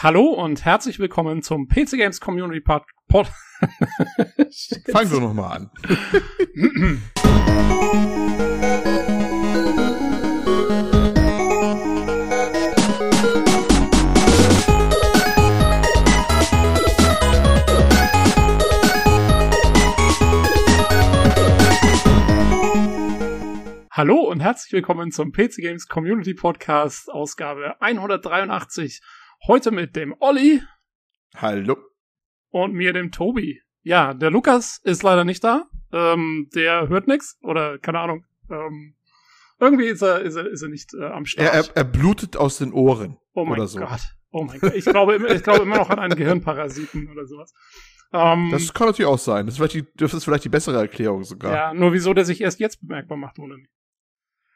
Hallo und herzlich willkommen zum PC Games Community Pod. Pod Fangen wir nochmal an. Hallo und herzlich willkommen zum PC Games Community Podcast Ausgabe 183. Heute mit dem Olli Hallo. und mir, dem Tobi. Ja, der Lukas ist leider nicht da. Ähm, der hört nix oder keine Ahnung. Ähm, irgendwie ist er, ist er, ist er nicht äh, am Start. Er, er, er blutet aus den Ohren. oh mein so. Gott. Oh mein Gott. Ich glaube, immer- ich glaube immer noch an einen Gehirnparasiten oder sowas. Ähm, Das kann natürlich auch sein. Das ist vielleicht die, das ist vielleicht die bessere Erklärung sogar. Ja, nur wieso der sich erst jetzt bemerkbar macht, oder nicht?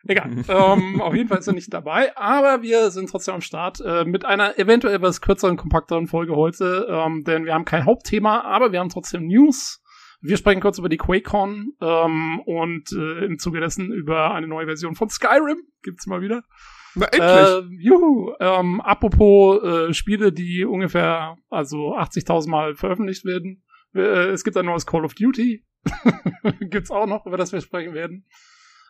Egal. ähm, auf jeden Fall ist er nicht dabei, aber wir sind trotzdem am Start äh, mit einer eventuell etwas kürzeren, kompakteren Folge heute, ähm, denn wir haben kein Hauptthema, aber wir haben trotzdem News. Wir sprechen kurz über die QuakeCon ähm, und äh, im Zuge dessen über eine neue Version von Skyrim. Gibt's mal wieder. Na, endlich. Äh, juhu, ähm, apropos äh, Spiele, die ungefähr also 80.000 Mal veröffentlicht werden. Äh, es gibt ein neues Call of Duty. Gibt's auch noch, über das wir sprechen werden.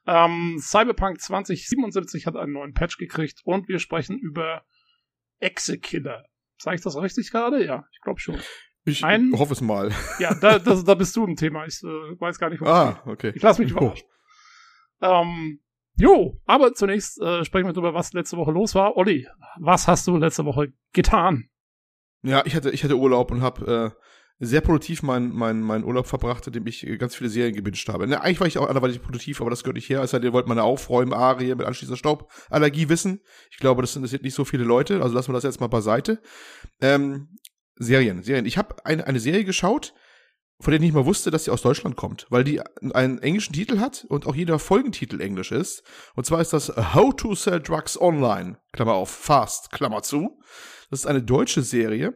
Ähm, Cyberpunk 2077 hat einen neuen Patch gekriegt und wir sprechen über Exekiller. Sag ich das richtig gerade? Ja, ich glaube schon. ich ein- hoffe es mal. Ja, da, das, da bist du im Thema. Ich äh, weiß gar nicht, was Ah, okay. ich lass mich überraschen. Ähm, jo, aber zunächst äh, sprechen wir darüber, was letzte Woche los war. Olli, was hast du letzte Woche getan? Ja, ich hatte, ich hatte Urlaub und habe äh, sehr produktiv meinen mein, mein Urlaub verbracht, indem ich ganz viele Serien gebinged habe. Ne, eigentlich war ich auch anderweitig produktiv, aber das gehört nicht her. Denn, ihr wollt meine Aufräumen-Arie mit anschließender Stauballergie wissen. Ich glaube, das interessiert nicht so viele Leute, also lassen wir das jetzt mal beiseite. Ähm, Serien, Serien. Ich habe eine, eine Serie geschaut, von der ich nicht mal wusste, dass sie aus Deutschland kommt, weil die einen englischen Titel hat und auch jeder Folgentitel englisch ist. Und zwar ist das How to Sell Drugs Online, Klammer auf, Fast, Klammer zu. Das ist eine deutsche Serie,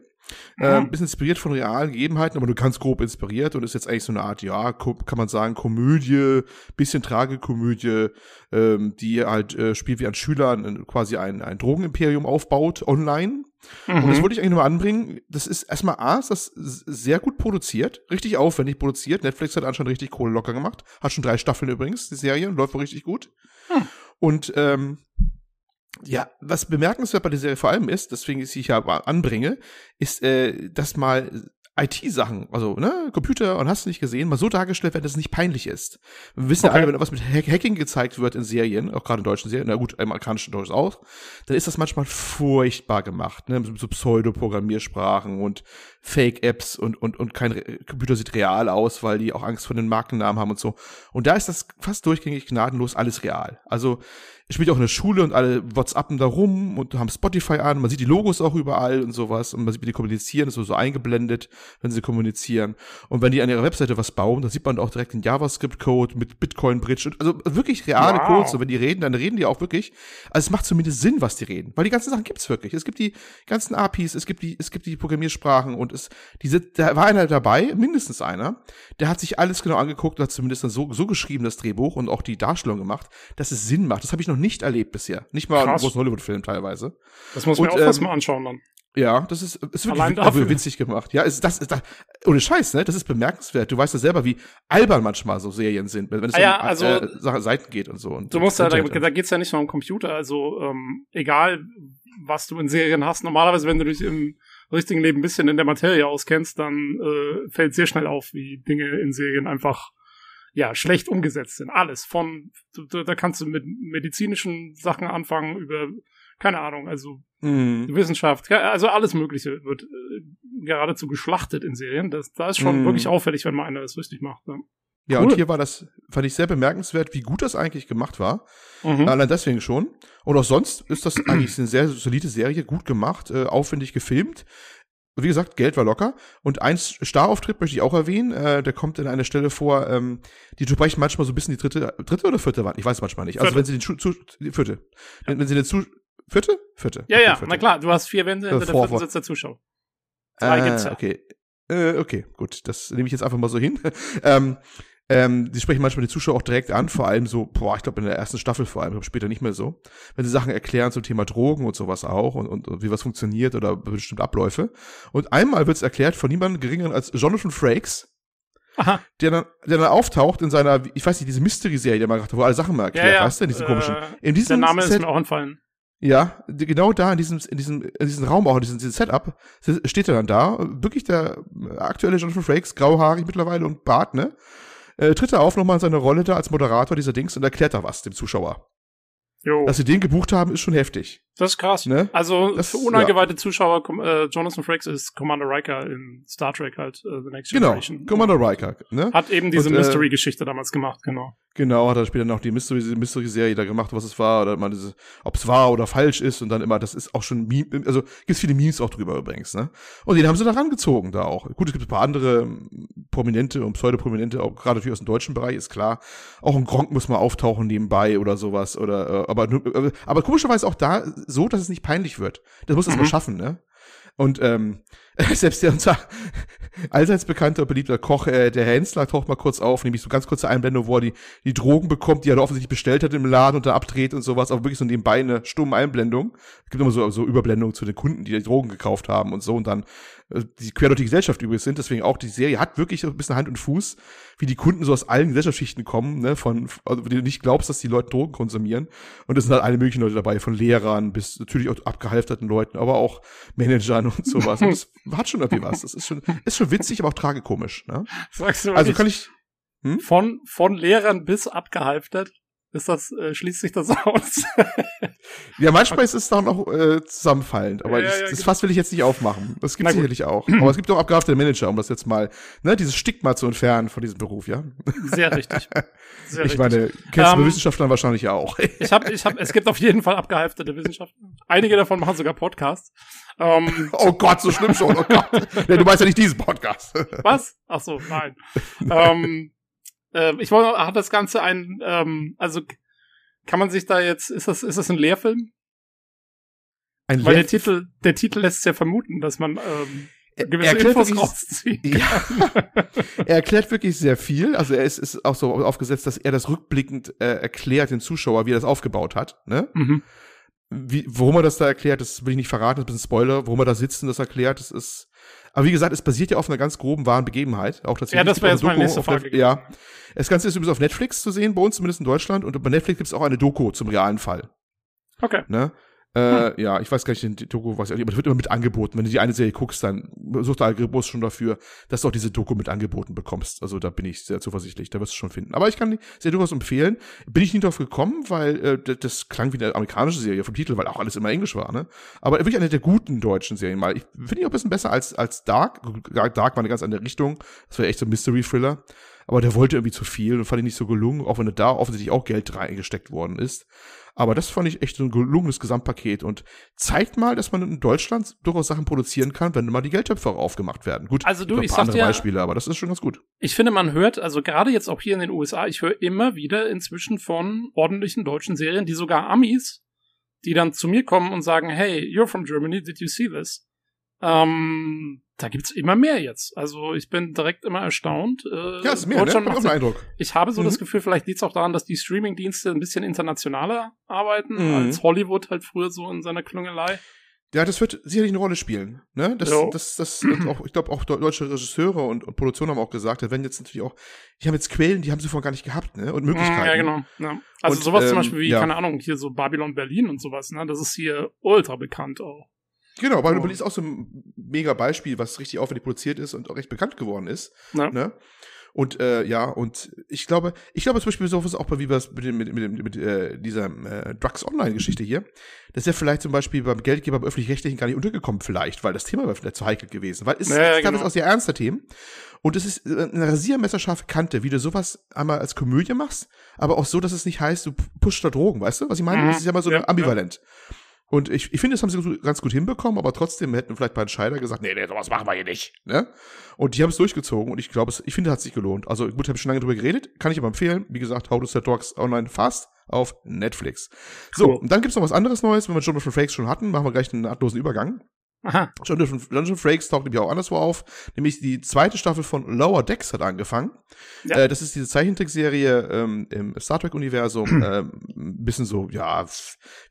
äh, ein bisschen inspiriert von realen Gegebenheiten, aber nur ganz grob inspiriert und ist jetzt eigentlich so eine Art, ja, kann man sagen, Komödie, bisschen Tragekomödie, ähm, die halt äh, spielt wie ein Schüler ein, quasi ein, ein Drogenimperium aufbaut, online. Und das wollte ich eigentlich nur anbringen. Das ist erstmal A, ist das sehr gut produziert, richtig aufwendig produziert. Netflix hat anscheinend richtig Kohle locker gemacht. Hat schon drei Staffeln übrigens, die Serie, läuft wohl richtig gut. Hm. Und ähm, ja, was bemerkenswert bei der Serie vor allem ist, deswegen ich sie ja anbringe, ist, äh, dass mal IT-Sachen, also ne, Computer und hast du nicht gesehen, mal so dargestellt werden, dass es nicht peinlich ist. Wir wissen Okay. ja alle, wenn was mit Hack Hacking gezeigt wird in Serien, auch gerade in deutschen Serien, na gut, im amerikanischen durchaus auch, dann ist das manchmal furchtbar gemacht, ne, so Pseudo-Programmiersprachen und Fake-Apps und, und, und kein Re Computer sieht real aus, weil die auch Angst vor den Markennamen haben und so. Und da ist das fast durchgängig gnadenlos alles real. Also, ich spiele auch in der Schule und alle WhatsAppen da rum und haben Spotify an. Man sieht die Logos auch überall und sowas. Und man sieht, wie die kommunizieren. Das wird so eingeblendet, wenn sie kommunizieren. Und wenn die an ihrer Webseite was bauen, dann sieht man auch direkt den JavaScript-Code mit Bitcoin-Bridge. und Also wirklich reale Wow. Codes. Und wenn die reden, dann reden die auch wirklich. Also es macht zumindest Sinn, was die reden. Weil die ganzen Sachen gibt's wirklich. Es gibt die ganzen APIs, es gibt die, es gibt die Programmiersprachen und es, diese, da war einer dabei, mindestens einer, der hat sich alles genau angeguckt und hat zumindest dann so, so geschrieben, das Drehbuch und auch die Darstellung gemacht, dass es Sinn macht. Das habe ich noch nicht erlebt bisher. Nicht mal Krass. großen Hollywood-Film teilweise. Das muss man auch fast ähm, mal anschauen dann. Ja, das ist, ist wirklich dafür. dafür. winzig gemacht. Ja, ist, das ist, das, ohne Scheiß, ne? Das ist bemerkenswert. Du weißt ja selber, wie albern manchmal so Serien sind, wenn es Ah ja, um also- äh, Seiten geht und so. Und Du musst ja, da, da geht's ja nicht nur um Computer, also ähm, egal, was du in Serien hast. Normalerweise, wenn du dich im richtigen Leben ein bisschen in der Materie auskennst, dann äh, fällt sehr schnell auf, wie Dinge in Serien einfach ja schlecht umgesetzt sind. Alles von da, da kannst du mit medizinischen Sachen anfangen über keine Ahnung, also Mhm. Wissenschaft, ja, also alles Mögliche wird äh, geradezu geschlachtet in Serien. Das, da ist schon Mhm. wirklich auffällig, wenn mal einer das richtig macht. Ne? Ja, Cool. und hier war das, fand ich sehr bemerkenswert, wie gut das eigentlich gemacht war. Mhm. Allein deswegen schon. Und auch sonst ist das eigentlich eine sehr solide Serie, gut gemacht, äh, aufwendig gefilmt. Wie gesagt, Geld war locker. Und ein Starauftritt möchte ich auch erwähnen. Äh, der kommt in einer Stelle vor, ähm, die durchbrechen manchmal so ein bisschen die dritte, dritte oder vierte Wand. Ich weiß manchmal nicht. Also Vierte. wenn sie den Schu zu, die vierte. Wenn, wenn sie den zu, vierte? Vierte. Ja, Okay, ja, vierte. na klar, du hast vier Wände, hinter der vierten vor- sitzt der Zuschauer. Zwei Ah, gibt's ja. Okay. Äh, okay, gut. Das nehme ich jetzt einfach mal so hin. ähm, Ähm, die sprechen manchmal die Zuschauer auch direkt an, vor allem so, boah, ich glaube in der ersten Staffel vor allem, später nicht mehr so, wenn sie Sachen erklären zum Thema Drogen und sowas auch und, und, und wie was funktioniert oder bestimmte Abläufe. Und einmal wird es erklärt von niemandem geringeren als Jonathan Frakes, Aha. der dann, der dann auftaucht in seiner, ich weiß nicht, diese Mystery-Serie, die er mal gemacht hat, wo alle Sachen mal erklärt, Ja, ja. weißt du, in komischen. Äh, In diesem Der Name ist Set- mir auch entfallen. ja, genau da in diesem, in diesem, in diesem Raum auch, in diesem, diesem Setup, steht er dann da, wirklich der aktuelle Jonathan Frakes, grauhaarig mittlerweile und Bart, ne? Äh, tritt er auf nochmal in seine Rolle da als Moderator dieser Dings und erklärt da was dem Zuschauer. Jo. Dass sie den gebucht haben, ist schon heftig. Das ist krass. Ne? Also Das- für uneingeweihte Zuschauer, kom- äh, Jonathan Frakes ist Commander Riker in Star Trek halt, äh, The Next Genau, Generation. Commander Riker, ne? Hat eben diese äh, Mystery-Geschichte damals gemacht, genau. Genau, hat er später noch die Mystery- Mystery-Serie da gemacht, was es war, oder ob es wahr oder falsch ist und dann immer, das ist auch schon, Meme, also gibt's viele Memes auch drüber übrigens, ne? Und den haben sie da rangezogen da auch. Gut, es gibt ein paar andere ähm, Prominente und Pseudoprominente, auch gerade natürlich aus dem deutschen Bereich, ist klar. Auch ein Gronk muss mal auftauchen nebenbei oder sowas, oder, äh, aber, äh, aber komischerweise auch da so, dass es nicht peinlich wird. Das muss es Mhm. mal schaffen, ne? Und ähm, selbst der unser allseits bekannter und beliebter Koch, äh, der Herr Hensler, taucht mal kurz auf, nämlich so ganz kurze Einblendung, wo er die, die Drogen bekommt, die er da offensichtlich bestellt hat im Laden und da abdreht und sowas, aber wirklich so nebenbei eine stumme Einblendung. Es gibt immer so, so Überblendungen zu den Kunden, die die Drogen gekauft haben und so und dann äh, die quer durch die Gesellschaft übrigens sind, deswegen auch die Serie hat wirklich so ein bisschen Hand und Fuß, wie die Kunden so aus allen Gesellschaftsschichten kommen, ne, von, also, wo du nicht glaubst, dass die Leute Drogen konsumieren. Und es sind halt alle möglichen Leute dabei, von Lehrern bis natürlich auch abgehalfterten Leuten, aber auch Managern und sowas. Und das hat schon irgendwie was. Das ist schon, ist schon witzig, aber auch tragikomisch, ne? Sagst du Also kann ich, von, von Lehrern bis abgehalftert, ist das, äh, schließt sich das aus? ja, manchmal ist es dann auch äh, zusammenfallend, aber Ja, ich, ja, das genau. Fass will ich jetzt nicht aufmachen. Das gibt sicherlich auch. Aber es gibt auch abgehaftete Manager, um das jetzt mal, ne, dieses Stigma zu entfernen von diesem Beruf, ja? Sehr richtig. Sehr ich richtig. meine, kennst du Ähm, bei Wissenschaftlern wahrscheinlich auch. Ich habe, ich habe, es gibt auf jeden Fall abgehalfterte Wissenschaftler. Einige davon machen sogar Podcasts. Ähm, oh Gott, so schlimm schon, oh Gott. nee, du meinst ja nicht diesen Podcast. was? Ach so, nein. ähm, äh, ich wollte, hat das Ganze ein, ähm, also kann man sich da jetzt, ist das, ist das ein Lehrfilm? Ein Weil der Lehr- Titel, der Titel lässt ja vermuten, dass man ähm, Er- gewisse er erklärt Infos wirklich- rausziehen. Ja. er erklärt wirklich sehr viel. Also er ist, ist auch so aufgesetzt, dass er das rückblickend äh, erklärt den Zuschauer, wie er das aufgebaut hat. Ne? Mhm. Wie, warum er das da erklärt, das will ich nicht verraten, das ist ein bisschen Spoiler. Warum er da sitzt und das erklärt, das ist. Aber wie gesagt, es basiert ja auf einer ganz groben wahren Begebenheit. Auch tatsächlich. Ja, das wäre jetzt meine eine nächste Frage Der, ja. Das Ganze ist übrigens auf Netflix zu sehen, bei uns zumindest in Deutschland. Und bei Netflix gibt es auch eine Doku zum realen Fall. Okay. Ne? Äh, Ja, ich weiß gar nicht, den Doku weiß ich nicht, aber das wird immer mit angeboten. Wenn du die eine Serie guckst, dann sucht der Algorithmus schon dafür, dass du auch diese Doku mit angeboten bekommst. Also da bin ich sehr zuversichtlich, da wirst du schon finden. Aber ich kann die Serie durchaus empfehlen. Bin ich nicht drauf gekommen, weil äh, das, das klang wie eine amerikanische Serie vom Titel, weil auch alles immer Englisch war, ne? Aber wirklich eine der guten deutschen Serien mal. Ich finde die auch ein bisschen besser als, als Dark. Dark war eine ganz andere Richtung. Das war echt so ein Mystery-Thriller. Aber der wollte irgendwie zu viel und fand ich nicht so gelungen, auch wenn da offensichtlich auch Geld reingesteckt worden ist. Aber das fand ich echt so ein gelungenes Gesamtpaket und zeigt mal, dass man in Deutschland durchaus Sachen produzieren kann, wenn mal die Geldtöpfe aufgemacht werden. Gut, Also du, ich paar sag andere dir- Beispiele, aber das ist schon ganz gut. Ich finde, man hört, also gerade jetzt auch hier in den USA, ich höre immer wieder inzwischen von ordentlichen deutschen Serien, die sogar Amis, die dann zu mir kommen und sagen, hey, you're from Germany, did you see this? Ähm, da gibt's immer mehr jetzt. Also ich bin direkt immer erstaunt. Äh, Ja, es ist mehr, ne? Macht einen Eindruck. Ich habe so Mhm. das Gefühl, vielleicht liegt es auch daran, dass die Streaming-Dienste ein bisschen internationaler arbeiten, Mhm. als Hollywood halt früher so in seiner Klüngelei. Ja, das wird sicherlich eine Rolle spielen. Ne? Das, Jo. das, das, und auch, ich glaube, auch deu- deutsche Regisseure und, und Produktionen haben auch gesagt, da werden jetzt natürlich auch, die haben jetzt Quellen, die haben sie vorher gar nicht gehabt, ne? Und Möglichkeiten. Mm, Ja, genau. Ja. Also Und, sowas zum ähm, Beispiel wie, ja. keine Ahnung, hier so Babylon Berlin und sowas, ne? Das ist hier ultra bekannt auch. Genau, weil Oh. ist auch so ein mega Beispiel, was richtig aufwendig produziert ist und auch recht bekannt geworden ist. Ja. Ne? Und äh, ja, und ich glaube, ich glaube zum Beispiel sowas auch bei wie es mit, mit, mit, mit äh, dieser äh, Drugs-Online-Geschichte hier, das ist ja vielleicht zum Beispiel beim Geldgeber beim öffentlich-rechtlichen gar nicht untergekommen, vielleicht, weil das Thema wäre vielleicht zu heikel gewesen. Weil es Ja, ja, ist genau. auch sehr ernster Themen. Und es ist äh, eine rasiermesserscharfe Kante, wie du sowas einmal als Komödie machst, aber auch so, dass es nicht heißt, du pushst da Drogen, weißt du, was ich meine? Mhm. Das ist ja mal so Ja, ambivalent. Und ich, ich finde, das haben sie ganz gut hinbekommen, aber trotzdem hätten vielleicht bei Entscheider gesagt, nee, nee, sowas machen wir hier nicht. Ne? Und die haben es durchgezogen und ich glaube, es- ich finde, hat sich gelohnt. Also gut, habe ich schon lange drüber geredet, kann ich aber empfehlen. Wie gesagt, How to Set Dogs Online Fast auf Netflix. So, Cool. und dann gibt's noch was anderes Neues, wenn wir Jonathan Frakes schon hatten, machen wir gleich einen nahtlosen Übergang. Aha. Jonathan, Jonathan Frakes taucht nämlich auch anderswo auf. Nämlich die zweite Staffel von Lower Decks hat angefangen. Ja. Äh, das ist diese Zeichentrickserie ähm, im Star Trek-Universum. ähm, ein bisschen so, ja,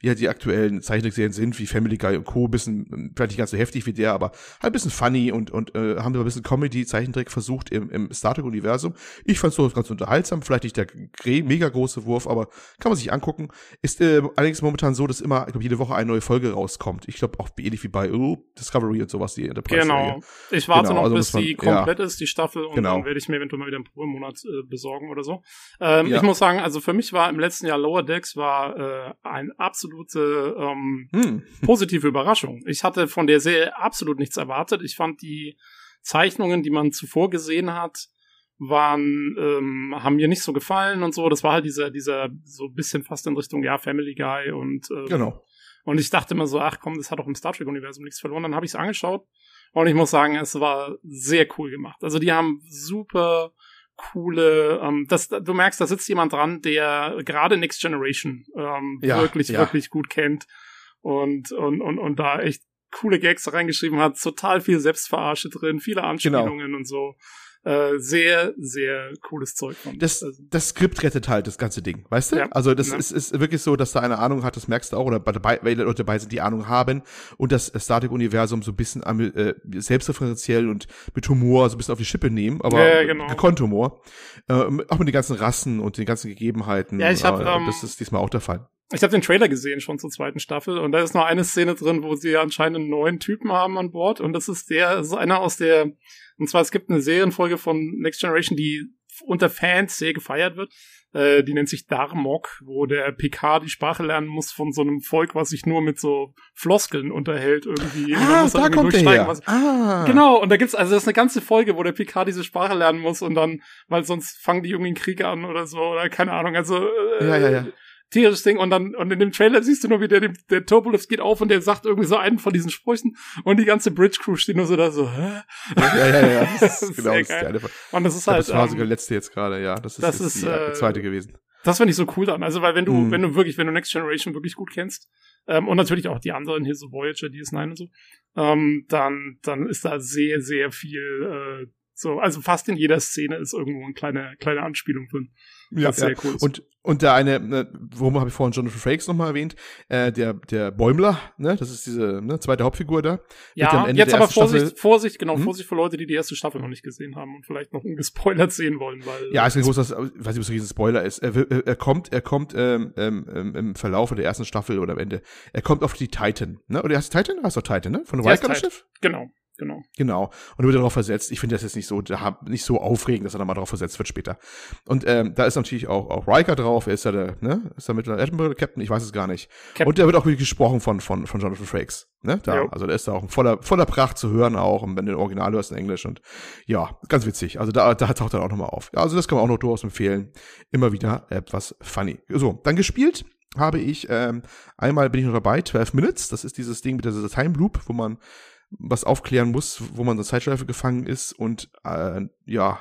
wie halt die aktuellen Zeichentrickserien sind, wie Family Guy und Co. Bisschen, vielleicht nicht ganz so heftig wie der, aber halt ein bisschen funny und, und äh, haben da ein bisschen Comedy-Zeichentrick versucht im, im Star Trek-Universum. Ich fand so ganz unterhaltsam, vielleicht nicht der mega große Wurf, aber kann man sich angucken. Ist äh, allerdings momentan so, dass immer, ich glaube, jede Woche eine neue Folge rauskommt. Ich glaube auch ähnlich wie bei oh, Discovery und sowas, die Enterprise. Genau. Ich warte genau, noch, also bis man, die komplett ja. ist, die Staffel, und genau. dann werde ich mir eventuell mal wieder einen Probemonat äh, besorgen oder so. Ähm, ja. Ich muss sagen, also für mich war im letzten Jahr Lower Decks war äh, eine absolute ähm, hm. positive Überraschung. Ich hatte von der Serie absolut nichts erwartet. Ich fand die Zeichnungen, die man zuvor gesehen hat, waren, ähm, haben mir nicht so gefallen und so. Das war halt dieser, dieser, so ein bisschen fast in Richtung, ja, Family Guy und ähm, genau. Und ich dachte immer so, ach komm, das hat doch im Star Trek-Universum nichts verloren. Dann habe ich es angeschaut und ich muss sagen, es war sehr cool gemacht. Also die haben super coole, ähm, das, du merkst, da sitzt jemand dran, der gerade Next Generation ähm, ja, wirklich, ja. wirklich gut kennt und, und, und, und da echt coole Gags reingeschrieben hat, total viel Selbstverarsche drin, viele genau. Anspielungen genau. und so. Äh, sehr, sehr cooles Zeug. Von. Das, also. das Skript rettet halt das ganze Ding, weißt du? Ja. Also das ja. ist, ist wirklich so, dass da eine Ahnung hat, das merkst du auch, oder dabei, weil Leute dabei sind, die Ahnung haben und das Star Trek-Universum so ein bisschen äh, selbstreferenziell und mit Humor so ein bisschen auf die Schippe nehmen, aber ja, genau. gekonnt Humor. Äh, auch mit den ganzen Rassen und den ganzen Gegebenheiten. Ja, ich hab, äh, ähm, das ist diesmal auch der Fall. Ich habe den Trailer gesehen schon zur zweiten Staffel und da ist noch eine Szene drin, wo sie anscheinend einen neuen Typen haben an Bord und das ist der, so einer aus der und zwar, es gibt eine Serienfolge von Next Generation, die unter Fans sehr gefeiert wird. Äh, die nennt sich Darmok, wo der PK die Sprache lernen muss von so einem Volk, was sich nur mit so Floskeln unterhält irgendwie. Ah, muss da kommt der her. Was, ah. Genau, und da gibt's, also das ist eine ganze Folge, wo der PK diese Sprache lernen muss und dann, weil sonst fangen die irgendwie einen Krieg an oder so, oder keine Ahnung, also äh, ja, ja, ja tierisches Ding und dann und in dem Trailer siehst du nur, wie der, der Turbolift geht auf und der sagt irgendwie so einen von diesen Sprüchen und die ganze Bridge Crew steht nur so da so, hä? Ja, ja, ja, das ist genau das ist geil. Und das ist halt. Das war ähm, sogar der letzte jetzt gerade, ja. Das ist, das ist die äh, zweite gewesen. Das finde ich so cool dann. Also, weil wenn du, mm. wenn du wirklich, wenn du Next Generation wirklich gut kennst, ähm, und natürlich auch die anderen hier, so Voyager, DS9 und so, ähm, dann, dann ist da sehr, sehr viel, äh, so, also fast in jeder Szene ist irgendwo eine kleine, kleine Anspielung drin. Ja, sehr ja. cool. Und, und der eine, ne, worum habe ich vorhin Jonathan Frakes nochmal erwähnt, äh, der, der Bäumler, ne, das ist diese ne, zweite Hauptfigur da. Ja, jetzt aber Vorsicht, Staffel, Vorsicht, genau, hm? Vorsicht für Leute, die die erste Staffel noch nicht gesehen haben und vielleicht noch ungespoilert sehen wollen, weil. Ja, ist ein großer, ich weiß nicht, ob es ein Spoiler ist. Er, er, kommt, er kommt ähm, ähm, ähm, im Verlauf der ersten Staffel oder am Ende, er kommt auf die Titan, ne? Oder heißt Titan? Heißt doch Titan, ne? Von Riker Schiff? Genau. Genau. Genau. Und er wird darauf versetzt. Ich finde das jetzt nicht so, nicht so aufregend, dass er da mal darauf versetzt wird später. Und ähm, da ist natürlich auch, auch Riker drauf. Er ist ja der, ne? Ist er mit der Admiral Captain? Ich weiß es gar nicht. Captain. Und der wird auch wirklich gesprochen von, von, von Jonathan Frakes. Ne? Da, jo. also der ist da auch voller, voller Pracht zu hören auch, und wenn du den Original hörst in Englisch. Und ja, ganz witzig. Also da, da taucht er auch nochmal auf. Ja, also das kann man auch noch durchaus empfehlen. Immer wieder etwas funny. So, dann gespielt habe ich, ähm, einmal bin ich noch dabei, 12 Minutes. Das ist dieses Ding mit dieser Time Loop, wo man was aufklären muss, wo man in der Zeitschleife gefangen ist und äh, ja,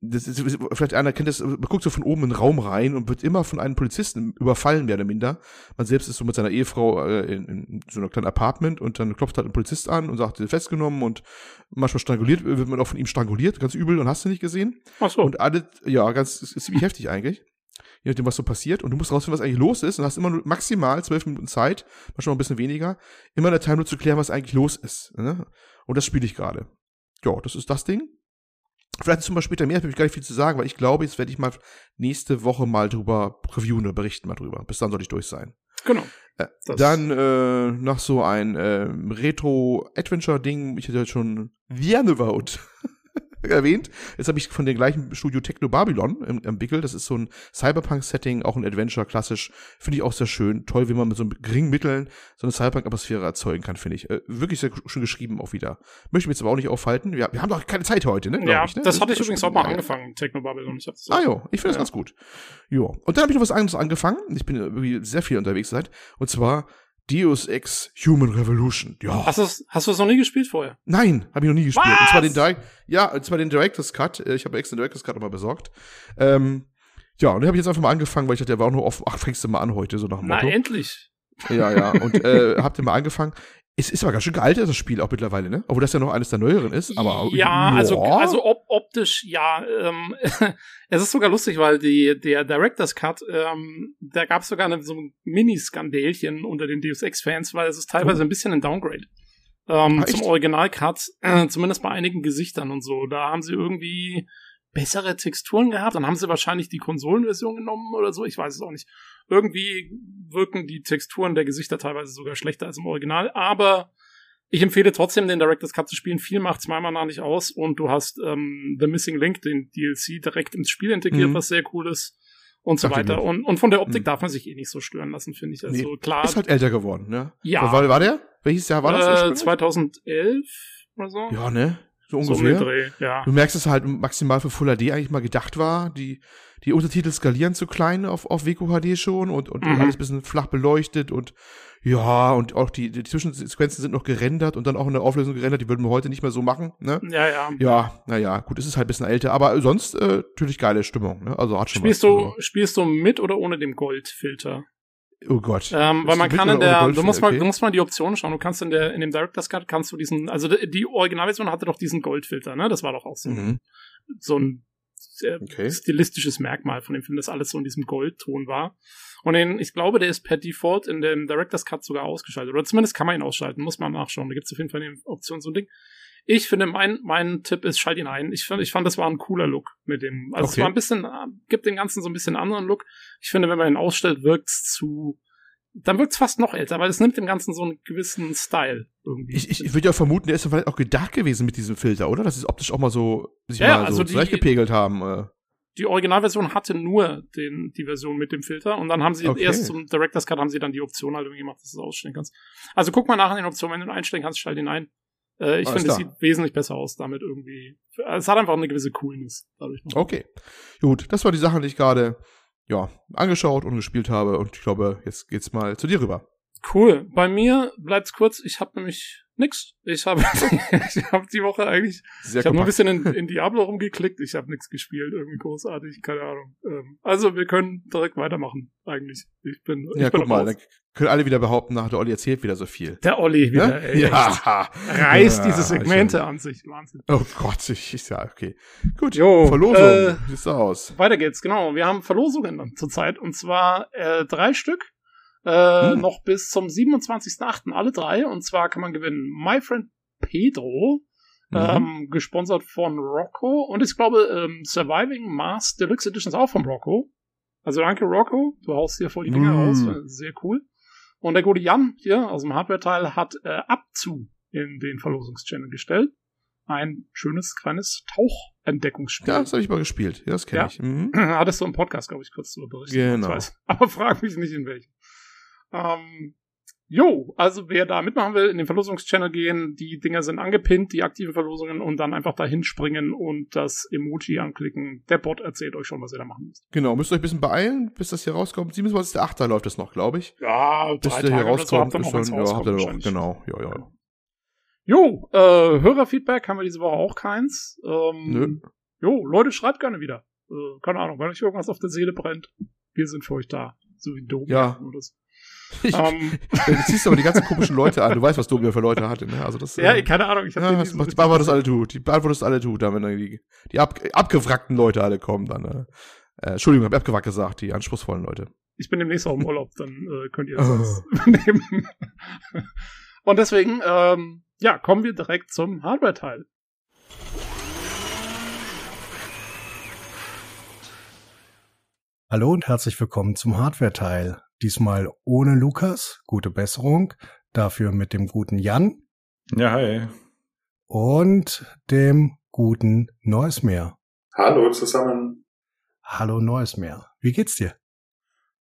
das ist, vielleicht einer kennt das, man guckt so von oben in den Raum rein und wird immer von einem Polizisten überfallen, mehr oder minder. Man selbst ist so mit seiner Ehefrau äh, in, in so einem kleinen Apartment und dann klopft halt ein Polizist an und sagt, festgenommen und manchmal stranguliert, wird man auch von ihm stranguliert, ganz übel und hast du nicht gesehen. Ach so. Und alle, ja, ganz, ist, ist ziemlich heftig eigentlich je nachdem, was so passiert. Und du musst rausfinden, was eigentlich los ist und hast immer nur maximal zwölf Minuten Zeit, manchmal ein bisschen weniger, immer in der Time nur zu klären, was eigentlich los ist. Ne? Und das spiele ich gerade. Ja, das ist das Ding. Vielleicht zum Beispiel später mehr, habe ich gar nicht viel zu sagen, weil ich glaube, jetzt werde ich mal nächste Woche mal drüber reviewen oder berichten mal drüber. Bis dann soll ich durch sein. Genau. Äh, dann äh, noch so ein äh, Retro-Adventure-Ding. Ich hatte jetzt schon Viannevout erwähnt. Jetzt habe ich von dem gleichen Studio Techno Babylon entwickelt. Das ist so ein Cyberpunk-Setting, auch ein Adventure, klassisch. Finde ich auch sehr schön. Toll, wie man mit so geringen Mitteln so eine Cyberpunk-Atmosphäre erzeugen kann, finde ich. Äh, wirklich sehr schön geschrieben auch wieder. Möchte mich jetzt aber auch nicht aufhalten. Wir, wir haben doch keine Zeit heute, ne? Ja, ich, ne? das, das hatte ich übrigens auch mal angefangen, Techno Babylon. Ich ah jo, ich finde ja. das ganz gut. Jo. Und dann habe ich noch was anderes angefangen. Ich bin irgendwie sehr viel unterwegs seit. Und zwar Deus Ex Human Revolution. Ja. Hast du hast du es noch nie gespielt vorher? Nein, habe ich noch nie gespielt. Was? Und zwar den Direct, ja, und zwar den Director's Cut. Äh, ich habe extra den Director's Cut nochmal besorgt. Ähm, ja, und den habe ich jetzt einfach mal angefangen, weil ich dachte, der war auch nur auf, ach, fängst du mal an heute, so nach dem Motto. Na, endlich. Ja, ja, und äh, hab den mal angefangen. Es ist aber ganz schön gealtert, das Spiel auch mittlerweile, ne? Obwohl das ja noch eines der neueren ist, aber. Ja, also, also ob, optisch, ja. Ähm, es ist sogar lustig, weil die, der Director's Cut, ähm, da gab es sogar eine, so ein Mini-Skandälchen unter den Deus Ex-Fans, weil es ist teilweise oh. ein bisschen ein Downgrade. Ähm, ah, zum Original-Cut, äh, zumindest bei einigen Gesichtern und so. Da haben sie irgendwie bessere Texturen gehabt. Dann haben sie wahrscheinlich die Konsolenversion genommen oder so. Ich weiß es auch nicht. Irgendwie wirken die Texturen der Gesichter teilweise sogar schlechter als im Original. Aber ich empfehle trotzdem, den Director's Cut zu spielen. Viel macht Meinung nach nicht aus. Und du hast ähm, The Missing Link, den DLC, direkt ins Spiel integriert, mhm. was sehr cool ist. Und so Ach, weiter. Und, und von der Optik mhm. darf man sich eh nicht so stören lassen, finde ich. Also nee, klar. Ist halt älter geworden, ne? Ja. War, war der? Welches Jahr war das? Äh, 2011 oder so. Ja, ne? So ungefähr. So Dreh, ja. Du merkst, dass er halt maximal für Full HD eigentlich mal gedacht war. Die, die Untertitel skalieren zu klein auf, auf Weko HD schon und, und mhm. alles bisschen flach beleuchtet und ja, und auch die, die Zwischensequenzen sind noch gerendert und dann auch in der Auflösung gerendert, die würden wir heute nicht mehr so machen, ne? Ja, ja. Ja, naja, gut, es ist halt ein bisschen älter, aber sonst äh, natürlich geile Stimmung, ne? Also hat schon spielst was, du, also. Spielst du mit oder ohne dem Goldfilter? Oh Gott. Ähm, weil man kann in der, du musst mal, okay. du musst mal die Optionen schauen. Du kannst in der, in dem Director's Cut kannst du diesen, also die Originalversion hatte doch diesen Goldfilter, ne? Das war doch auch so, mhm. so ein äh, okay. stilistisches Merkmal von dem Film, dass alles so in diesem Goldton war. Und den, ich glaube, der ist per Default in dem Director's Cut sogar ausgeschaltet. Oder zumindest kann man ihn ausschalten, muss man nachschauen. Da gibt es auf jeden Fall eine Option, so ein Ding. Ich finde, mein, mein Tipp ist, schalt ihn ein. Ich, find, ich fand, das war ein cooler Look mit dem. Also okay. es war ein bisschen, äh, gibt dem Ganzen so ein bisschen anderen Look. Ich finde, wenn man ihn ausstellt, wirkt's zu, dann wirkt's fast noch älter, weil es nimmt dem Ganzen so einen gewissen Style irgendwie. Ich, ich, würde ja vermuten, der ist ja vielleicht auch gedacht gewesen mit diesem Filter, oder? Dass es optisch auch mal so, sich ja, mal so also gepegelt haben. Äh. Die Originalversion hatte nur den, die Version mit dem Filter und dann haben sie okay. erst zum Director's Cut haben sie dann die Option halt irgendwie gemacht, dass du es ausstellen kannst. Also guck mal nach in den Optionen, wenn du ihn einstellen kannst, stell den ein. Äh, ich finde, es sieht wesentlich besser aus damit irgendwie. Es hat einfach eine gewisse Coolness dadurch. Noch. Okay. Gut, das war die Sache, die ich gerade ja, angeschaut und gespielt habe und ich glaube, jetzt geht's mal zu dir rüber. Cool. Bei mir bleibt's kurz. Ich habe nämlich nix. Ich habe ich hab die Woche eigentlich Sehr ich habe nur ein bisschen in, in Diablo rumgeklickt. Ich habe nichts gespielt, irgendwie großartig, keine Ahnung. Ähm, also wir können direkt weitermachen eigentlich. Ich bin Ja, ich bin guck mal, dann können alle wieder behaupten, nach der Olli erzählt wieder so viel. Der Olli wieder, ne? ey, ja. reißt ja, diese Segmente an sich, Wahnsinn. Oh Gott, ich, ich ja, okay. Gut, jo, Verlosung, äh, wie sieht's aus? Weiter geht's, genau. Wir haben Verlosungen zurzeit und zwar äh, drei Stück äh, hm. Noch bis zum 27.08. alle drei. Und zwar kann man gewinnen My Friend Pedro, mhm. ähm, gesponsert von Rocco. Und ich glaube, ähm, Surviving Mars Deluxe Edition ist auch von Rocco. Also danke Rocco, du haust hier voll die Dinger mhm. raus. Sehr cool. Und der gute Jan hier aus dem Hardware-Teil hat äh, Abzu in den Verlosungschannel gestellt. Ein schönes kleines Tauchentdeckungsspiel. Ja, das habe ich mal gespielt. Ja, das kenne ja. ich. Mhm. Hattest du im Podcast, glaube ich, kurz darüber berichtet. Genau. Aber frag mich nicht in welchem. Ähm, jo, also wer da mitmachen will, in den Verlosungschannel gehen, die Dinger sind angepinnt, die aktiven Verlosungen und dann einfach dahin springen und das Emoji anklicken. Der Bot erzählt euch schon, was ihr da machen müsst. Genau, müsst ihr euch ein bisschen beeilen, bis das hier rauskommt. 27.8. läuft das noch, glaube ich. Ja, bis der hier rauskommt, so, ist schon, ja, habt ihr noch, genau, ja, ja. Jo, äh, Hörerfeedback haben wir diese Woche auch keins. Ähm, Nö. Jo, Leute, schreibt gerne wieder. Äh, keine Ahnung, wenn euch irgendwas auf der Seele brennt, wir sind für euch da. So wie Domi ja. Ich, um. Du ziehst aber die ganzen komischen Leute an. Du weißt, was Domio für Leute hatte, ne? Also das, ja, äh, keine Ahnung. Ich hab ja, macht, die beantwortet alle tut. Die beantwortet alle tut, dann, wenn die, die ab, abgewrackten Leute alle kommen, dann, äh, äh Entschuldigung, hab ich abgewrackt gesagt, die anspruchsvollen Leute. Ich bin demnächst auch im Urlaub, dann äh, könnt ihr das nehmen. Und deswegen, ähm, ja, kommen wir direkt zum Hardware-Teil. Hallo und herzlich willkommen zum Hardware-Teil. Diesmal ohne Lukas, gute Besserung. Dafür mit dem guten Jan. Ja, hi. Und dem guten Neusmeer. Hallo zusammen. Hallo Neusmeer. Wie geht's dir?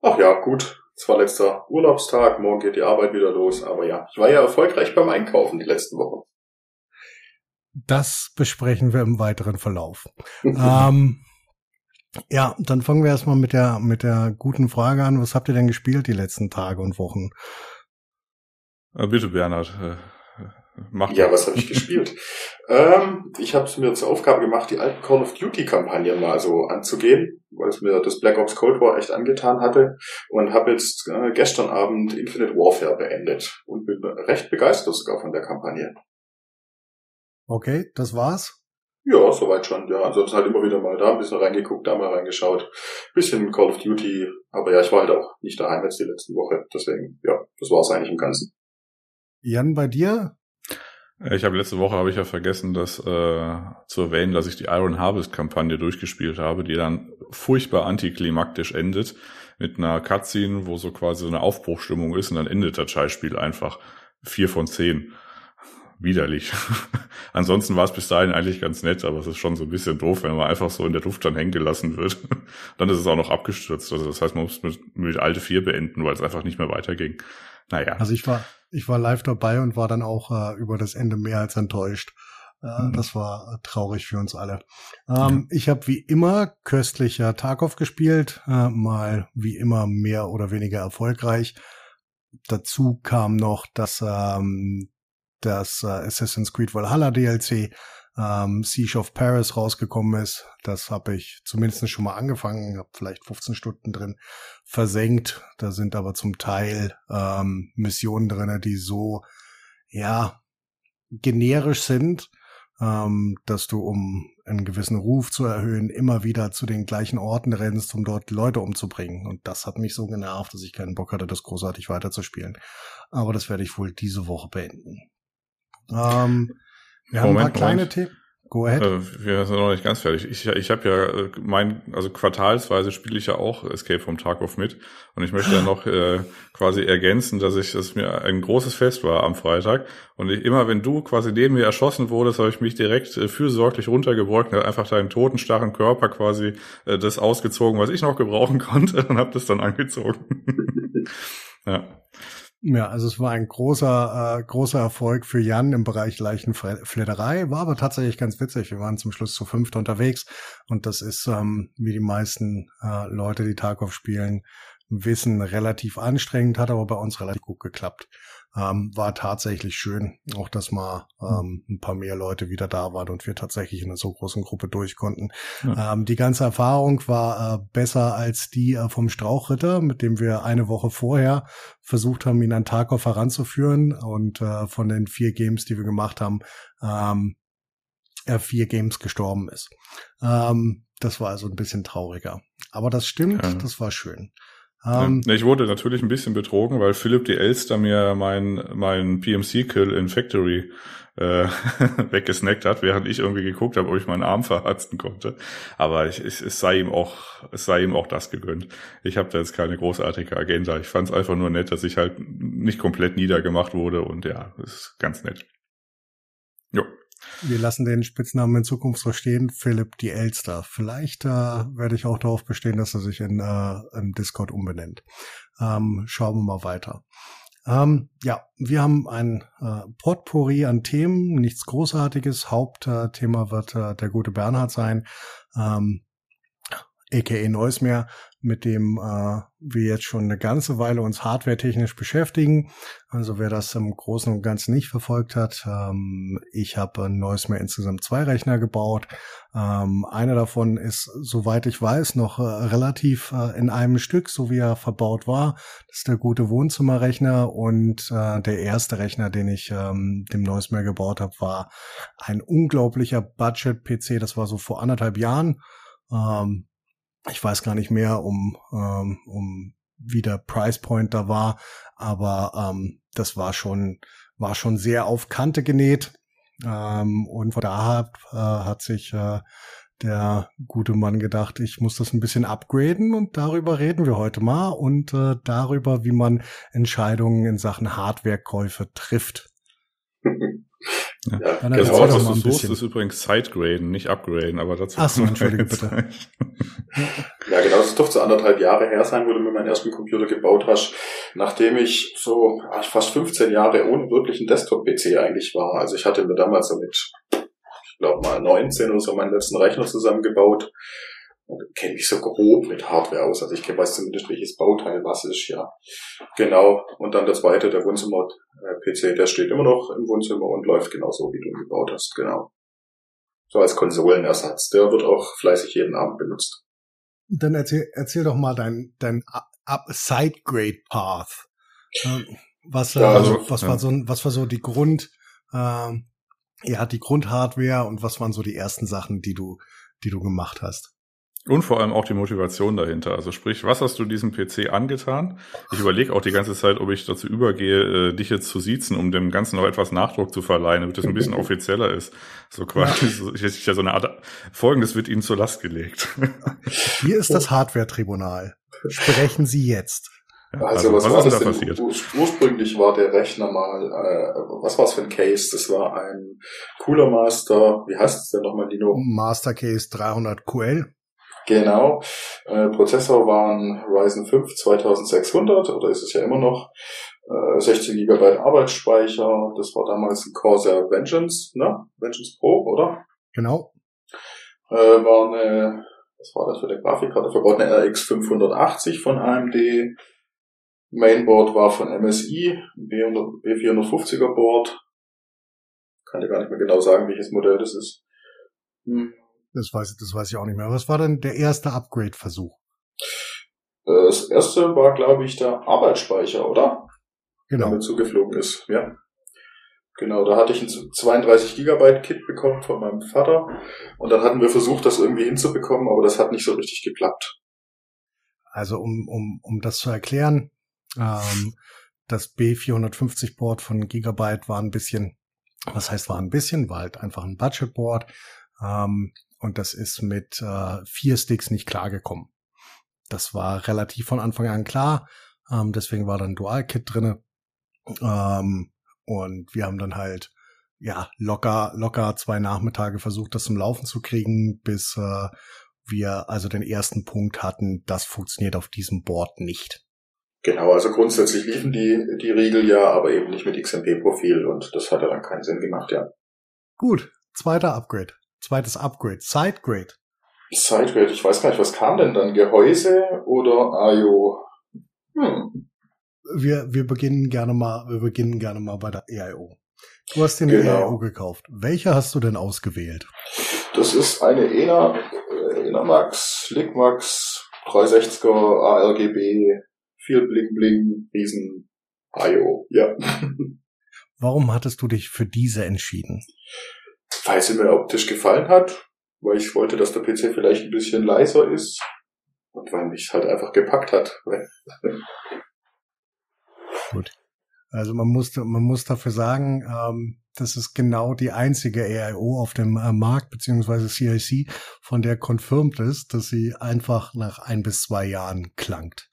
Ach ja, gut. Zwar letzter Urlaubstag, morgen geht die Arbeit wieder los, aber ja, ich war ja erfolgreich beim Einkaufen die letzten Wochen. Das besprechen wir im weiteren Verlauf. ähm, ja, dann fangen wir erstmal mit der, mit der guten Frage an. Was habt ihr denn gespielt die letzten Tage und Wochen? Äh, bitte, Bernhard. Äh, Mach ja, was habe ich gespielt? ähm, ich habe es mir zur Aufgabe gemacht, die alten Call of Duty-Kampagnen mal so anzugehen, weil es mir das Black Ops Cold War echt angetan hatte und habe jetzt äh, gestern Abend Infinite Warfare beendet und bin recht begeistert sogar von der Kampagne. Okay, das war's? Ja, soweit schon, ja. Ansonsten halt immer wieder mal da ein bisschen reingeguckt, da mal reingeschaut. Bisschen Call of Duty, aber ja, ich war halt auch nicht daheim jetzt die letzte Woche. Deswegen, ja, das war's eigentlich im Ganzen. Jan, bei dir? Ich habe letzte Woche habe ich ja vergessen, das äh, zu erwähnen, dass ich die Iron Harvest Kampagne durchgespielt habe, die dann furchtbar antiklimaktisch endet mit einer Cutscene, wo so quasi so eine Aufbruchstimmung ist und dann endet das Scheißspiel einfach vier von zehn widerlich. Ansonsten war es bis dahin eigentlich ganz nett, aber es ist schon so ein bisschen doof, wenn man einfach so in der Luft dann hängen gelassen wird. dann ist es auch noch abgestürzt. Also das heißt, man muss mit, mit alte vier beenden, weil es einfach nicht mehr weiterging. Naja. Also ich war, ich war live dabei und war dann auch äh, über das Ende mehr als enttäuscht. Äh, mhm. Das war äh, traurig für uns alle. Ähm, ja. Ich habe wie immer köstlicher Tarkov gespielt, äh, mal wie immer mehr oder weniger erfolgreich. Dazu kam noch, dass ähm, das äh, Assassin's Creed Valhalla DLC ähm, Siege of Paris rausgekommen ist. Das habe ich zumindest schon mal angefangen, habe vielleicht 15 Stunden drin versenkt. Da sind aber zum Teil ähm, Missionen drin, die so, ja, generisch sind, ähm, dass du, um einen gewissen Ruf zu erhöhen, immer wieder zu den gleichen Orten rennst, um dort Leute umzubringen. Und das hat mich so genervt, dass ich keinen Bock hatte, das großartig weiterzuspielen. Aber das werde ich wohl diese Woche beenden. Ähm, wir haben Moment, ein paar kleine Themen. Go ahead. Äh, wir sind noch nicht ganz fertig. Ich, ich habe ja äh, mein, also quartalsweise spiele ich ja auch Escape from Tarkov mit. Und ich möchte ja noch äh, quasi ergänzen, dass ich, dass mir ein großes Fest war am Freitag. Und ich, immer wenn du quasi neben mir erschossen wurdest, habe ich mich direkt äh, fürsorglich runtergebeugt und einfach deinen toten, starren Körper quasi äh, das ausgezogen, was ich noch gebrauchen konnte und habe das dann angezogen. ja. Ja, also es war ein großer, äh, großer Erfolg für Jan im Bereich Leichenfledderei, war aber tatsächlich ganz witzig. Wir waren zum Schluss zu fünft unterwegs. Und das ist, ähm, wie die meisten äh, Leute, die Tarkov spielen, wissen, relativ anstrengend, hat aber bei uns relativ gut geklappt ähm, war tatsächlich schön, auch dass mal ähm, ein paar mehr Leute wieder da waren und wir tatsächlich in einer so großen Gruppe durch konnten. Ja. Ähm, die ganze Erfahrung war äh, besser als die äh, vom Strauchritter, mit dem wir eine Woche vorher versucht haben, ihn an Tarkov heranzuführen und äh, von den vier Games, die wir gemacht haben, ähm, er vier Games gestorben ist. Ähm, das war also ein bisschen trauriger. Aber das stimmt, ja. das war schön. Um, ja, ähm, ich wurde natürlich ein bisschen betrogen, weil Philipp die Elster mir mein, mein PMC-Kill in Factory äh, weggesnackt hat, während ich irgendwie geguckt habe, ob ich meinen Arm verharzten konnte. Aber ich, ich, es sei ihm auch, es sei ihm auch das gegönnt. Ich habe da jetzt keine großartige Agenda. Ich fand es einfach nur nett, dass ich halt nicht komplett niedergemacht wurde und ja, ist ganz nett. Jo. Wir lassen den Spitznamen in Zukunft so stehen, Philipp die Elster. Vielleicht äh, werde ich auch darauf bestehen, dass er sich in, äh, im Discord umbenennt. Ähm, schauen wir mal weiter. Ähm, ja, wir haben ein äh, Potpourri an Themen, nichts Großartiges. Hauptthema wird äh, der gute Bernhard sein. Ähm, aka Neusmeer, mit dem äh, wir jetzt schon eine ganze Weile uns hardware-technisch beschäftigen. Also wer das im Großen und Ganzen nicht verfolgt hat, ähm, ich habe ein Neusmeer insgesamt zwei Rechner gebaut. Ähm, einer davon ist, soweit ich weiß, noch äh, relativ äh, in einem Stück, so wie er verbaut war. Das ist der gute Wohnzimmerrechner und äh, der erste Rechner, den ich ähm, dem Neusmeer gebaut habe, war ein unglaublicher Budget-PC. Das war so vor anderthalb Jahren. Ähm, ich weiß gar nicht mehr, um, ähm, um wie der Price Point da war, aber ähm, das war schon, war schon sehr auf Kante genäht. Ähm, und von daher äh, hat sich äh, der gute Mann gedacht, ich muss das ein bisschen upgraden und darüber reden wir heute mal und äh, darüber, wie man Entscheidungen in Sachen Hardwarekäufe trifft. Ja. Ja, genau, das Wort, was du suchst, ist übrigens Sidegraden, nicht Upgraden, aber dazu. Ach so, entschuldige bitte. ja, genau, das dürfte anderthalb Jahre her sein, wo du mir meinen ersten Computer gebaut hast, nachdem ich so fast 15 Jahre ohne wirklichen Desktop-PC eigentlich war. Also ich hatte mir damals so mit, ich glaube mal 19 oder so meinen letzten Rechner zusammengebaut kenne mich so grob mit Hardware aus. Also ich weiß zumindest, welches Bauteil was ist, ja. Genau. Und dann der zweite, der Wohnzimmer-PC, der steht immer noch im Wohnzimmer und läuft genauso, wie du ihn gebaut hast. Genau. So als Konsolenersatz. Der wird auch fleißig jeden Abend benutzt. Dann erzähl, erzähl doch mal dein, dein Side-Grade Path. Ähm, was, ja, also, was ja. war so, was war so die Grund, ähm, ja, die Grundhardware und was waren so die ersten Sachen, die du, die du gemacht hast? Und vor allem auch die Motivation dahinter. Also sprich, was hast du diesem PC angetan? Ich überlege auch die ganze Zeit, ob ich dazu übergehe, äh, dich jetzt zu siezen, um dem Ganzen noch etwas Nachdruck zu verleihen, damit es ein bisschen offizieller ist. So quasi, ja. ich, ich, ja so eine Art, Folgendes wird Ihnen zur Last gelegt. Hier ist das Hardware-Tribunal. Sprechen Sie jetzt. Also, also, was, was war das da passiert? Ursprünglich war der Rechner mal, äh, was war es für ein Case? Das war ein Cooler Master, wie heißt es denn nochmal, Dino? Master Case 300 QL. Genau. Äh, Prozessor waren Ryzen 5 2600 oder ist es ja immer noch. Äh, 16 GB Arbeitsspeicher. Das war damals ein Corsair Vengeance, ne? Vengeance Pro, oder? Genau. Äh, war eine, was war das für eine Grafikkarte? Verbaut eine RX 580 von AMD. Mainboard war von MSI, B450er Board. Kann dir gar nicht mehr genau sagen, welches Modell das ist. Hm. Das weiß, das weiß ich auch nicht mehr. Was war denn der erste Upgrade-Versuch? Äh, das erste war, glaube ich, der Arbeitsspeicher, oder? Genau. Der mir zugeflogen ist, ja. Genau, da hatte ich ein 32 Gigabyte Kit bekommen von meinem Vater und dann hatten wir versucht, das irgendwie hinzubekommen, aber das hat nicht so richtig geklappt. Also um, um, um das zu erklären, ähm, das B450 Board von Gigabyte war ein bisschen, was heißt war ein bisschen, war halt einfach ein Budget Board. Ähm, und das ist mit äh, vier Sticks nicht klargekommen. Das war relativ von Anfang an klar. Ähm, deswegen war dann Dual-Kit drinne. Ähm, und wir haben dann halt ja locker locker zwei Nachmittage versucht, das zum Laufen zu kriegen, bis äh, wir also den ersten Punkt hatten, das funktioniert auf diesem Board nicht. Genau, also grundsätzlich liefen die, die Riegel ja, aber eben nicht mit XMP-Profil und das hat ja dann keinen Sinn gemacht, ja. Gut, zweiter Upgrade. Zweites Upgrade. Sidegrade. Sidegrade, ich weiß gar nicht, was kam denn dann? Gehäuse oder IO? Hm. Wir, wir beginnen gerne mal, wir beginnen gerne mal bei der EIO. Du hast dir eine genau. EIO gekauft. Welche hast du denn ausgewählt? Das ist eine ENA, äh, ENA-Max, Ligmax, 360er, ARGB, viel Bling Bling, Riesen, IO, ja. Warum hattest du dich für diese entschieden? Weil sie mir optisch gefallen hat, weil ich wollte, dass der PC vielleicht ein bisschen leiser ist und weil mich halt einfach gepackt hat. Gut. Also man muss, man muss dafür sagen, ähm, das ist genau die einzige AIO auf dem äh, Markt, beziehungsweise CIC, von der confirmed ist, dass sie einfach nach ein bis zwei Jahren klangt.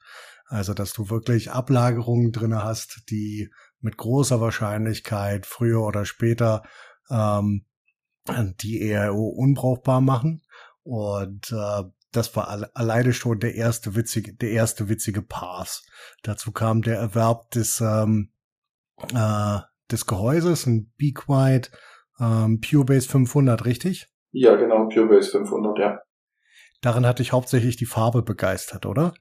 Also, dass du wirklich Ablagerungen drinne hast, die mit großer Wahrscheinlichkeit früher oder später ähm, die ERO unbrauchbar machen. Und äh, das war alle, alleine schon der erste witzige, der erste witzige Pass. Dazu kam der Erwerb des, ähm, äh, des Gehäuses, ein Be Quiet ähm, PureBase 500, richtig? Ja, genau, PureBase 500, ja. Darin hatte ich hauptsächlich die Farbe begeistert, oder?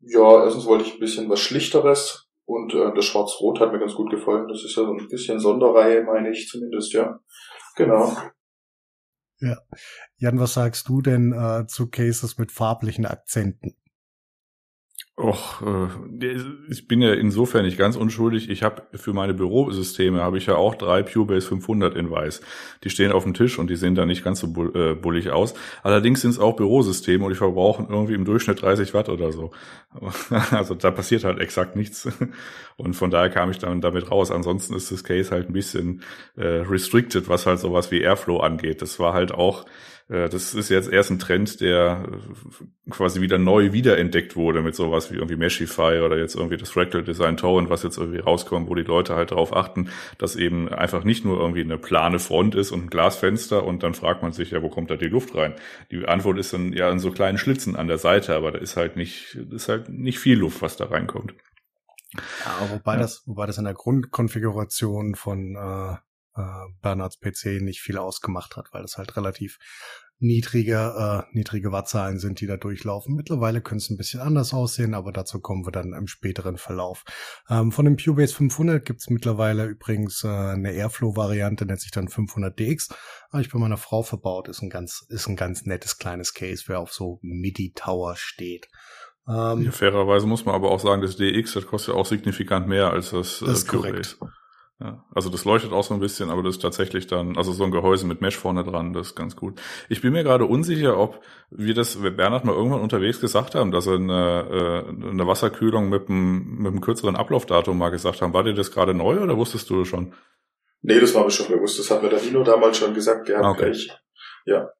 Ja, erstens wollte ich ein bisschen was Schlichteres und äh, das Schwarz-Rot hat mir ganz gut gefallen. Das ist ja so ein bisschen Sonderreihe, meine ich zumindest, ja. Genau. Ja. Jan, was sagst du denn äh, zu Cases mit farblichen Akzenten? Och, äh, ich bin ja insofern nicht ganz unschuldig. Ich habe für meine Bürosysteme habe ich ja auch drei PureBase 500 in weiß. Die stehen auf dem Tisch und die sehen da nicht ganz so äh, bullig aus. Allerdings sind es auch Bürosysteme und die verbrauchen irgendwie im Durchschnitt 30 Watt oder so. Also da passiert halt exakt nichts. Und von daher kam ich dann damit raus. Ansonsten ist das Case halt ein bisschen äh, restricted, was halt sowas wie Airflow angeht. Das war halt auch das ist jetzt erst ein Trend, der äh, quasi wieder neu wiederentdeckt wurde mit sowas wie irgendwie Meshify oder jetzt irgendwie das Fractal Design Torrent, was jetzt irgendwie rauskommt, wo die Leute halt darauf achten, dass eben einfach nicht nur irgendwie eine plane Front ist und ein Glasfenster und dann fragt man sich, ja, wo kommt da die Luft rein? Die Antwort ist dann ja in so kleinen Schlitzen an der Seite, aber da ist halt nicht, ist halt nicht viel Luft, was da reinkommt. Ja, wobei ja. das, wobei das in der Grundkonfiguration von, äh, äh, Bernards PC nicht viel ausgemacht hat, weil es halt relativ niedrige, äh, niedrige Wattzahlen sind, die da durchlaufen. Mittlerweile könnte es ein bisschen anders aussehen, aber dazu kommen wir dann im späteren Verlauf. Ähm, von dem Cubase 500 gibt es mittlerweile übrigens äh, eine Airflow-Variante, nennt sich dann 500DX. Habe ich bei meiner Frau verbaut, ist ein ganz, ist ein ganz nettes kleines Case, wer auf so MIDI-Tower steht. Ähm, ja, fairerweise muss man aber auch sagen, das DX, das kostet ja auch signifikant mehr als das, äh, das ist korrekt. Ja, also das leuchtet auch so ein bisschen, aber das ist tatsächlich dann, also so ein Gehäuse mit Mesh vorne dran, das ist ganz gut. Ich bin mir gerade unsicher, ob wir das, Bernhard mal irgendwann unterwegs gesagt haben, dass er eine, äh, eine Wasserkühlung mit einem, mit einem kürzeren Ablaufdatum mal gesagt haben. War dir das gerade neu oder wusstest du das schon? Nee, das war mir schon bewusst. Das hat mir der Nino damals schon gesagt gehabt. Okay. Gleich. Ja.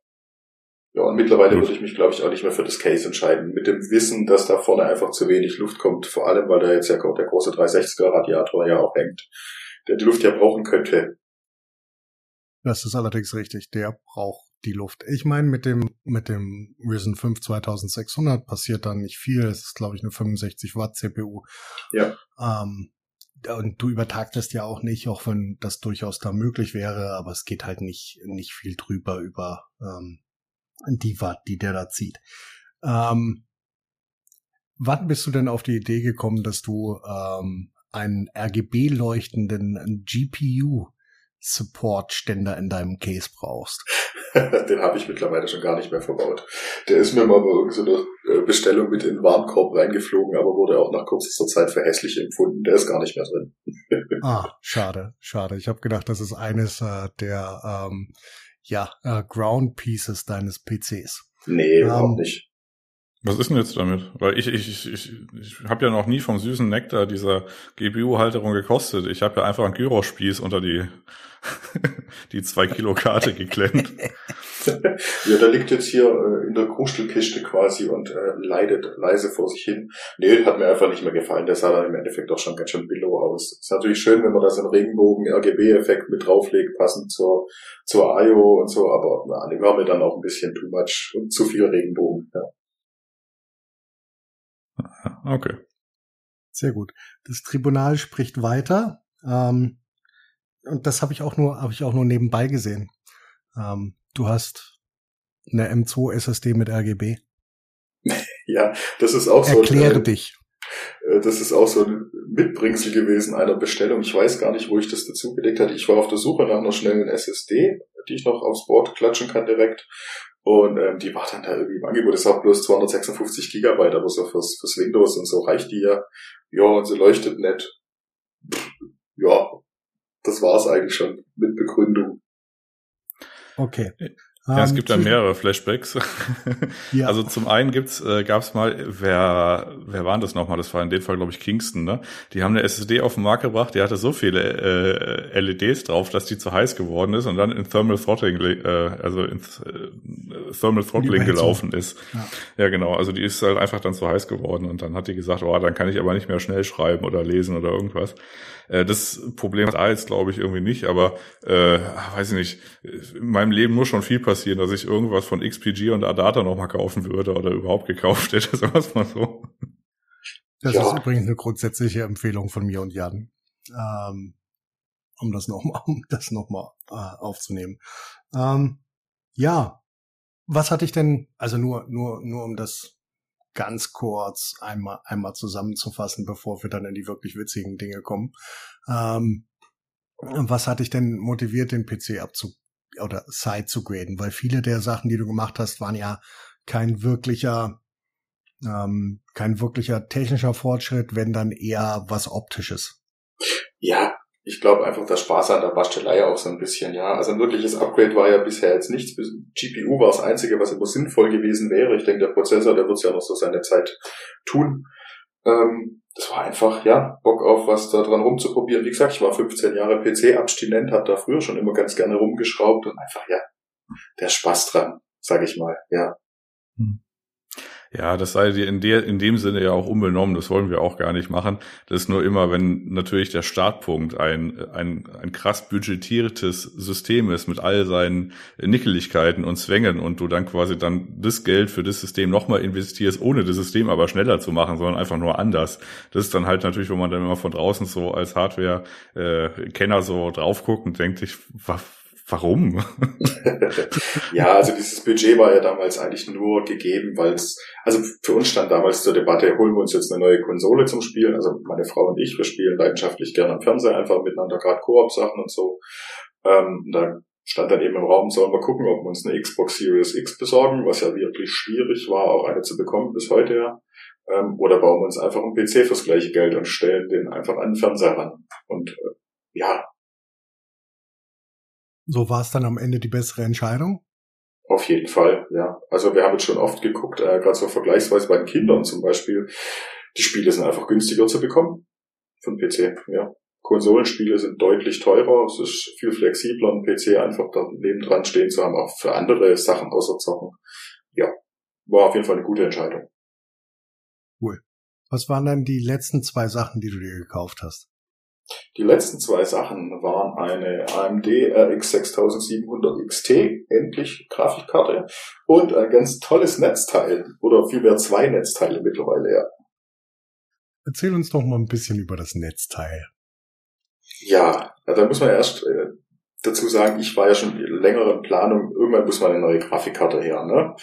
Ja, und mittlerweile Gut. würde ich mich, glaube ich, auch nicht mehr für das Case entscheiden. Mit dem Wissen, dass da vorne einfach zu wenig Luft kommt, vor allem, weil da jetzt ja der große 360er Radiator ja auch hängt der die Luft ja brauchen könnte. Das ist allerdings richtig. Der braucht die Luft. Ich meine, mit dem, mit dem Risen 5 2600 passiert da nicht viel. Es ist, glaube ich, eine 65 Watt CPU. Ja. Ähm, und du übertagtest ja auch nicht, auch wenn das durchaus da möglich wäre, aber es geht halt nicht, nicht viel drüber über ähm, die Watt, die der da zieht. Ähm, wann bist du denn auf die Idee gekommen, dass du ähm, einen RGB-leuchtenden GPU Support-Ständer in deinem Case brauchst. Den habe ich mittlerweile schon gar nicht mehr verbaut. Der ist mir mal bei irgendeiner äh, Bestellung mit in den Warenkorb reingeflogen, aber wurde auch nach kurzer Zeit für hässlich empfunden. Der ist gar nicht mehr drin. ah, schade, schade. Ich habe gedacht, das ist eines äh, der ähm, ja, äh, Ground Pieces deines PCs. Nee, überhaupt ähm, nicht. Was ist denn jetzt damit? Weil ich, ich, ich, ich, ich habe ja noch nie vom süßen Nektar dieser GPU-Halterung gekostet. Ich habe ja einfach einen Gyrospieß unter die, die zwei Kilo Karte geklemmt. ja, der liegt jetzt hier äh, in der Krustelkiste quasi und äh, leidet leise vor sich hin. Nee, hat mir einfach nicht mehr gefallen. Der sah dann im Endeffekt auch schon ganz schön billow aus. Ist natürlich schön, wenn man da so einen Regenbogen-RGB-Effekt mit drauflegt, passend zur, zur IO und so, aber na, die war mir dann auch ein bisschen too much und zu viel Regenbogen, ja. Okay. Sehr gut. Das Tribunal spricht weiter. Ähm, und das habe ich auch nur, habe ich auch nur nebenbei gesehen. Ähm, du hast eine M2 SSD mit RGB. ja, das ist auch so. Erkläre ein, dich. Äh, das ist auch so ein Mitbringsel gewesen einer Bestellung. Ich weiß gar nicht, wo ich das dazu gelegt hatte. Ich war auf der Suche nach einer schnellen SSD, die ich noch aufs Board klatschen kann direkt. Und ähm, die war dann da irgendwie im Angebot. Das war bloß 256 Gigabyte, aber so fürs, fürs Windows und so reicht die ja. Ja, und sie leuchtet nett. Ja, das war's eigentlich schon mit Begründung. Okay. Ja, es gibt da mehrere Flashbacks. ja. Also zum einen gibt's, äh, gab's mal, wer, wer waren das nochmal? Das war in dem Fall, glaube ich, Kingston, ne? Die haben eine SSD auf den Markt gebracht, die hatte so viele äh, LEDs drauf, dass die zu heiß geworden ist und dann in Thermal Throttling, äh, also in äh, Thermal Throttling gelaufen ist. Ja. ja, genau. Also die ist halt einfach dann zu heiß geworden und dann hat die gesagt, oh, dann kann ich aber nicht mehr schnell schreiben oder lesen oder irgendwas. Äh, das Problem hat jetzt, glaube ich, irgendwie nicht, aber äh, weiß ich nicht, in meinem Leben muss schon viel passieren, dass ich irgendwas von XPG und Adata nochmal kaufen würde oder überhaupt gekauft hätte, sagen wir mal so. Das ja. ist übrigens eine grundsätzliche Empfehlung von mir und Jan. Ähm, um das nochmal, um das nochmal äh, aufzunehmen. Ähm, ja, was hatte ich denn, also nur, nur, nur um das ganz kurz einmal, einmal zusammenzufassen, bevor wir dann in die wirklich witzigen Dinge kommen. Ähm, was hat dich denn motiviert, den PC abzu oder Side zu graden? Weil viele der Sachen, die du gemacht hast, waren ja kein wirklicher, ähm, kein wirklicher technischer Fortschritt, wenn dann eher was optisches. Ja, ich glaube einfach der Spaß an der Bastelei auch so ein bisschen, ja. Also ein wirkliches Upgrade war ja bisher jetzt nichts. GPU war das Einzige, was immer sinnvoll gewesen wäre. Ich denke, der Prozessor, der wird ja noch so seine Zeit tun. Ähm, das war einfach, ja, Bock auf was da dran rumzuprobieren. Wie gesagt, ich war 15 Jahre PC-abstinent, habe da früher schon immer ganz gerne rumgeschraubt und einfach, ja, der Spaß dran, sag ich mal, ja. Hm. Ja, das sei dir in, der, in dem Sinne ja auch unbenommen, das wollen wir auch gar nicht machen. Das ist nur immer, wenn natürlich der Startpunkt ein, ein, ein krass budgetiertes System ist mit all seinen Nickeligkeiten und Zwängen und du dann quasi dann das Geld für das System nochmal investierst, ohne das System aber schneller zu machen, sondern einfach nur anders. Das ist dann halt natürlich, wo man dann immer von draußen so als Hardware-Kenner äh, so drauf guckt und denkt sich, was Warum? ja, also dieses Budget war ja damals eigentlich nur gegeben, weil es, also für uns stand damals zur Debatte, holen wir uns jetzt eine neue Konsole zum Spielen. Also meine Frau und ich, wir spielen leidenschaftlich gerne am Fernseher einfach miteinander, gerade Koop-Sachen und so. Ähm, da stand dann eben im Raum, sollen wir gucken, ob wir uns eine Xbox Series X besorgen, was ja wirklich schwierig war, auch eine zu bekommen, bis heute ja. Ähm, oder bauen wir uns einfach einen PC fürs gleiche Geld und stellen den einfach an den Fernseher ran. Und äh, ja, so war es dann am Ende die bessere Entscheidung? Auf jeden Fall, ja. Also wir haben jetzt schon oft geguckt, äh, gerade so vergleichsweise bei den Kindern zum Beispiel, die Spiele sind einfach günstiger zu bekommen von PC, ja. Konsolenspiele sind deutlich teurer, es ist viel flexibler, einen PC einfach da nebendran stehen zu haben, auch für andere Sachen außer Zocken. Ja, war auf jeden Fall eine gute Entscheidung. Cool. Was waren dann die letzten zwei Sachen, die du dir gekauft hast? Die letzten zwei Sachen waren eine AMD RX 6700 XT, endlich Grafikkarte, und ein ganz tolles Netzteil, oder vielmehr zwei Netzteile mittlerweile, ja. Erzähl uns doch mal ein bisschen über das Netzteil. Ja, da muss man erst äh, dazu sagen, ich war ja schon länger in Planung, irgendwann muss mal eine neue Grafikkarte her, ne?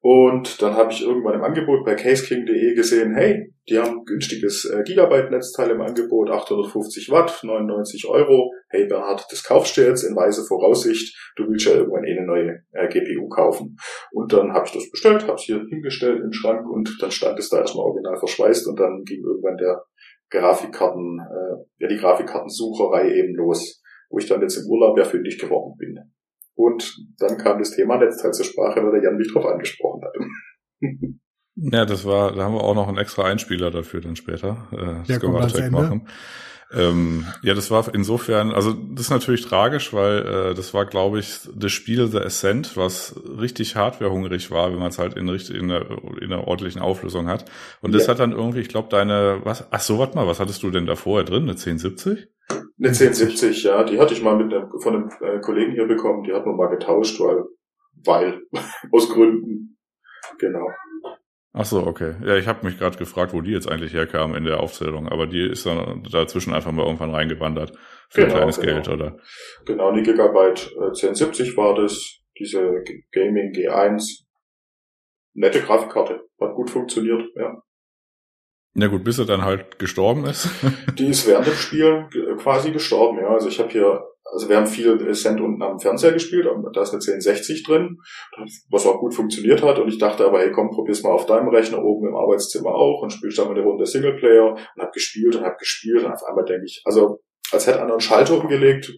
Und dann habe ich irgendwann im Angebot bei caseking.de gesehen, hey, die haben günstiges äh, Gigabyte-Netzteil im Angebot, 850 Watt, 99 Euro. Hey Bernhard, das kaufst du jetzt in weise Voraussicht, du willst ja irgendwann eh eine neue äh, GPU kaufen. Und dann habe ich das bestellt, habe es hier hingestellt im Schrank und dann stand es da erstmal original verschweißt und dann ging irgendwann der Grafikkarten, äh, ja die Grafikkartensucherei eben los, wo ich dann jetzt im Urlaub ja fündig geworden bin. Und dann kam das Thema Netzteil zur Sprache, weil der Jan mich drauf angesprochen hat. ja, das war, da haben wir auch noch einen extra Einspieler dafür dann später. Äh, das ja, können wir machen. Ähm, ja, das war insofern, also das ist natürlich tragisch, weil äh, das war, glaube ich, das Spiel The Ascent, was richtig hardwarehungrig war, wenn man es halt in, in, einer, in einer ordentlichen Auflösung hat. Und ja. das hat dann irgendwie, ich glaube, deine, was, ach so, warte mal, was hattest du denn da vorher drin? Eine 1070? Eine 1070, ja, die hatte ich mal mit einem, von einem äh, Kollegen hier bekommen, die hat man mal getauscht, weil, weil, aus Gründen, genau. Ach so, okay. Ja, ich habe mich gerade gefragt, wo die jetzt eigentlich herkam in der Aufzählung, aber die ist dann dazwischen einfach mal irgendwann reingewandert für genau, ein kleines genau. Geld, oder? Genau, die Gigabyte äh, 1070 war das, diese Gaming G1. Nette Grafikkarte, hat gut funktioniert, ja. Na gut, bis er dann halt gestorben ist. die ist während dem Spiel quasi gestorben, ja. Also ich habe hier, also wir haben viel Cent unten am Fernseher gespielt, da ist eine 1060 drin, was auch gut funktioniert hat. Und ich dachte aber, hey komm, probier's mal auf deinem Rechner oben im Arbeitszimmer auch und spielst da mal eine Runde Singleplayer und hab gespielt und hab gespielt und auf einmal denke ich, also als hätte einer einen Schalter umgelegt,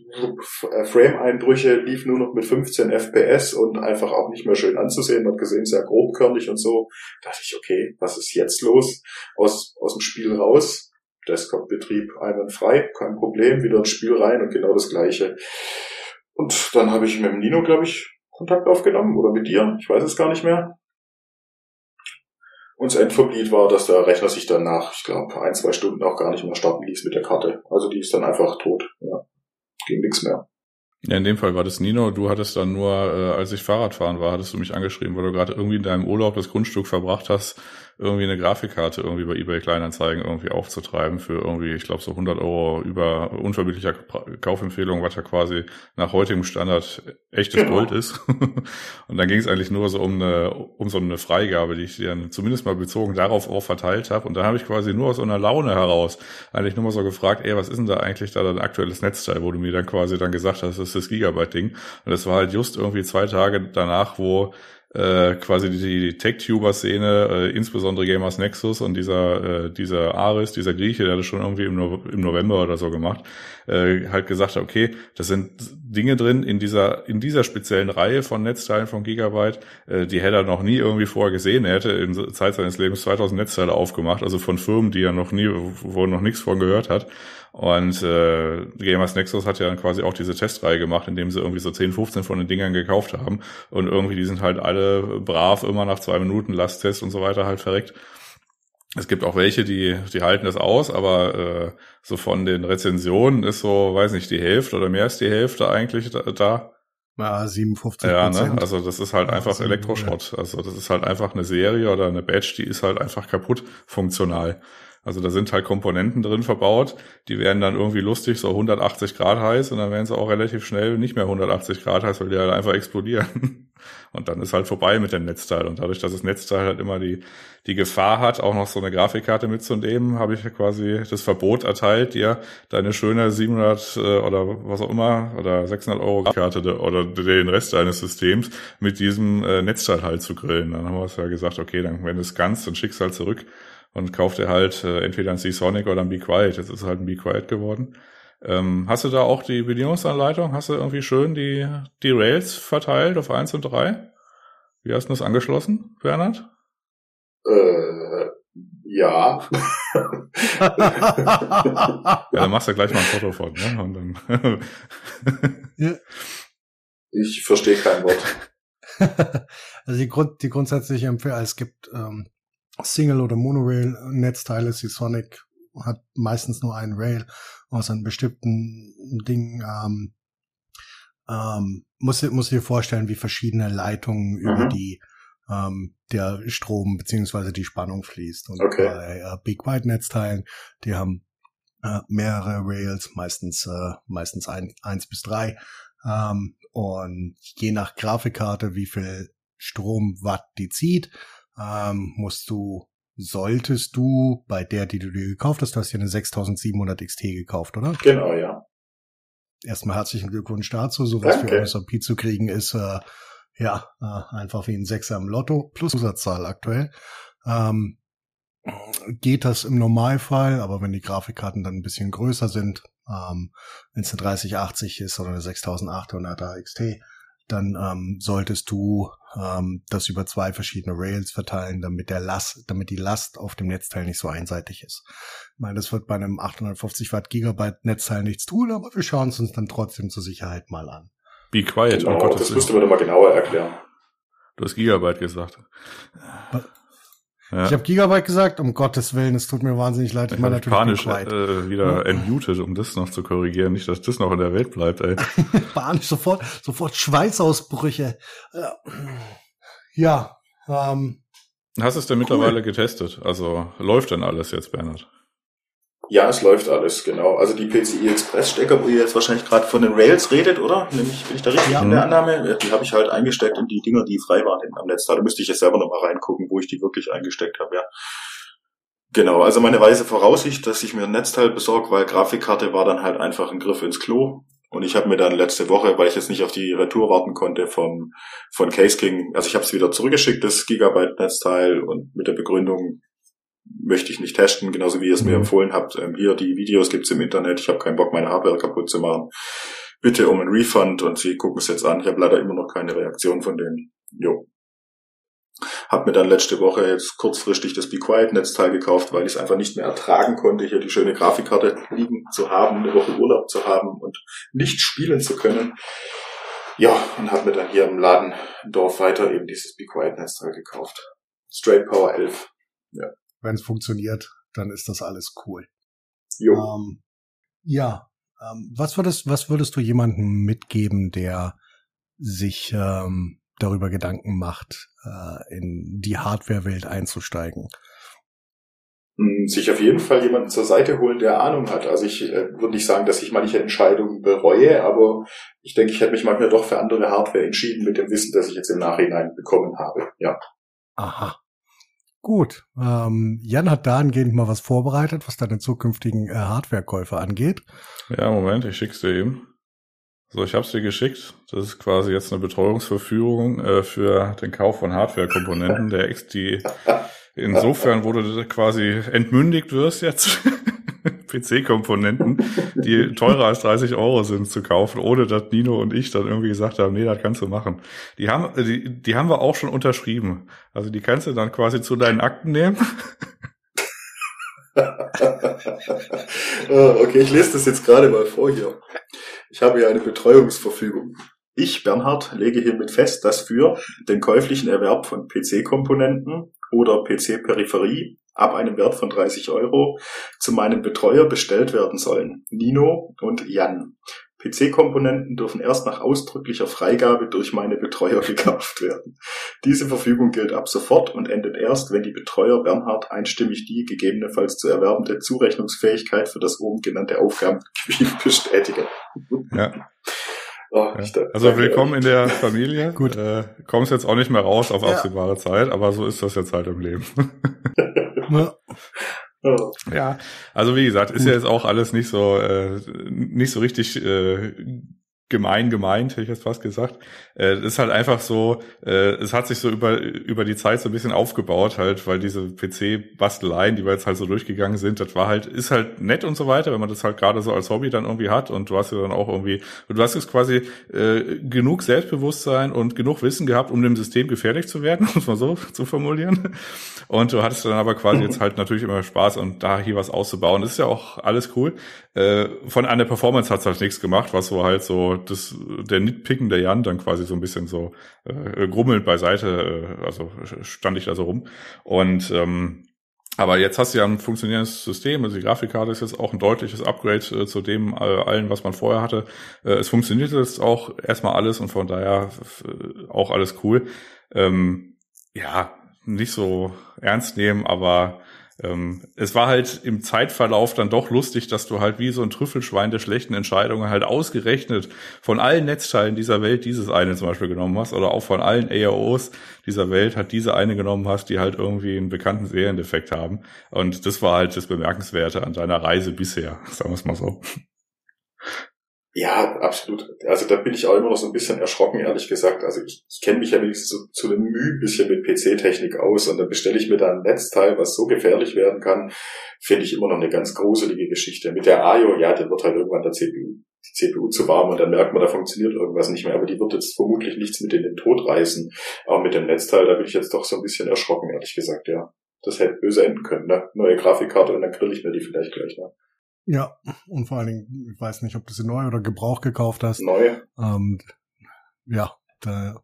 äh, Frame-Einbrüche lief nur noch mit 15 FPS und einfach auch nicht mehr schön anzusehen. Man hat gesehen, sehr grobkörnig und so. Da dachte ich, okay, was ist jetzt los? Aus, aus dem Spiel raus. Desktop-Betrieb einwandfrei, kein Problem, wieder ins Spiel rein und genau das gleiche. Und dann habe ich mit dem Nino, glaube ich, Kontakt aufgenommen oder mit dir, ich weiß es gar nicht mehr. Und das Endverblieb war, dass der Rechner sich dann nach, ich glaube, ein, zwei Stunden auch gar nicht mehr starten ließ mit der Karte. Also die ist dann einfach tot. Ja. Ging nichts mehr. Ja, in dem Fall war das Nino. Du hattest dann nur, äh, als ich Fahrradfahren war, hattest du mich angeschrieben, weil du gerade irgendwie in deinem Urlaub das Grundstück verbracht hast, irgendwie eine Grafikkarte irgendwie bei eBay Kleinanzeigen irgendwie aufzutreiben für irgendwie, ich glaube so 100 Euro über unverbindlicher Kaufempfehlung, was ja quasi nach heutigem Standard echtes genau. Gold ist. und dann ging es eigentlich nur so um eine, um so eine Freigabe, die ich dann zumindest mal bezogen darauf auch verteilt habe. Und da habe ich quasi nur aus so einer Laune heraus eigentlich nur mal so gefragt, ey, was ist denn da eigentlich da dein aktuelles Netzteil, wo du mir dann quasi dann gesagt hast, das ist das Gigabyte-Ding. Und das war halt just irgendwie zwei Tage danach, wo äh, quasi die, die Tech-Tuber-Szene, äh, insbesondere Gamers Nexus und dieser, äh, dieser Aris, dieser Grieche, der das schon irgendwie im, no im November oder so gemacht, äh, halt gesagt hat, okay, das sind Dinge drin in dieser, in dieser speziellen Reihe von Netzteilen von Gigabyte, äh, die hätte er noch nie irgendwie vorher gesehen. Er hätte in Zeit seines Lebens 2000 Netzteile aufgemacht, also von Firmen, die er noch nie, wo er noch nichts von gehört hat. Und äh, Gamers Nexus hat ja dann quasi auch diese Testreihe gemacht, indem sie irgendwie so 10, 15 von den Dingern gekauft haben. Und irgendwie, die sind halt alle brav immer nach zwei Minuten Lasttest und so weiter halt verreckt. Es gibt auch welche, die, die halten das aus, aber äh, so von den Rezensionen ist so, weiß nicht, die Hälfte oder mehr als die Hälfte eigentlich da. da. Ja, 57 Ja, ne? Also das ist halt einfach Elektroschrott. Also das ist halt einfach eine Serie oder eine Badge, die ist halt einfach kaputt funktional. Also da sind halt Komponenten drin verbaut, die werden dann irgendwie lustig, so 180 Grad heiß und dann werden sie auch relativ schnell nicht mehr 180 Grad heiß, weil die halt einfach explodieren. Und dann ist halt vorbei mit dem Netzteil. Und dadurch, dass das Netzteil halt immer die, die Gefahr hat, auch noch so eine Grafikkarte mitzunehmen, habe ich quasi das Verbot erteilt, dir deine schöne 700 äh, oder was auch immer oder 600 Euro Karte oder den Rest deines Systems mit diesem äh, Netzteil halt zu grillen. Dann haben wir es ja gesagt, okay, dann wenn du es kannst, dann schickst halt zurück und kauf dir halt äh, entweder ein C-Sonic oder ein Be Quiet. Jetzt ist es halt ein Be Quiet geworden. Ähm, hast du da auch die Bedienungsanleitung? Hast du irgendwie schön die, die Rails verteilt auf eins und drei? Wie hast du das angeschlossen, Bernhard? Äh, ja. ja, dann machst du gleich mal ein Foto von, ne? Und dann ja. Ich verstehe kein Wort. also die, Grund, die grundsätzliche Empfehlung, es gibt ähm, Single- oder Monorail-Netzteile, die Sonic hat meistens nur einen Rail aus einem bestimmten Ding. Ähm, ähm, muss, muss dir vorstellen, wie verschiedene Leitungen mhm. über die ähm, der Strom beziehungsweise die Spannung fließt. Und okay. bei äh, Big White Netzteilen, die haben äh, mehrere Rails, meistens äh, meistens ein, eins bis drei. Ähm, und je nach Grafikkarte, wie viel Strom Watt die zieht, ähm, musst du solltest du bei der, die du dir gekauft hast, du hast ja eine 6700 XT gekauft, oder? Genau, ja. Erstmal herzlichen Glückwunsch dazu. Sowas Danke. für MSRP zu kriegen ist äh, ja äh, einfach wie ein Sechser im Lotto plus Zusatzzahl aktuell. Ähm, geht das im Normalfall, aber wenn die Grafikkarten dann ein bisschen größer sind, ähm, wenn es eine 3080 ist oder eine 6800er XT, dann ähm, solltest du ähm, das über zwei verschiedene Rails verteilen, damit der Last, damit die Last auf dem Netzteil nicht so einseitig ist. Ich meine, das wird bei einem 850 Watt Gigabyte Netzteil nichts tun, aber wir schauen es uns dann trotzdem zur Sicherheit mal an. Be quiet. Genau, oh das müsste man mal genauer erklären. Du hast Gigabyte gesagt. Ja. Ich habe Gigabyte gesagt, um Gottes Willen, es tut mir wahnsinnig leid. Ich, ich meine natürlich panisch äh, wieder ja. entmutet, um das noch zu korrigieren, nicht, dass das noch in der Welt bleibt. Ey. panisch sofort, sofort Schweißausbrüche. Ja, ähm, Hast du es denn cool. mittlerweile getestet? Also läuft denn alles jetzt, Bernhard? Ja, es läuft alles, genau. Also die PCI Express Stecker, wo ihr jetzt wahrscheinlich gerade von den Rails redet, oder? Nämlich, bin ich da richtig ja. in der Annahme? Die habe ich halt eingesteckt in die Dinger, die frei waren hinten am Netz. Da müsste ich jetzt selber nochmal reingucken, wo ich die wirklich eingesteckt habe, ja. Genau, also meine weise Voraussicht, dass ich mir ein Netzteil besorge, weil Grafikkarte war dann halt einfach ein Griff ins Klo. Und ich habe mir dann letzte Woche, weil ich jetzt nicht auf die Retour warten konnte vom von Case King, also ich habe es wieder zurückgeschickt, das Gigabyte-Netzteil und mit der Begründung, möchte ich nicht testen, genauso wie ihr es mhm. mir empfohlen habt. Ähm, hier, die Videos gibt's im Internet, ich habe keinen Bock, meine Hardware kaputt zu machen. Bitte um einen Refund und sie gucken es jetzt an. Ich habe leider immer noch keine Reaktion von denen. Jo. Hab mir dann letzte Woche jetzt kurzfristig das Be Quiet Netzteil gekauft, weil ich es einfach nicht mehr ertragen konnte, hier die schöne Grafikkarte liegen zu haben, eine Woche Urlaub zu haben und nicht spielen zu können. Ja, und habe mir dann hier im Laden Dorf weiter eben dieses Be Quiet Netzteil gekauft. Straight Power 11. Ja wenn es funktioniert, dann ist das alles cool. Jo. Ähm, ja, ähm, was würdest, was würdest du jemandem mitgeben, der sich ähm, darüber Gedanken macht, äh, in die Hardware-Welt einzusteigen? Hm, sich auf jeden Fall jemanden zur Seite holen, der Ahnung hat. Also ich äh, würde nicht sagen, dass ich manche Entscheidungen bereue, aber ich denke, ich hätte mich manchmal doch für andere Hardware entschieden mit dem Wissen, das ich jetzt im Nachhinein bekommen habe. Ja. Aha. Gut, ähm, Jan hat dahingehend mal was vorbereitet, was deine zukünftigen äh, Hardwarekäufe angeht. Ja, Moment, ich schick's dir eben. So, ich hab's dir geschickt. Das ist quasi jetzt eine Betreuungsverführung äh, für den Kauf von Hardware-Komponenten. Der X, die insofern, du quasi entmündigt wirst jetzt PC-Komponenten, die teurer als 30 Euro sind, zu kaufen, ohne dass Nino und ich dann irgendwie gesagt haben, nee, das kannst du machen. Die haben, die, die haben wir auch schon unterschrieben. Also die kannst du dann quasi zu deinen Akten nehmen. okay, ich lese das jetzt gerade mal vor hier. Ich habe hier eine Betreuungsverfügung. Ich, Bernhard, lege hiermit fest, dass für den käuflichen Erwerb von PC-Komponenten oder PC-Peripherie ab einem Wert von 30 Euro zu meinem Betreuer bestellt werden sollen. Nino und Jan. PC-Komponenten dürfen erst nach ausdrücklicher Freigabe durch meine Betreuer gekauft werden. Diese Verfügung gilt ab sofort und endet erst, wenn die Betreuer Bernhard einstimmig die gegebenenfalls zu erwerbende Zurechnungsfähigkeit für das oben genannte Aufgabengebiet bestätigen. Ja. Oh, ja. Also willkommen in der Familie. Gut. Äh, kommst jetzt auch nicht mehr raus auf absehbare ja. Zeit, aber so ist das jetzt halt im Leben. ja. Ja, also wie gesagt, ist ja jetzt auch alles nicht so äh, nicht so richtig äh, gemein gemeint, hätte ich jetzt fast gesagt. Äh, es ist halt einfach so, äh, es hat sich so über, über die Zeit so ein bisschen aufgebaut halt, weil diese PC-Basteleien, die wir jetzt halt so durchgegangen sind, das war halt, ist halt nett und so weiter, wenn man das halt gerade so als Hobby dann irgendwie hat und du hast ja dann auch irgendwie, du hast jetzt quasi äh, genug Selbstbewusstsein und genug Wissen gehabt, um dem System gefährlich zu werden, muss man so zu formulieren. Und du hattest dann aber quasi jetzt halt natürlich immer Spaß und da hier was auszubauen. Das ist ja auch alles cool. Äh, von einer Performance hat's halt nichts gemacht, was so halt so das, der Nitpicken der Jan dann quasi so ein bisschen so äh, grummelnd beiseite, äh, also stand ich da so rum. Und ähm, aber jetzt hast du ja ein funktionierendes System, also die Grafikkarte ist jetzt auch ein deutliches Upgrade äh, zu dem äh, allen, was man vorher hatte. Äh, es funktioniert jetzt auch erstmal alles und von daher äh, auch alles cool. Ähm, ja, nicht so ernst nehmen, aber ähm, es war halt im Zeitverlauf dann doch lustig, dass du halt wie so ein Trüffelschwein der schlechten Entscheidungen halt ausgerechnet von allen Netzteilen dieser Welt dieses eine zum Beispiel genommen hast oder auch von allen AOs dieser Welt halt diese eine genommen hast, die halt irgendwie einen bekannten Seriendefekt haben. Und das war halt das Bemerkenswerte an deiner Reise bisher, sagen wir es mal so. Ja, absolut. Also da bin ich auch immer noch so ein bisschen erschrocken, ehrlich gesagt. Also ich, ich kenne mich ja wenigstens zu, zu einem Mühe bisschen mit PC-Technik aus und dann bestelle ich mir da ein Netzteil, was so gefährlich werden kann, finde ich immer noch eine ganz gruselige Geschichte. Mit der AIO, ja, der wird halt irgendwann der CPU, die CPU zu warm und dann merkt man, da funktioniert irgendwas nicht mehr, aber die wird jetzt vermutlich nichts mit in den Tod reißen. Aber mit dem Netzteil, da bin ich jetzt doch so ein bisschen erschrocken, ehrlich gesagt, ja. Das hätte böse enden können, ne? Neue Grafikkarte und dann grill ich mir die vielleicht gleich, ne? Ja, und vor allen Dingen, ich weiß nicht, ob du sie neu oder Gebrauch gekauft hast. Neu. Ähm, ja, da,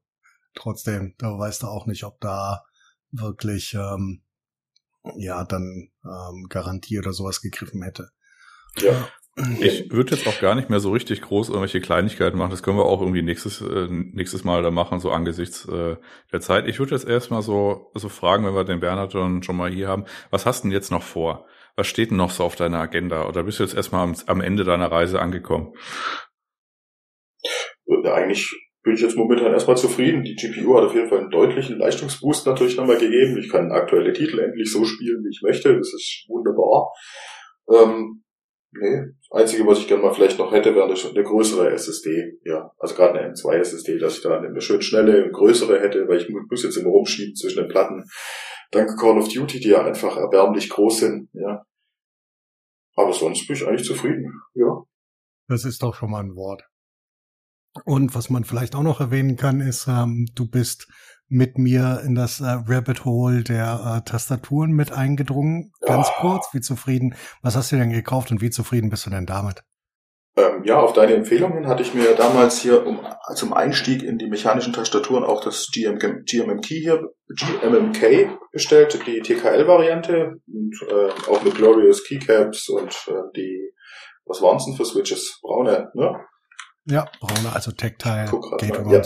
trotzdem, da weißt du auch nicht, ob da wirklich ähm, ja dann ähm, Garantie oder sowas gegriffen hätte. Ja. Ich würde jetzt auch gar nicht mehr so richtig groß irgendwelche Kleinigkeiten machen. Das können wir auch irgendwie nächstes, äh, nächstes Mal da machen, so angesichts äh, der Zeit. Ich würde jetzt erstmal so, so fragen, wenn wir den Bernhard dann schon mal hier haben, was hast du denn jetzt noch vor? Was steht denn noch so auf deiner Agenda? Oder bist du jetzt erstmal am, am Ende deiner Reise angekommen? Ja, eigentlich bin ich jetzt momentan erstmal zufrieden. Die GPU hat auf jeden Fall einen deutlichen Leistungsboost natürlich nochmal gegeben. Ich kann aktuelle Titel endlich so spielen, wie ich möchte. Das ist wunderbar. Ähm, nee, das Einzige, was ich gerne mal vielleicht noch hätte, wäre eine, eine größere SSD. Ja, also gerade eine M2 SSD, dass ich da eine schön schnelle, größere hätte, weil ich muss jetzt immer rumschieben zwischen den Platten dank Call of Duty, die ja einfach erbärmlich groß sind, ja. Aber sonst bin ich eigentlich zufrieden, ja. Das ist doch schon mal ein Wort. Und was man vielleicht auch noch erwähnen kann, ist, ähm, du bist mit mir in das äh, Rabbit Hole der äh, Tastaturen mit eingedrungen. Ganz oh. kurz, wie zufrieden, was hast du denn gekauft und wie zufrieden bist du denn damit? Ähm, ja, auf deine Empfehlungen hatte ich mir damals hier um, zum Einstieg in die mechanischen Tastaturen auch das GM, GMMK hier, GMMK bestellt, die TKL-Variante und äh, auch mit Glorious Keycaps und äh, die, was waren es denn für Switches? Braune, ne? Ja, braune, also Tactile, Gate ja,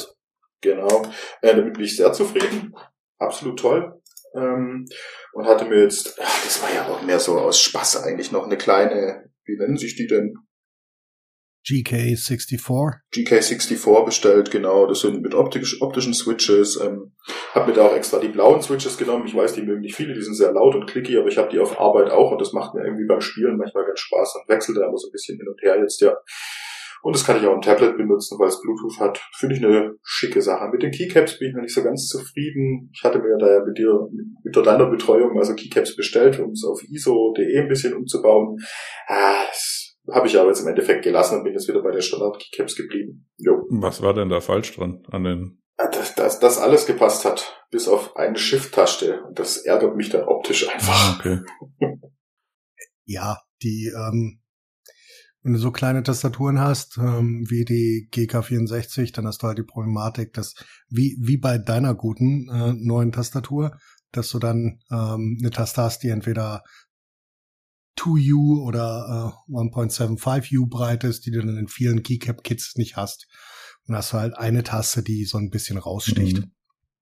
Genau. Äh, damit bin ich sehr zufrieden. Absolut toll. Ähm, und hatte mir jetzt, ja, das war ja auch mehr so aus Spaß eigentlich noch eine kleine, wie nennen sich die denn? GK64. GK64 bestellt, genau. Das sind mit optisch, optischen Switches. Ähm, hab mir da auch extra die blauen Switches genommen. Ich weiß, die mögen nicht viele, die sind sehr laut und clicky, aber ich habe die auf Arbeit auch und das macht mir irgendwie beim Spielen manchmal ganz Spaß und wechselt da immer so ein bisschen hin und her jetzt, ja. Und das kann ich auch im Tablet benutzen, weil es Bluetooth hat. Finde ich eine schicke Sache. Mit den Keycaps bin ich noch nicht so ganz zufrieden. Ich hatte mir da ja mit dir, mit deiner Betreuung also Keycaps bestellt, um es auf ISO.de ein bisschen umzubauen. Ah, habe ich aber jetzt im Endeffekt gelassen und bin jetzt wieder bei der Standard Keycaps geblieben. Jo. Was war denn da falsch dran an den? Dass, dass, dass alles gepasst hat, bis auf eine Shift-Taste. Und das ärgert mich dann optisch einfach. Ah, okay. ja, die, ähm, wenn du so kleine Tastaturen hast, ähm, wie die GK64, dann hast du halt die Problematik, dass, wie, wie bei deiner guten äh, neuen Tastatur, dass du dann ähm, eine Taste hast, die entweder 2U oder äh, 1.75U breit ist, die du dann in vielen Keycap-Kits nicht hast. Und hast du halt eine Taste, die so ein bisschen raussticht. Mhm.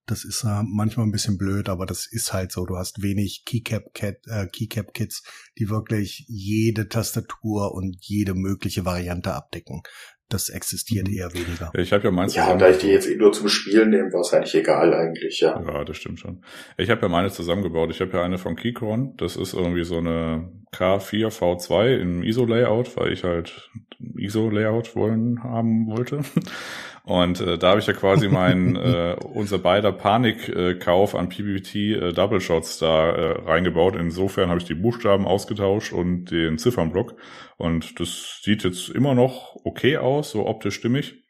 Das ist äh, manchmal ein bisschen blöd, aber das ist halt so. Du hast wenig Keycap-Kits, äh, Keycap die wirklich jede Tastatur und jede mögliche Variante abdecken das existiert mhm. eher weniger. Ich habe ja meins Ja, da ich die jetzt eh nur zum Spielen nehme, war es eigentlich egal eigentlich, ja. Ja, das stimmt schon. Ich habe ja meine zusammengebaut. Ich habe ja eine von Keychron. Das ist irgendwie so eine K4 V2 im ISO-Layout, weil ich halt ISO-Layout wollen haben wollte. Und äh, da habe ich ja quasi meinen äh, unser beider Panikkauf äh, an PBT äh, Double Shots da äh, reingebaut. Insofern habe ich die Buchstaben ausgetauscht und den Ziffernblock. Und das sieht jetzt immer noch okay aus, so optisch stimmig.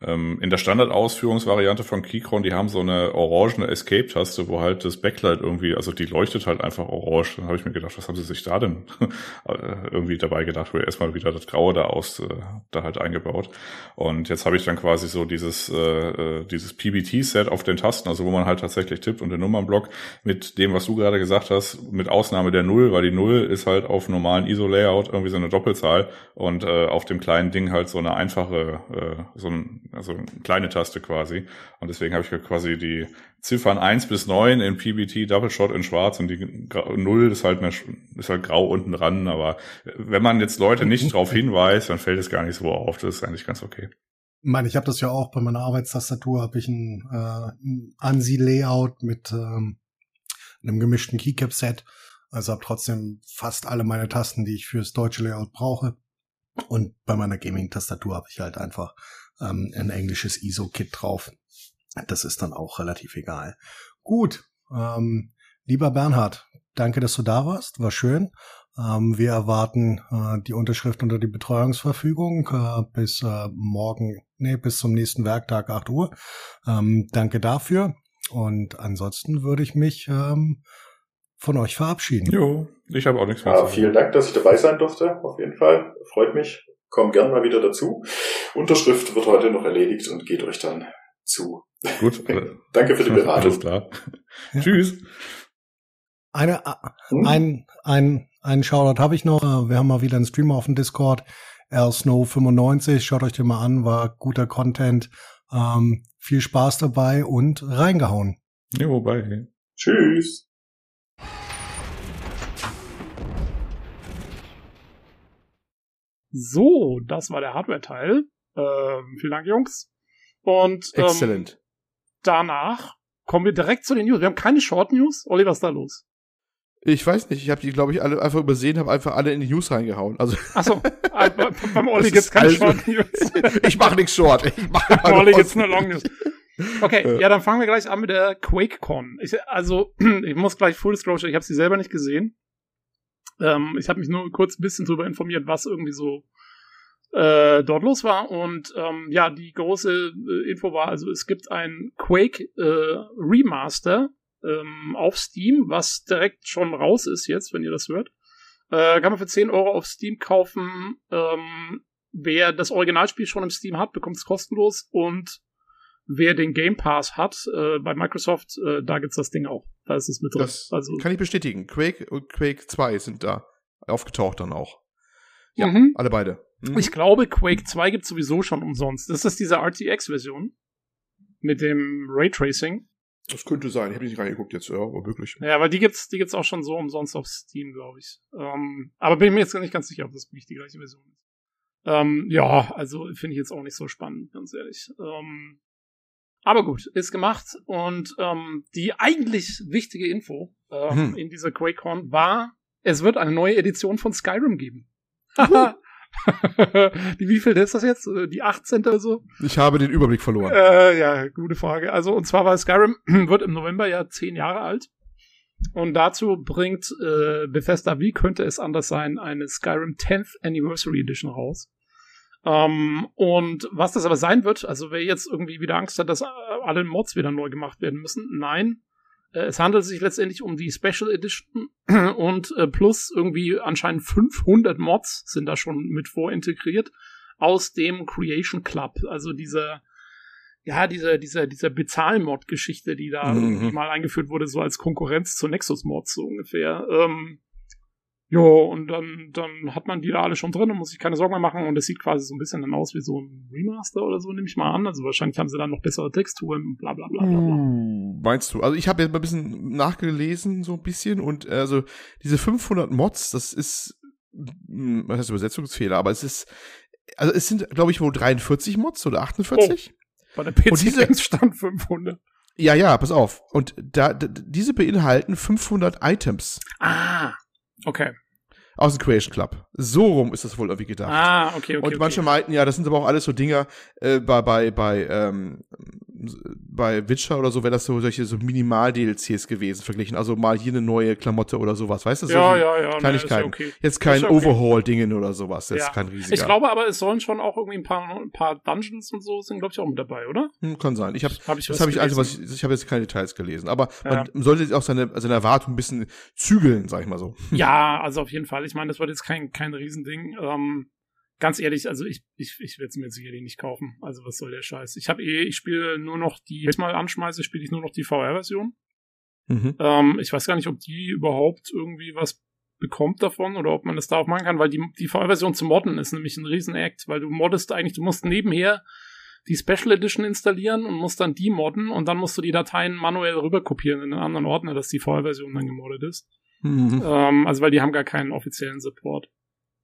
Ähm, in der Standardausführungsvariante von Keychron, die haben so eine orangene Escape-Taste, wo halt das Backlight irgendwie, also die leuchtet halt einfach orange. Dann habe ich mir gedacht, was haben sie sich da denn äh, irgendwie dabei gedacht, wo erstmal wieder das Graue da aus, äh, da halt eingebaut. Und jetzt habe ich dann quasi so dieses, äh, äh dieses PBT-Set auf den Tasten, also wo man halt tatsächlich tippt und den Nummernblock mit dem, was du gerade gesagt hast, mit Ausnahme der Null, weil die Null ist halt auf normalen ISO-Layout irgendwie so eine Doppelzahl und äh, auf dem kleinen Ding halt so eine einfache, äh, so ein also eine kleine Taste quasi. Und deswegen habe ich quasi die Ziffern 1 bis 9 in PBT Double Shot in schwarz und die 0 ist halt, mehr, ist halt grau unten dran. Aber wenn man jetzt Leute nicht darauf hinweist, dann fällt es gar nicht so auf. Das ist eigentlich ganz okay. Ich meine, ich habe das ja auch bei meiner Arbeitstastatur, habe ich ein, äh, ein ANSI-Layout mit ähm, einem gemischten Keycap-Set. Also habe trotzdem fast alle meine Tasten, die ich fürs deutsche Layout brauche. Und bei meiner Gaming-Tastatur habe ich halt einfach ähm, ein englisches ISO-Kit drauf. Das ist dann auch relativ egal. Gut, ähm, lieber Bernhard, danke, dass du da warst. War schön. Ähm, wir erwarten äh, die Unterschrift unter die Betreuungsverfügung äh, bis äh, morgen, nee, bis zum nächsten Werktag 8 Uhr. Ähm, danke dafür. Und ansonsten würde ich mich ähm, von euch verabschieden. Jo, ich habe auch nichts mehr ja, Vielen Dank, dass ich dabei sein durfte. Auf jeden Fall. Freut mich komm gern mal wieder dazu. Unterschrift wird heute noch erledigt und geht euch dann zu. Gut. Danke für die Beratung. Alles klar. Ja. Tschüss. Eine, hm? ein, ein, einen Shoutout habe ich noch. Wir haben mal wieder einen Streamer auf dem Discord. Air Snow 95. Schaut euch den mal an. War guter Content. Ähm, viel Spaß dabei und reingehauen. Ja, wobei. Tschüss. So, das war der Hardware-Teil. Ähm, vielen Dank, Jungs. Und ähm, Excellent. danach kommen wir direkt zu den News. Wir haben keine Short News. Olli, was ist da los? Ich weiß nicht, ich habe die, glaube ich, alle einfach übersehen, habe einfach alle in die News reingehauen. Also Achso, äh, beim Olli gibt's keine also, Short News. ich mache nichts Short. Ich mach beim Olli gibt's nur Long News. Okay, äh. ja, dann fangen wir gleich an mit der QuakeCon. Ich, also, ich muss gleich Full Disclosure, ich habe sie selber nicht gesehen. Ähm, ich habe mich nur kurz ein bisschen darüber informiert, was irgendwie so äh, dort los war. Und ähm, ja, die große äh, Info war, also es gibt ein Quake äh, Remaster ähm, auf Steam, was direkt schon raus ist jetzt, wenn ihr das hört. Äh, kann man für 10 Euro auf Steam kaufen. Ähm, wer das Originalspiel schon im Steam hat, bekommt es kostenlos und wer den Game Pass hat äh, bei Microsoft, äh, da gibt's das Ding auch. Da ist es mit drin. Das also, kann ich bestätigen. Quake und Quake 2 sind da aufgetaucht dann auch. Ja, mhm. alle beide. Mhm. Ich glaube, Quake 2 gibt's sowieso schon umsonst. Das ist diese RTX-Version mit dem Raytracing. Das könnte sein. Ich habe nicht reingeguckt jetzt, ja, aber wirklich. Ja, aber die gibt's, die gibt's auch schon so umsonst auf Steam, glaube ich. Ähm, aber bin mir jetzt nicht ganz sicher, ob das wirklich die gleiche Version ist. Ähm, ja, also finde ich jetzt auch nicht so spannend, ganz ehrlich. Ähm, aber gut, ist gemacht. Und ähm, die eigentlich wichtige Info ähm, hm. in dieser QuakeCon war, es wird eine neue Edition von Skyrim geben. die wie viel ist das jetzt? Die 18. oder so? Ich habe den Überblick verloren. Äh, ja, gute Frage. Also, und zwar war Skyrim wird im November ja zehn Jahre alt. Und dazu bringt äh, Bethesda, wie könnte es anders sein, eine Skyrim 10th Anniversary Edition raus. Ähm, und was das aber sein wird, also wer jetzt irgendwie wieder Angst hat, dass alle Mods wieder neu gemacht werden müssen, nein. Äh, es handelt sich letztendlich um die Special Edition und äh, plus irgendwie anscheinend 500 Mods sind da schon mit vorintegriert aus dem Creation Club, also dieser ja, diese, diese, diese Bezahlmod-Geschichte, die da Mhm. mal eingeführt wurde, so als Konkurrenz zu Nexus-Mods so ungefähr. Ähm, jo, und dann, dann hat man die da alle schon drin und muss sich keine Sorgen mehr machen und es sieht quasi so ein bisschen dann aus wie so ein Remaster oder so, nehme ich mal an. Also wahrscheinlich haben sie dann noch bessere Texturen und bla bla bla bla. Uh, meinst du? Also ich habe jetzt mal ein bisschen nachgelesen, so ein bisschen, und äh, also diese 500 Mods, das ist, hm, was heißt Übersetzungsfehler, aber es ist, also es sind, glaube ich, wohl 43 Mods oder 48? Bei der PC Und diese- Games stand 500. Ja, ja, pass auf. Und da, d- diese beinhalten 500 Items Ah, okay. aus dem Creation Club. So rum ist das wohl irgendwie gedacht. Ah, okay, okay. und okay. manche meinten, ja, das sind aber auch alles so Dinger, äh, bei, bei, bei, ähm, bei Witcher oder so wäre das so solche so Minimal-DLCs gewesen, verglichen. Also mal hier eine neue Klamotte oder sowas, weißt du? ja, ja, ja, nee, Kleinigkeiten. ist ja okay. Jetzt kein ja okay. Overhaul-Dingen oder sowas. Jetzt Ja. kein riesiger. Ich glaube aber, es sollen schon auch irgendwie ein paar, ein paar Dungeons und so sind, glaube ich, auch mit dabei, oder? Hm, kann sein. Ich habe Hab ich das habe ich also was ich, ich habe jetzt keine Details gelesen, aber man sollte jetzt auch seine seine Erwartung ein bisschen zügeln, sag ich mal so. Ja, also auf jeden Fall. Ich meine, das wird jetzt kein, kein Riesending. Ähm, ganz ehrlich, also ich, ich, ich werde es mir sicherlich nicht kaufen. Also was soll der Scheiß? Ich habe eh, ich spiele nur noch die, wenn ich mal anschmeiße, spiele ich nur noch die VR-Version. Mhm. Ähm, ich weiß gar nicht, ob die überhaupt irgendwie was bekommt davon oder ob man das da auch machen kann, weil die, die VR-Version zu modden ist nämlich ein Riesen-Act, weil du moddest eigentlich, du musst nebenher die Special Edition installieren und musst dann die modden und dann musst du die Dateien manuell rüber kopieren in einen anderen Ordner, dass die VR-Version dann gemoddet ist. Mhm. Ähm, also weil die haben gar keinen offiziellen Support.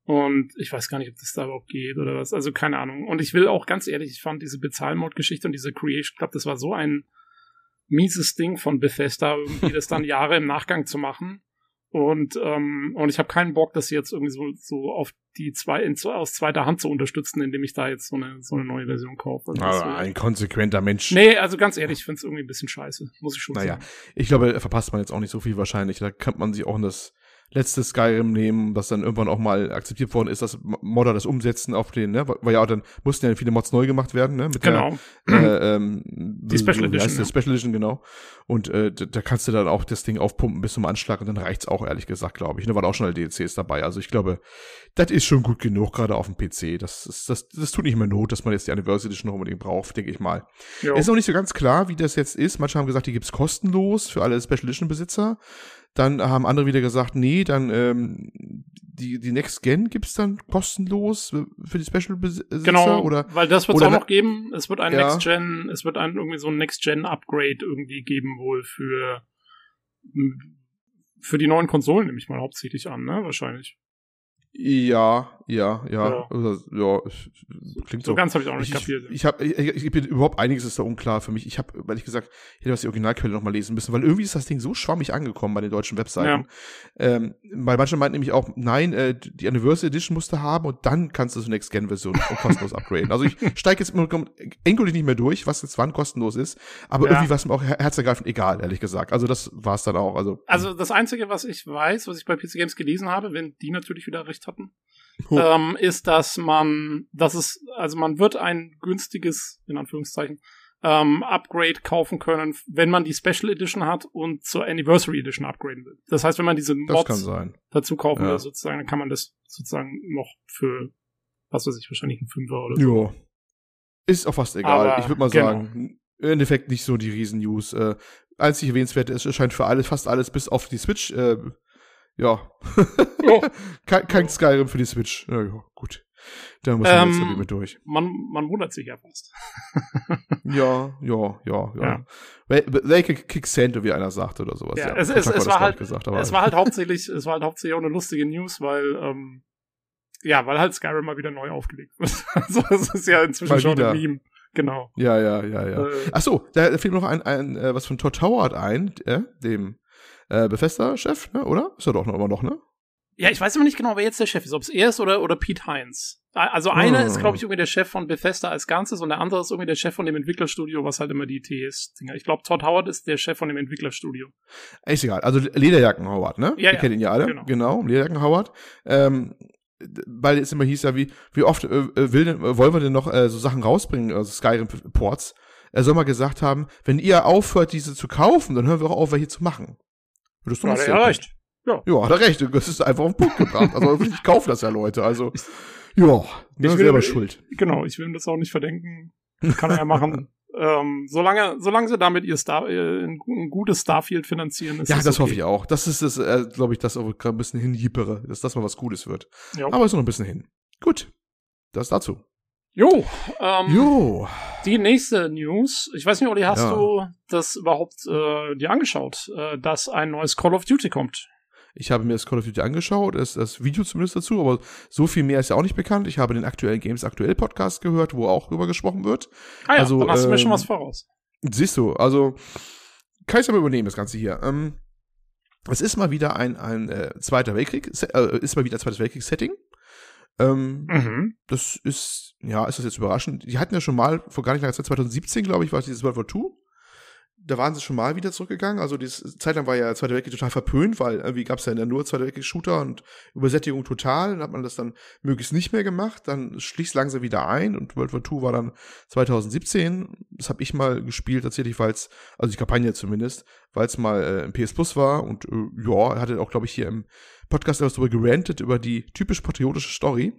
Und ich weiß gar nicht, ob das da überhaupt geht oder was. Also keine Ahnung. Und ich will auch ganz ehrlich, ich fand diese Bezahlmod-Geschichte und diese Creation Club, das war so ein mieses Ding von Bethesda, irgendwie das dann Jahre im Nachgang zu machen. Und, ähm, und ich habe keinen Bock, das jetzt irgendwie so, so auf die zwei in, aus zweiter Hand zu unterstützen, indem ich da jetzt so eine, so eine neue Version kaufe. Also Ah, will- ein konsequenter Mensch. nee, also ganz ehrlich, ich finde es irgendwie ein bisschen scheiße. Muss ich schon Naja, sagen. ich glaube, verpasst man jetzt auch nicht so viel wahrscheinlich. Da kann man sich auch in das letzte Skyrim nehmen, was dann irgendwann auch mal akzeptiert worden ist, dass Modder das umsetzen auf den, ne? Weil ja auch dann mussten ja viele Mods neu gemacht werden, ne? Mit Genau. Der, äh, ähm, die Special Edition, Der ja. Special Edition, genau. Und äh, da da kannst du dann auch das Ding aufpumpen bis zum Anschlag und dann reicht's auch, ehrlich gesagt, glaube ich. Da waren auch schon DLCs dabei. Also ich glaube, das ist schon gut genug, gerade auf dem PC. Das, ist, das, das tut nicht mehr Not, dass man jetzt die Anniversary Edition noch unbedingt braucht, denke ich mal. Jo. Ist noch nicht so ganz klar, wie das jetzt ist. Manche haben gesagt, die gibt's kostenlos für alle Special Edition Besitzer. Dann haben andere wieder gesagt, nee, dann ähm, die, die Next Gen gibt's dann kostenlos für die Special Besitzer Genau, oder weil das wird es auch noch geben. Es wird ein Ja. Next Gen, es wird ein irgendwie so ein Next Gen Upgrade irgendwie geben wohl für für die neuen Konsolen nehme ich mal hauptsächlich an, ne? Wahrscheinlich. Ja, ja, ja, Ja. ja, ja klingt So so. ganz habe ich auch nicht Ich, kapiert. ich, hab, ich, ich bin überhaupt einiges ist da unklar für mich. Ich habe, ehrlich gesagt, ich hätte was die Originalquelle noch mal lesen müssen, weil irgendwie ist das Ding so schwammig angekommen bei den deutschen Webseiten. Ähm, weil manche meinten nämlich auch, nein, äh, die Anniversary Edition musst du haben und dann kannst du zur Next Gen Version kostenlos upgraden. Also ich steige jetzt endgültig nicht mehr durch, was jetzt wann kostenlos ist, aber Ja. irgendwie war es mir auch her herzergreifend egal, ehrlich gesagt. Also das war es dann auch. Also, Also das Einzige, was ich weiß, was ich bei PC Games gelesen habe, wenn die natürlich wieder recht hatten, Oh. ähm, ist, dass man, dass es, also man wird ein günstiges, in Anführungszeichen, ähm, Upgrade kaufen können, wenn man die Special Edition hat und zur Anniversary Edition upgraden will. Das heißt, wenn man diese Mods dazu kaufen Ja. will, sozusagen, dann kann man das sozusagen noch für, was weiß ich, wahrscheinlich ein Fünfer oder so. Ja. Ist auch fast egal. Aber ich würde mal genau. sagen, im Endeffekt nicht so die Riesen-News. Äh, einzig erwähnenswert ist, es scheint für alles, fast alles bis auf die Switch, äh, ja. Ja. kein, kein Skyrim für die Switch. Ja, ja, gut. Da muss man jetzt Ähm, irgendwie mit durch. Man, man wundert sich ja fast. Ja, ja, ja, ja. Ja. They, they can kick sand, wie einer sagt oder sowas. Ja, Ja, es- es- es das, war halt- gesagt, es war halt hauptsächlich, es war halt hauptsächlich auch eine lustige News, weil, ähm, ja, weil halt Skyrim mal wieder neu aufgelegt wird. also, es ist ja inzwischen Mal schon wieder. ein Meme. Genau. ja, ja, ja, ja. Äh, Ach so, da fiel mir noch ein, ein äh, was von Todd Howard ein, äh, dem äh, Bethesda-Chef, ne, oder? Ist er doch noch immer noch, ne? ja, ich weiß immer nicht genau, wer jetzt der Chef ist, ob es er ist oder, oder Pete Heinz. Also einer Ah. ist, glaube ich, irgendwie der Chef von Bethesda als Ganzes und der andere ist irgendwie der Chef von dem Entwicklerstudio, was halt immer die TS-Dinger. Ich glaube, Todd Howard ist der Chef von dem Entwicklerstudio. Ist egal. Also Lederjacken Howard, ne? Ja, Ihr ja. kennt ihn ja alle. Genau. Genau, Lederjacken Howard. Ähm, weil es immer hieß ja, wie, wie oft äh, will denn, wollen wir denn noch äh, so Sachen rausbringen, also Skyrim-Ports? er soll mal gesagt haben, wenn ihr aufhört, diese zu kaufen, dann hören wir auch auf, welche zu machen. Würdest du ja, noch ja recht. Ja. ja, hat er recht. Das ist einfach auf den Punkt gebracht. Also ich kaufe das ja Leute. Also ja, ich will, selber schuld. Genau, ich will ihm das auch nicht verdenken. Kann er ja machen. ähm, solange, solange sie damit ihr Star, äh, ein, ein, gutes Starfield finanzieren, ist Ja, das, das okay. hoffe ich auch. Das ist das, äh, glaube ich, das auch gerade ein bisschen hinjippere, dass das mal was Gutes wird. Jo. Aber ist noch ein bisschen hin. Gut. Das dazu. Jo, ähm, jo. Die nächste News. Ich weiß nicht, Olli, hast ja. du das überhaupt äh, dir angeschaut, äh, dass ein neues Call of Duty kommt? Ich habe mir das Call of Duty angeschaut, das, das Video zumindest dazu, aber so viel mehr ist ja auch nicht bekannt. Ich habe den aktuellen Games Aktuell Podcast gehört, wo auch drüber gesprochen wird. Ah ja, also, dann hast ähm, du mir schon ähm, was voraus. Siehst du, also kann ich aber übernehmen, das Ganze hier. Ähm, es ist mal wieder ein, ein äh, Zweiter Weltkrieg, äh, ist mal wieder ein Zweites Weltkrieg-Setting. Ähm, mhm. Das ist, ja, ist das jetzt überraschend? Die hatten ja schon mal, vor gar nicht langer Zeit, 2017, glaube ich, war es dieses World War II da waren sie schon mal wieder zurückgegangen. Also die Zeit lang war ja Zweiter Weltkrieg total verpönt, weil irgendwie gab es ja nur Zweiter Weltkrieg-Shooter und Übersättigung total. Dann hat man das dann möglichst nicht mehr gemacht. Dann schließt langsam wieder ein und World War II war dann 2017. Das habe ich mal gespielt tatsächlich, weil es, also die Kampagne zumindest, weil es mal äh, im PS Plus war und äh, ja, hatte auch, glaube ich, hier im Podcast etwas darüber gerantet, über die typisch patriotische Story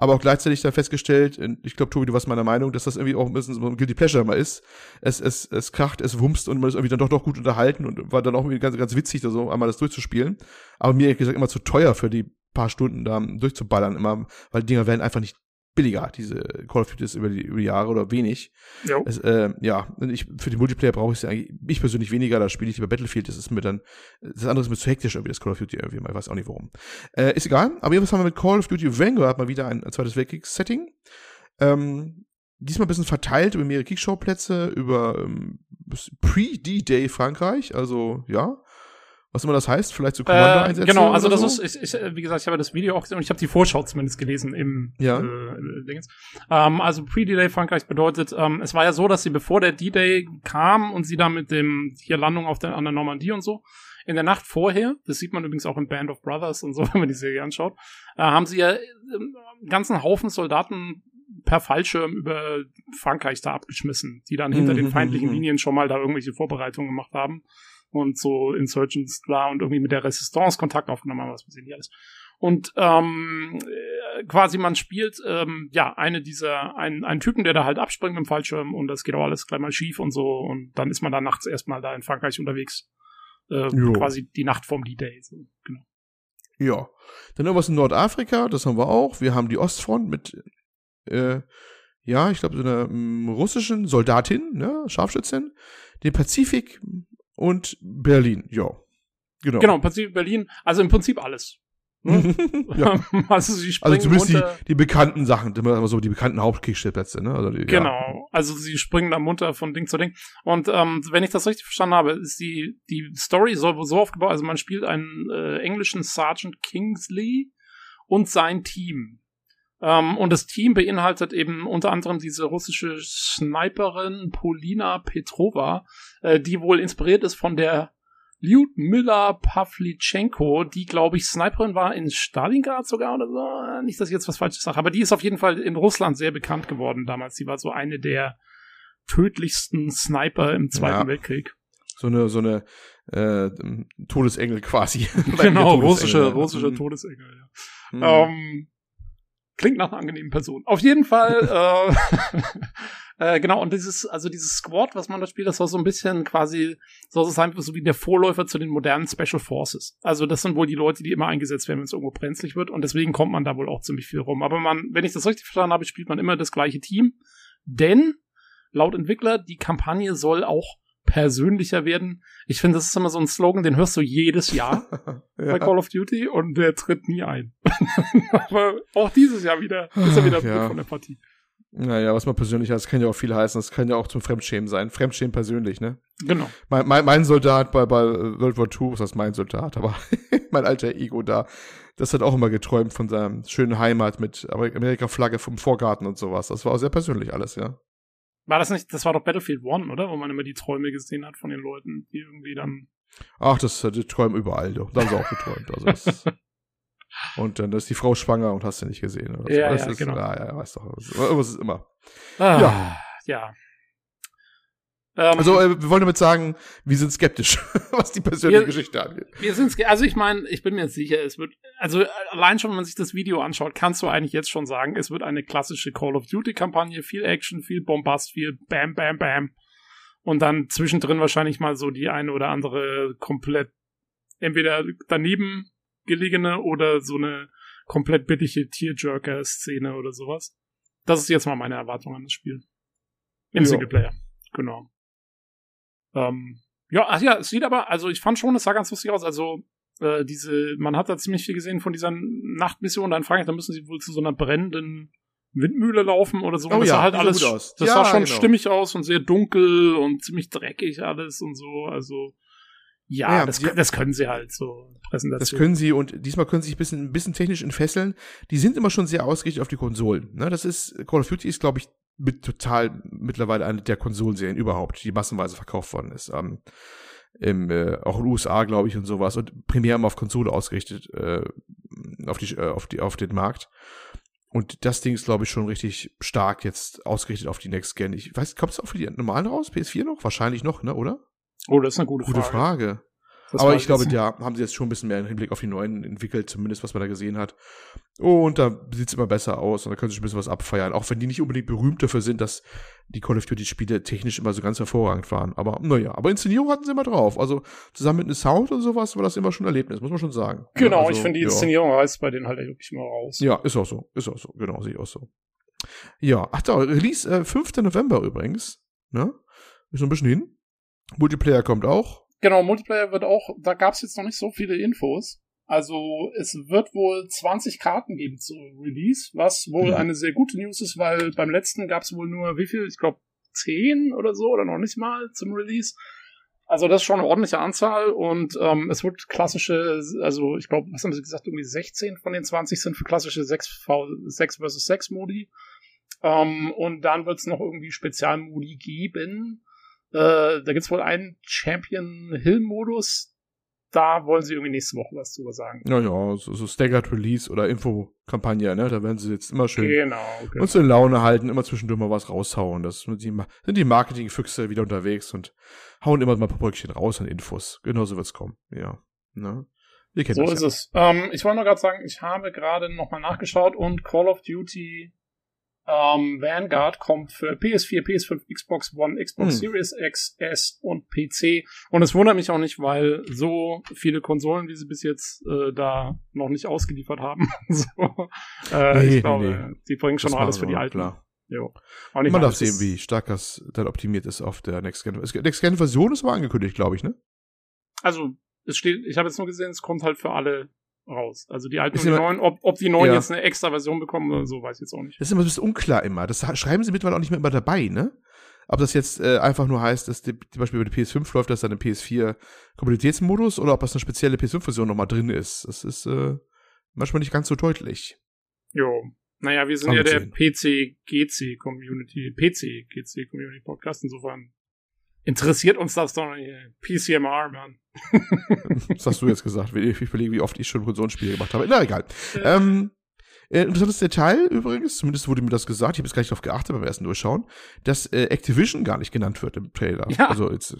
aber auch gleichzeitig da festgestellt, ich glaube, Tobi, du warst meiner Meinung, dass das irgendwie auch ein bisschen so ein Guilty Pleasure mal ist. Es, es, es kracht, es wumst und man ist irgendwie dann doch noch gut unterhalten und war dann auch irgendwie ganz, ganz witzig, da so einmal das durchzuspielen. Aber mir, ehrlich gesagt, immer zu teuer für die paar Stunden da durchzuballern, immer, weil die Dinger werden einfach nicht billiger, diese Call of Duty über die, über die Jahre oder wenig. Es, äh, ja, ich, für die Multiplayer brauche ich es ja eigentlich, ich persönlich weniger, da spiele ich lieber Battlefield, das ist mir dann, das andere ist mir zu hektisch irgendwie, das Call of Duty irgendwie, ich weiß auch nicht warum. Äh, ist egal, aber jetzt haben wir mit Call of Duty Vanguard mal wieder ein, ein zweites Weltkriegs-Setting. Ähm, diesmal ein bisschen verteilt über mehrere Kriegsschauplätze, über ähm, Pre-D-Day Frankreich, also ja, was immer das heißt, vielleicht so Kommando-Einsätze. Äh, genau, also das so? ist, ich, ich, wie gesagt, ich habe das Video auch gesehen und ich habe die Vorschau zumindest gelesen im ja. äh, Dingens. Ähm, also Pre-D-Day Frankreich bedeutet, ähm, es war ja so, dass sie bevor der D-Day kam und sie da mit dem hier Landung auf der, an der Normandie und so, in der Nacht vorher, das sieht man übrigens auch in Band of Brothers und so, wenn man die Serie anschaut, äh, haben sie ja einen ähm, ganzen Haufen Soldaten per Fallschirm über Frankreich da abgeschmissen, die dann hinter mhm. den feindlichen Linien schon mal da irgendwelche Vorbereitungen gemacht haben und so Insurgents da und irgendwie mit der Resistance Kontakt aufgenommen haben, was weiß ich nicht alles. Und ähm, äh, quasi man spielt ähm, ja eine dieser einen, einen Typen, der da halt abspringt im Fallschirm und das geht auch alles gleich mal schief und so und dann ist man da nachts erstmal da in Frankreich unterwegs. Äh, quasi die Nacht vom D-Day. So, genau. Ja. Dann irgendwas in Nordafrika, das haben wir auch. Wir haben die Ostfront mit äh, ja, ich glaube, so einer um, russischen Soldatin, ne, Scharfschützin, den Pazifik und Berlin, ja. Genau. Genau, im Prinzip Berlin, also im Prinzip alles. Ne? ja. also, sie also zumindest die, die bekannten Sachen, immer so die bekannten Hauptkriegsstellplätze, ne? Also die, genau, ja. also sie springen da munter von Ding zu Ding. Und ähm, wenn ich das richtig verstanden habe, ist die, die Story so, so aufgebaut, also man spielt einen äh, englischen Sergeant Kingsley und sein Team. Ähm, und das Team beinhaltet eben unter anderem diese russische Sniperin Polina Petrova, äh, die wohl inspiriert ist von der Lyudmila Pavlichenko, die, glaube ich, Sniperin war in Stalingrad sogar oder so. Nicht, dass ich jetzt was Falsches sage, aber die ist auf jeden Fall in Russland sehr bekannt geworden damals. Sie war so eine der tödlichsten Sniper im Zweiten ja. Weltkrieg. So eine, so eine äh, Todesengel quasi. genau, russische, russische mhm. Todesengel, ja. Mhm. Ähm, Klingt nach einer angenehmen Person. Auf jeden Fall, äh, äh, genau, und dieses, also dieses Squad, was man da spielt, das soll so ein bisschen quasi, soll so sein, so wie der Vorläufer zu den modernen Special Forces. Also das sind wohl die Leute, die immer eingesetzt werden, wenn es irgendwo brenzlig wird, und deswegen kommt man da wohl auch ziemlich viel rum. Aber man, wenn ich das richtig verstanden habe, spielt man immer das gleiche Team, denn laut Entwickler, die Kampagne soll auch persönlicher werden. Ich finde, das ist immer so ein Slogan, den hörst du jedes Jahr ja. bei Call of Duty und der tritt nie ein. Aber auch dieses Jahr wieder ist er wieder ja. von der Partie. Naja, was man persönlich hat, das kann ja auch viel heißen. Das kann ja auch zum Fremdschämen sein. Fremdschämen persönlich, ne? Genau. Mein, mein, mein Soldat bei, bei World War II, was heißt mein Soldat, aber mein alter Ego da, das hat auch immer geträumt von seiner schönen Heimat mit Amerika-Flagge vom Vorgarten und sowas. Das war auch sehr persönlich alles, ja. War das nicht, das war doch Battlefield One, oder? Wo man immer die Träume gesehen hat von den Leuten, die irgendwie dann. Ach, das die träumen überall, doch. Da haben sie auch geträumt. Also das, und dann ist die Frau schwanger und hast du nicht gesehen. Oder ja, das ja, ist, genau. Ja, ja, weißt doch. Irgendwas ist immer. Ah, ja. Ja. Ähm, also äh, wir wollen damit sagen, wir sind skeptisch, was die persönliche wir, Geschichte angeht. Wir sind also ich meine, ich bin mir sicher, es wird also allein schon, wenn man sich das Video anschaut, kannst du eigentlich jetzt schon sagen, es wird eine klassische Call of Duty Kampagne, viel Action, viel Bombast, viel Bam Bam Bam und dann zwischendrin wahrscheinlich mal so die eine oder andere komplett entweder daneben gelegene oder so eine komplett billige Tearjerker-Szene oder sowas. Das ist jetzt mal meine Erwartung an das Spiel. Im ja. Singleplayer. Genau. Ähm, ja, ach ja, es sieht aber, also ich fand schon, es sah ganz lustig aus. Also, äh, diese, man hat da ziemlich viel gesehen von dieser Nachtmission. Dann frage ich, da müssen sie wohl zu so einer brennenden Windmühle laufen oder so. Oh, das ja, sah halt alles, das ja, sah schon genau. stimmig aus und sehr dunkel und ziemlich dreckig alles und so. Also, ja, ja das, die, das können sie halt so Präsentation. Das können sie und diesmal können sie sich ein bisschen, ein bisschen technisch entfesseln. Die sind immer schon sehr ausgerichtet auf die Konsolen. Ne? Das ist, Call of Duty ist, glaube ich, mit total mittlerweile eine der Konsolenserien überhaupt, die massenweise verkauft worden ist. Ähm, im, äh, auch in den USA, glaube ich, und sowas. Und primär immer auf Konsole ausgerichtet, äh, auf, die, äh, auf, die, auf den Markt. Und das Ding ist, glaube ich, schon richtig stark jetzt ausgerichtet auf die Next Gen. Ich weiß, kommt es auch für die normalen raus? PS4 noch? Wahrscheinlich noch, ne, oder? Oh, das ist eine gute, gute Frage. Frage. Das Aber ich glaube, ja, haben sie jetzt schon ein bisschen mehr im Hinblick auf die neuen entwickelt, zumindest was man da gesehen hat. Und da sieht's immer besser aus und da können sie ein bisschen was abfeiern. Auch wenn die nicht unbedingt berühmt dafür sind, dass die Call of Duty Spiele technisch immer so ganz hervorragend waren. Aber naja, aber Inszenierung hatten sie immer drauf. Also zusammen mit einem Sound und sowas war das immer schon ein Erlebnis, muss man schon sagen. Genau, also, ich finde die Inszenierung ja. reißt bei denen halt wirklich immer raus. Ja, ist auch so, ist auch so, genau, sehe ich auch so. Ja, ach da, Release äh, 5. November übrigens, ne? Ist noch ein bisschen hin. Multiplayer kommt auch. Genau, Multiplayer wird auch, da gab es jetzt noch nicht so viele Infos. Also es wird wohl 20 Karten geben zu Release, was wohl mhm. eine sehr gute News ist, weil beim letzten gab es wohl nur wie viel? Ich glaube 10 oder so oder noch nicht mal zum Release. Also das ist schon eine ordentliche Anzahl und ähm, es wird klassische, also ich glaube, was haben sie gesagt, irgendwie 16 von den 20 sind für klassische 6, v, 6 vs 6 Modi. Ähm, und dann wird es noch irgendwie Spezialmodi geben. Äh, da gibt's wohl einen Champion Hill-Modus. Da wollen sie irgendwie nächste Woche was drüber sagen. Ja, ja, so, so Staggered Release oder Info-Kampagne, ne? Da werden sie jetzt immer schön genau, genau. uns in Laune halten, immer zwischendurch mal was raushauen. Das sind die, sind die Marketing-Füchse wieder unterwegs und hauen immer mal ein paar Bröckchen raus an Infos. Genau so wird's kommen. Ja. Ne? so ist ja. es. Ähm, ich wollte nur gerade sagen, ich habe gerade nochmal nachgeschaut und Call of Duty ähm, Vanguard kommt für PS4, PS5, Xbox One, Xbox hm. Series X, S und PC. Und es wundert mich auch nicht, weil so viele Konsolen, wie sie bis jetzt äh, da noch nicht ausgeliefert haben. so, äh, nee, ich glaube, nee. die bringen schon alles für die Alten. Klar. Jo. Man darf sehen, wie stark das dann optimiert ist auf der Next Gen. Next Gen Version ist aber angekündigt, glaube ich, ne? Also, es steht, ich habe jetzt nur gesehen, es kommt halt für alle raus. Also die alten und die neuen, ob, ob die neuen ja. jetzt eine extra Version bekommen oder so, weiß ich jetzt auch nicht. Das ist immer ein bisschen unklar immer. Das schreiben sie mittlerweile auch nicht mehr immer dabei, ne? Ob das jetzt äh, einfach nur heißt, dass die, zum Beispiel über die PS5 läuft, dass dann im PS4 Kompatibilitätsmodus oder ob das eine spezielle PS5-Version nochmal drin ist. Das ist äh, manchmal nicht ganz so deutlich. Jo. Naja, wir sind ja der PC-GC-Community, PC-GC-Community-Podcast, insofern interessiert uns das doch nicht. PCMR, Mann. das hast du jetzt gesagt. Ich überlege, wie oft ich schon Konsolenspiele gemacht habe. Na, egal. Ja. Ähm, äh, interessantes Detail übrigens, zumindest wurde mir das gesagt, ich habe jetzt gar nicht darauf geachtet beim ersten Durchschauen, dass äh, Activision gar nicht genannt wird im Trailer. Ja. Also jetzt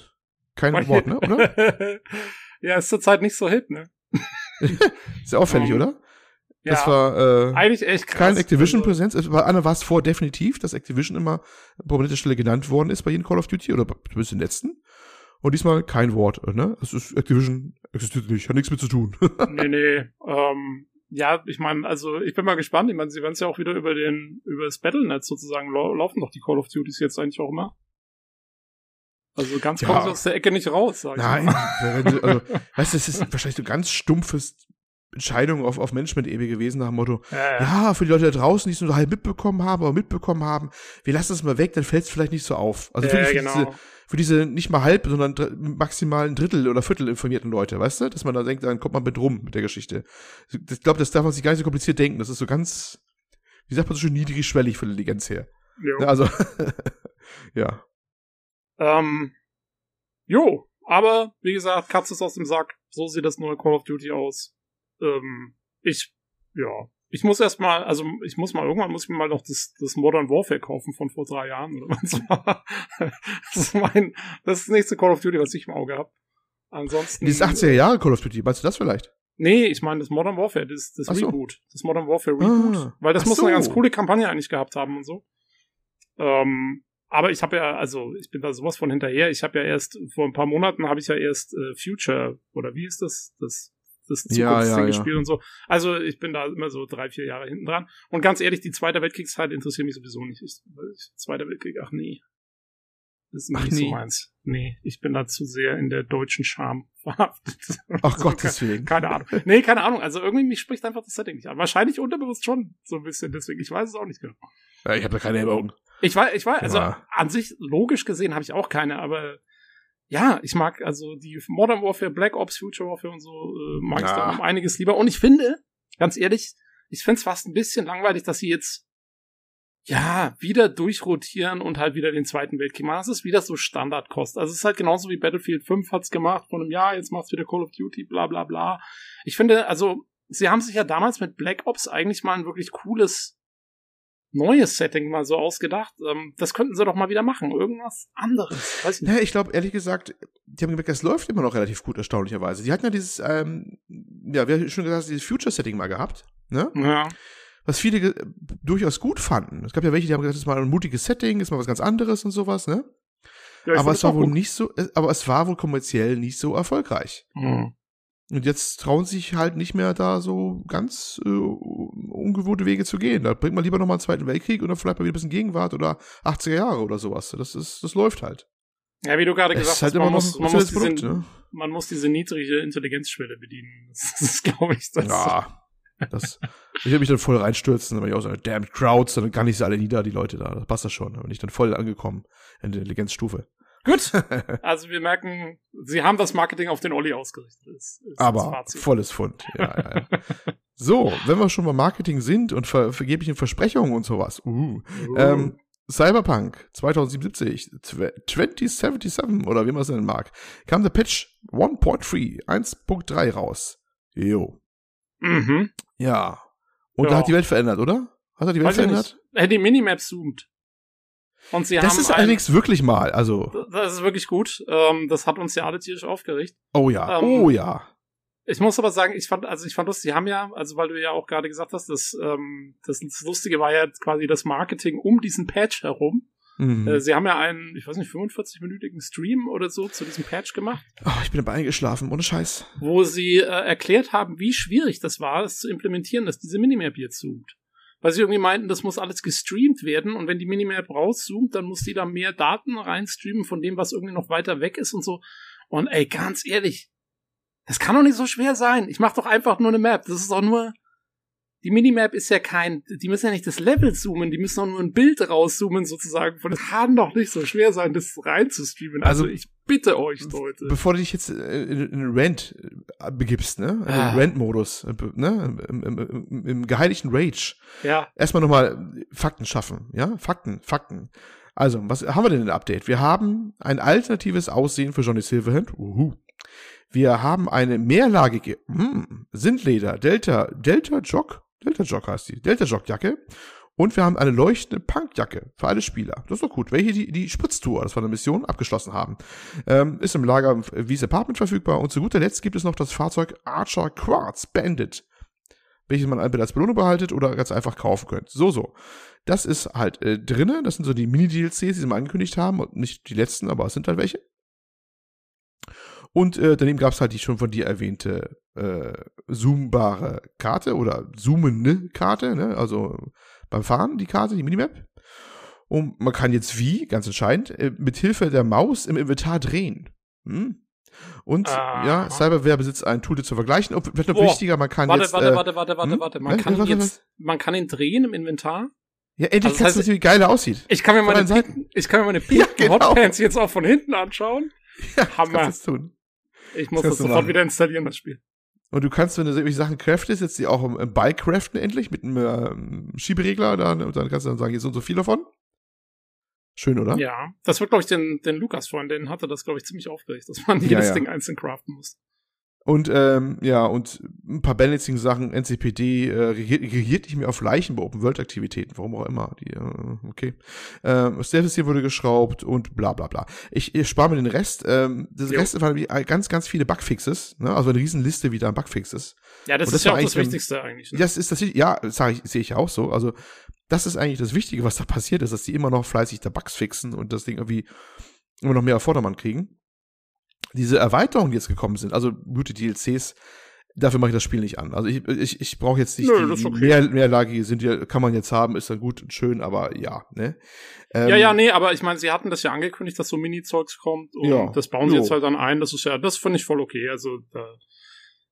kein Wort, ne, oder? ja, ist zurzeit nicht so hit, ne? Sehr auffällig, um, oder? Das ja, war äh, eigentlich echt krass. Kein Activision-Präsenz. Also. Bei Anna war es vor definitiv, dass Activision immer an prominenter Stelle genannt worden ist bei jedem Call of Duty oder zumindest den letzten. Und diesmal kein Wort, ne? Es ist Activision existiert nicht, hat nichts mit zu tun. nee, nee. Ähm, ja, ich meine, also ich bin mal gespannt. Ich meine, sie werden es ja auch wieder über den, über das Battlenet sozusagen laufen doch die Call of Duties jetzt eigentlich auch immer. Also ganz ja. kommen sie aus der Ecke nicht raus, sag ich Nein, mal. also, weißt du, das ist wahrscheinlich so ganz stumpfes Entscheidung auf, auf Management-Ebene gewesen, nach dem Motto, ja, ja. ja, für die Leute da draußen, die es nur halb mitbekommen haben, aber mitbekommen haben, wir lassen es mal weg, dann fällt es vielleicht nicht so auf. Also ja, für, genau. diese, für diese nicht mal halb, sondern maximal ein Drittel oder Viertel informierten Leute, weißt du? Dass man da denkt, dann kommt man mit rum mit der Geschichte. Ich glaube, das darf man sich gar nicht so kompliziert denken. Das ist so ganz, wie sagt man so schön, niedrigschwellig von der Intelligenz her. Jo. Also, ja. Ähm, jo, aber wie gesagt, Katze ist aus dem Sack. So sieht das neue Call of Duty aus ähm, ich, ja, Ich muss erst mal, also ich muss mal, irgendwann muss ich mir mal noch das, das Modern Warfare kaufen von vor drei Jahren oder was war. Das ist mein, das ist das nächste Call of Duty, was ich im Auge habe. Ansonsten. Dieses 80er Jahre Call of Duty, meinst du das vielleicht? Nee, ich meine das Modern Warfare, das, das so. Reboot. Das Modern Warfare Reboot. Ah, weil das muss so. eine ganz coole Kampagne eigentlich gehabt haben und so. Ähm, aber ich habe ja, also ich bin da sowas von hinterher. Ich habe ja erst vor ein paar Monaten habe ich ja erst äh, Future oder wie ist das? Das das Ja, Zukunftsding ja, ja. gespielt und so. Also ich bin da immer so drei, vier Jahre hinten dran. Und ganz ehrlich, die Zweite Weltkriegszeit interessiert mich sowieso nicht. Ich, Zweiter Weltkrieg, ach nee. Das ist Ach nicht so meins. Nee, ich bin da zu sehr in der deutschen Charme verhaftet. Ach Gottes Willen. keine Ahnung. Nee, keine Ahnung. Also irgendwie mich spricht einfach das Setting nicht an. Wahrscheinlich unterbewusst schon so ein bisschen. Deswegen, ich weiß es auch nicht genau. Ja, ich habe da keine Erinnerung. Ich weiß, ich weiß, also Ja. an sich logisch gesehen habe ich auch keine, aber ja, ich mag also die Modern Warfare, Black Ops, Future Warfare und so äh, mag ich Ja. da um einiges lieber. Und ich finde, ganz ehrlich, ich finde es fast ein bisschen langweilig, dass sie jetzt ja wieder durchrotieren und halt wieder den Zweiten Weltkrieg machen. Das ist wieder so Standardkost. Also es ist halt genauso wie Battlefield 5 hat's gemacht vor einem Jahr, jetzt macht's wieder Call of Duty, bla bla bla. Ich finde, also sie haben sich ja damals mit Black Ops eigentlich mal ein wirklich cooles neues Setting mal so ausgedacht. Ähm, das könnten sie doch mal wieder machen. Irgendwas anderes. Weiß ich nicht. Ja, ich glaube, ehrlich gesagt, die haben gemerkt, das läuft immer noch relativ gut, erstaunlicherweise. Die hatten ja dieses, ähm, ja, wie schon gesagt, dieses Future-Setting mal gehabt, ne? Ja. Was viele durchaus gut fanden. Es gab ja welche, die haben gesagt, das ist mal ein mutiges Setting, ist mal was ganz anderes und sowas, ne? ja aber es war wohl gut. nicht so, äh, aber es war wohl kommerziell nicht so erfolgreich. Hm. Und jetzt trauen sich halt nicht mehr da so ganz äh, ungewohnte Wege zu gehen. Da bringt man lieber nochmal einen Zweiten Weltkrieg und dann vielleicht mal wieder ein bisschen Gegenwart oder 80er Jahre oder sowas. Das ist, das läuft halt. Ja, wie du gerade Es gesagt halt hast, immer man muss, man, muss spezielles diese, Produkt, ne? man muss diese niedrige Intelligenzschwelle bedienen. Das ist, glaube ich, das. Ja. Das, ich würde mich dann voll reinstürzen, dann würde ich auch sagen, damn Crowds, dann kann ich sie alle nieder, die Leute da. Das passt das schon. Dann bin ich dann voll angekommen in der Intelligenzstufe. Gut. Also wir merken, sie haben das Marketing auf den Olli ausgerichtet. Ist, ist Aber volles Fund. Ja, ja, ja. So, wenn wir schon mal Marketing sind und ver vergeblichen Versprechungen und sowas. Uh, Uh. ähm, Cyberpunk 2077, tw- 2077 oder wie man es nennen mag, kam der Patch 1.3, 1.3 raus. Jo. Mhm. Ja. Und Ja. da hat die Welt verändert, oder? Hat er die Welt Weiß verändert? nicht. Äh, die Minimap zoomt. Und sie Das haben ist allerdings wirklich mal, also, Das ist wirklich gut. Ähm, das hat uns ja alle tierisch aufgeregt. oh ja, Ähm, oh ja. Ich muss aber sagen, ich fand, also ich fand lustig, sie haben ja, also weil du ja auch gerade gesagt hast, dass ähm, das, das Lustige war ja quasi das Marketing um diesen Patch herum. Mhm. Äh, sie haben ja einen, ich weiß nicht, 45-minütigen Stream oder so zu diesem Patch gemacht, Oh, ich bin dabei eingeschlafen, ohne Scheiß. wo sie äh, erklärt haben, wie schwierig das war, es zu implementieren, dass diese Minimap jetzt zoomt. Weil sie irgendwie meinten, das muss alles gestreamt werden und wenn die Minimap rauszoomt, dann muss die da mehr Daten reinstreamen von dem, was irgendwie noch weiter weg ist und so. Und ey, ganz ehrlich, das kann doch nicht so schwer sein. Ich mach doch einfach nur eine Map. Das ist doch nur. Die Minimap ist ja kein. Die müssen ja nicht das Level zoomen, die müssen doch nur ein Bild rauszoomen, sozusagen. Von das kann doch nicht so schwer sein, das reinzustreamen. Also, Also, ich bitte euch, Leute. Bevor du dich jetzt äh, in, den Rant äh, begibst, ne? In den Ah. Rant-Modus, äh, ne? Im, im, im, Im geheiligten Rage. Ja. Erstmal nochmal Fakten schaffen, ja? Fakten, Fakten. Also, was haben wir denn in der Update? Wir haben ein alternatives Aussehen für Johnny Silverhand. Uhu. Wir haben eine mehrlagige hm, Sindleder Delta Delta Jog, Delta Jog heißt die, Delta Jog Jacke und wir haben eine leuchtende Punkjacke für alle Spieler. Das ist doch gut. Welche die die Spritztour, das war eine Mission, abgeschlossen haben. Ähm, ist im Lager Wies Apartment verfügbar und zu guter Letzt gibt es noch das Fahrzeug Archer Quartz Bandit, welches man entweder als Belohnung behaltet oder ganz einfach kaufen könnt. So, so. Das ist halt äh, drinne. Das sind so die Mini-DLCs, die sie mal angekündigt haben. Und nicht die letzten, aber es sind halt welche. Und äh, daneben gab es halt die schon von dir erwähnte äh, zoombare Karte oder zoomende Karte, ne? also beim Fahren die Karte, die Minimap. Und man kann jetzt wie, ganz entscheidend, äh, mit Hilfe der Maus im Inventar drehen. Hm? Und Aha. ja, Cyberware besitzt ein Tool, das zu vergleichen. Und vielleicht noch Boah. wichtiger, man kann Warte, jetzt. warte, äh, warte, warte, warte, hm? warte. Man Nein, kann warte, ihn warte, jetzt, man kann ihn drehen im Inventar. Ja, endlich Also das kannst du heißt- sehen, wie geil er aussieht. Ich kann mir meine, ich kann mir meine pinken Ja, genau. Hotpants jetzt auch von hinten anschauen. Ja, das Hammer. kannst du tun. Ich muss Das das sofort wieder installieren, das Spiel. Und du kannst, wenn du irgendwelche Sachen craftest, jetzt die auch im, im Bike craften endlich mit einem ähm, Schieberegler, dann, und dann kannst du dann sagen, hier so und so viel davon. Schön, oder? Ja. Das wird, glaube ich, den, den Lukas freuen, den hatte das, glaube ich, ziemlich aufgeregt, dass man Ja, jedes ja. Ding einzeln craften muss. Und ähm, ja, und ein paar Balancing-Sachen, NCPD äh, regiert, nicht mehr auf Leichen bei Open-World-Aktivitäten, warum auch immer. Die, äh, okay. Ähm, das Stealth-System wurde geschraubt und bla bla bla. Ich, ich spare mir den Rest. Ähm, das Jo. Rest waren ganz, ganz viele Bugfixes, ne? also eine riesen Liste wieder an Bugfixes. Ja, das Und ist das ja auch das Wichtigste eigentlich. Ne? Das ist das, ja, sage ich, sehe ich auch so. Also, das ist eigentlich das Wichtige, was da passiert ist, dass die immer noch fleißig da Bugs fixen und das Ding irgendwie immer noch mehr auf Vordermann kriegen. Diese Erweiterungen, die jetzt gekommen sind, also gute DLCs, dafür mache ich das Spiel nicht an. Also ich, ich, ich brauche jetzt nicht Nö, die, okay. mehr, mehrlagige sind ja, kann man jetzt haben, ist dann gut und schön, aber ja, ne? Ähm, ja, ja, nee, aber ich meine, sie hatten das ja angekündigt, dass so Mini-Zeugs kommt und Ja. das bauen sie Jo. jetzt halt dann ein. Das ist ja, das finde ich voll okay. Also da,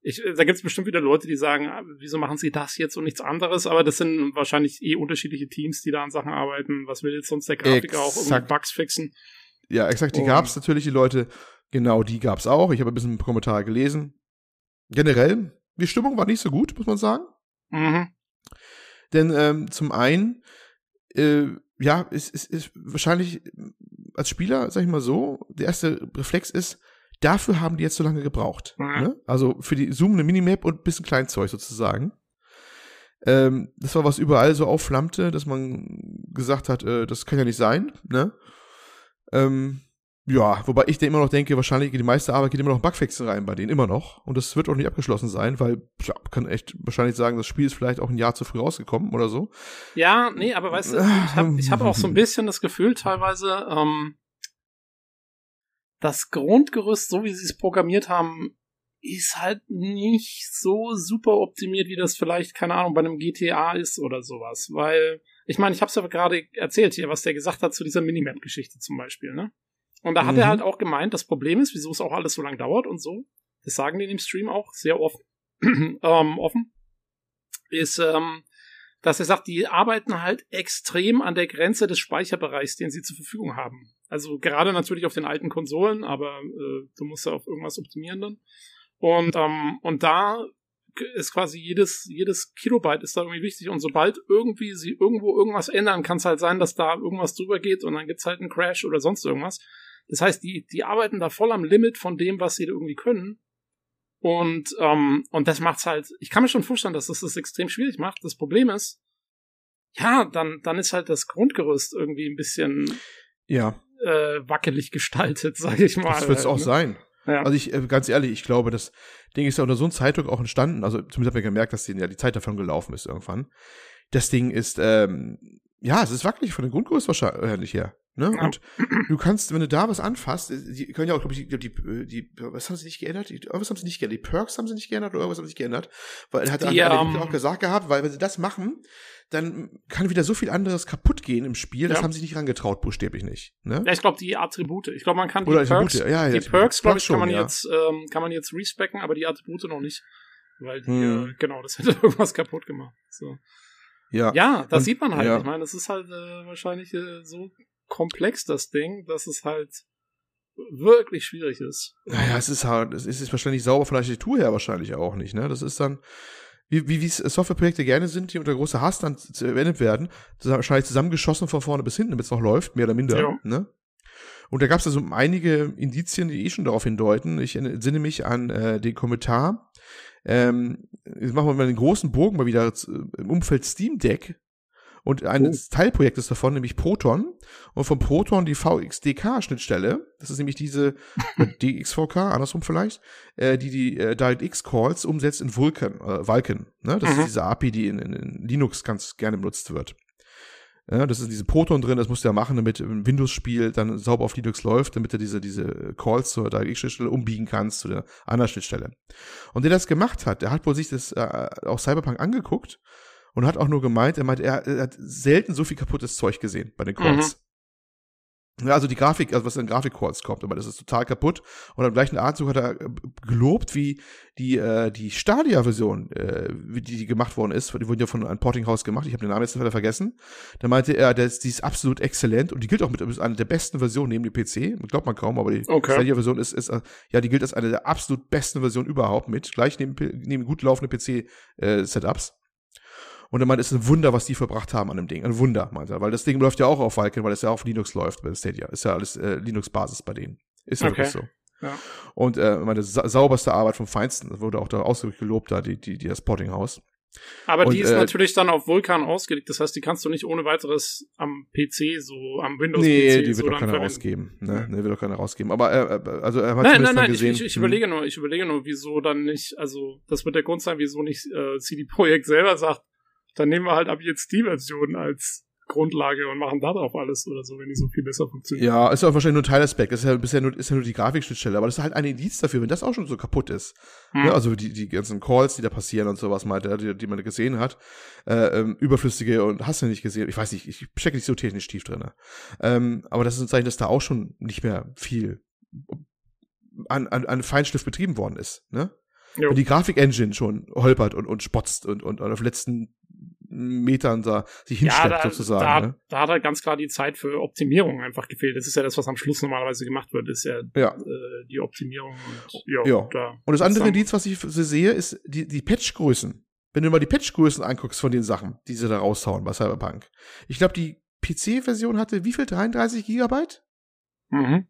ich, da gibt es bestimmt wieder Leute, die sagen, ah, wieso machen sie das jetzt und nichts anderes? Aber das sind wahrscheinlich eh unterschiedliche Teams, die da an Sachen arbeiten. Was will jetzt sonst der Grafiker auch irgendwie Exakt. Bugs fixen? Ja, exakt, die Und- gab's natürlich, die Leute, genau, die gab's auch. Ich habe ein bisschen Kommentare gelesen. Generell, die Stimmung war nicht so gut, muss man sagen. Mhm. Denn ähm, zum einen, äh, ja, ist, ist, ist wahrscheinlich als Spieler, sag ich mal so, der erste Reflex ist, dafür haben die jetzt so lange gebraucht. Mhm. Ne? Also für die zoomende Minimap und ein bisschen Kleinzeug sozusagen. Ähm, das war was überall so aufflammte, dass man gesagt hat, äh, das kann ja nicht sein. Ne? Ähm, ja, wobei ich immer noch denke, wahrscheinlich geht die meiste Arbeit geht immer noch in Bugfixen rein bei denen, immer noch. Und das wird auch nicht abgeschlossen sein, weil, man kann echt wahrscheinlich sagen, das Spiel ist vielleicht auch ein Jahr zu früh rausgekommen oder so. Ja, nee, aber weißt du, ich habe ich hab auch so ein bisschen das Gefühl teilweise, ähm, das Grundgerüst, so wie sie es programmiert haben, ist halt nicht so super optimiert, wie das vielleicht, keine Ahnung, bei einem GTA ist oder sowas. Weil, ich meine, ich habe es ja gerade erzählt hier, was der gesagt hat zu dieser Minimap-Geschichte zum Beispiel, ne? Und da hat Mhm. er halt auch gemeint, das Problem ist, wieso es auch alles so lang dauert und so, das sagen die in dem Stream auch sehr offen, ähm, offen, ist, ähm, dass er sagt, die arbeiten halt extrem an der Grenze des Speicherbereichs, den sie zur Verfügung haben. Also gerade natürlich auf den alten Konsolen, aber äh, du musst ja auf irgendwas optimieren dann. Und, ähm, und da ist quasi jedes, jedes Kilobyte ist da irgendwie wichtig. Und sobald irgendwie sie irgendwo irgendwas ändern, kann es halt sein, dass da irgendwas drüber geht und dann gibt's halt einen Crash oder sonst irgendwas. Das heißt, die, die arbeiten da voll am Limit von dem, was sie da irgendwie können. Und, ähm, und das macht's halt, ich kann mir schon vorstellen, dass das das extrem schwierig macht. Das Problem ist, ja, dann, dann ist halt das Grundgerüst irgendwie ein bisschen Ja, äh, wackelig gestaltet, sage ich mal. das wird es auch ne? sein. Ja. Also ich, äh, ganz ehrlich, ich glaube, das Ding ist ja unter so einem Zeitdruck auch entstanden. Also zumindest habe ich gemerkt, dass denen ja die Zeit davon gelaufen ist irgendwann. Das Ding ist, ähm, ja, es ist wackelig von dem Grundkurs wahrscheinlich her. Ne? Ja. Und du kannst, wenn du da was anfasst, die können ja auch, glaube ich, die, die, die, was haben sie nicht geändert? Die, irgendwas haben sie nicht geändert. Die Perks haben sie nicht geändert oder irgendwas haben sie nicht geändert. Weil hat Die, hat der Entwickler auch gesagt gehabt, weil wenn sie das machen, dann kann wieder so viel anderes kaputt gehen im Spiel. Das Ja. haben sie nicht rangetraut, buchstäblich nicht. Ne? Ja, ich glaube, die Attribute. Ich glaube, man kann die Oder Perks, Attribute, ja, ja, die Perks, glaube ich, schon, kann man ja. jetzt, ähm, kann man jetzt respecken, aber die Attribute noch nicht. Weil die, Hm. äh, genau, das hätte irgendwas kaputt gemacht. So. Ja. Ja, das Und- sieht man halt. ja. Ich meine, es ist halt äh, wahrscheinlich äh, so komplex, das Ding, dass es halt wirklich schwierig ist. Naja, es ist halt, es ist wahrscheinlich sauber von der Architektur her wahrscheinlich auch nicht, ne? Das ist dann, wie, wie, wie Softwareprojekte gerne sind, die unter großer Hass dann zu- verwendet werden, wahrscheinlich zusammengeschossen von vorne bis hinten, damit es noch läuft, mehr oder minder, Ja. ne? Und da gab es also einige Indizien, die eh schon darauf hindeuten. Ich entsinne mich an äh, den Kommentar. Ähm, jetzt machen wir mal den großen Bogen mal wieder im Umfeld Steam Deck und eines Teilprojektes davon, nämlich Proton. Und von Proton die VXDK-Schnittstelle. Das ist nämlich diese DXVK, andersrum vielleicht, äh, die die äh, DirectX-Calls umsetzt in Vulkan, äh, Vulkan. Ne? Das Mhm. ist diese API, die in, in, in Linux ganz gerne benutzt wird. Ja, das ist diese Proton drin, das musst du ja machen, damit ein Windows-Spiel dann sauber auf Linux läuft, damit du diese, diese Calls zur DirectX-Schnittstelle umbiegen kannst zu der anderen Schnittstelle. Und der das gemacht hat, der hat wohl sich das äh, auch Cyberpunk angeguckt und hat auch nur gemeint, er meint, er, er hat selten so viel kaputtes Zeug gesehen bei den Calls. Ja, also die Grafik, also was in Grafik-Calls kommt, aber das ist total kaputt. Und am gleichen Atemzug hat er äh, gelobt, wie die, äh, die Stadia-Version, äh, wie die, die gemacht worden ist, die wurden ja von einem Portinghaus gemacht, ich habe den Namen jetzt leider vergessen. Da meinte er, das, die ist absolut exzellent und die gilt auch mit als eine der besten Versionen neben dem PC. Glaubt man kaum, aber die Okay. Stadia-Version ist, ist, äh, ja, die gilt als eine der absolut besten Versionen überhaupt mit, gleich neben, neben gut laufenden PC-Setups. Und er meinte, es ist ein Wunder, was die verbracht haben an dem Ding. Ein Wunder, meinte er. Weil das Ding läuft ja auch auf Vulkan, weil es ja auf Linux läuft bei Stadia. Ist ja alles äh, Linux-Basis bei denen. Ist ja Okay. wirklich so. Ja. Und äh, meine sa sauberste Arbeit vom Feinsten, wurde auch da ausdrücklich gelobt, da die, die, die das Spotting House. Aber Und, die ist äh, natürlich dann auf Vulkan ausgelegt. Das heißt, die kannst du nicht ohne weiteres am PC, so am Windows-PC Nee, die so wird doch dann keiner rausgeben. Ne? Nee, wird doch keiner rausgeben. Aber äh, äh, also er hat Nein, nein, nein, ich, gesehen. ich, ich hm, überlege nur, ich überlege nur, wieso dann nicht, also das wird der Grund sein, wieso nicht äh, CD Projekt selber sagt, dann nehmen wir halt ab jetzt die Version als Grundlage und machen darauf alles oder so, wenn die so viel besser funktioniert. Ja, ist ja wahrscheinlich nur ein Teilaspekt. Das ist ja bisher nur, ist ja nur die Grafikschnittstelle, aber das ist halt ein Indiz dafür, wenn das auch schon so kaputt ist. Hm. Ne? Also die, die ganzen Calls, die da passieren und sowas, meinte die, die man gesehen hat. Äh, ähm, überflüssige und hast du nicht gesehen. Ich weiß nicht, ich stecke nicht so technisch tief drin. Ähm, aber das ist ein Zeichen, dass da auch schon nicht mehr viel an, an, an Feinschliff betrieben worden ist. Ne? Jo. Wenn die Grafik-Engine schon holpert und, und spotzt und, und auf letzten Metern da sich Ja, hinsteppt da, sozusagen. da, ne? da hat halt ganz klar die Zeit für Optimierung einfach gefehlt. Das ist ja das, was am Schluss normalerweise gemacht wird, ist ja, Ja. äh, die Optimierung. Und, ja, Ja. Da Und das andere Indiz, was ich sehe, ist die, die Patchgrößen. Wenn du mal die Patchgrößen anguckst von den Sachen, die sie da raushauen bei Cyberpunk. Ich glaube, die PC-Version hatte wie viel? 33 Gigabyte? mhm.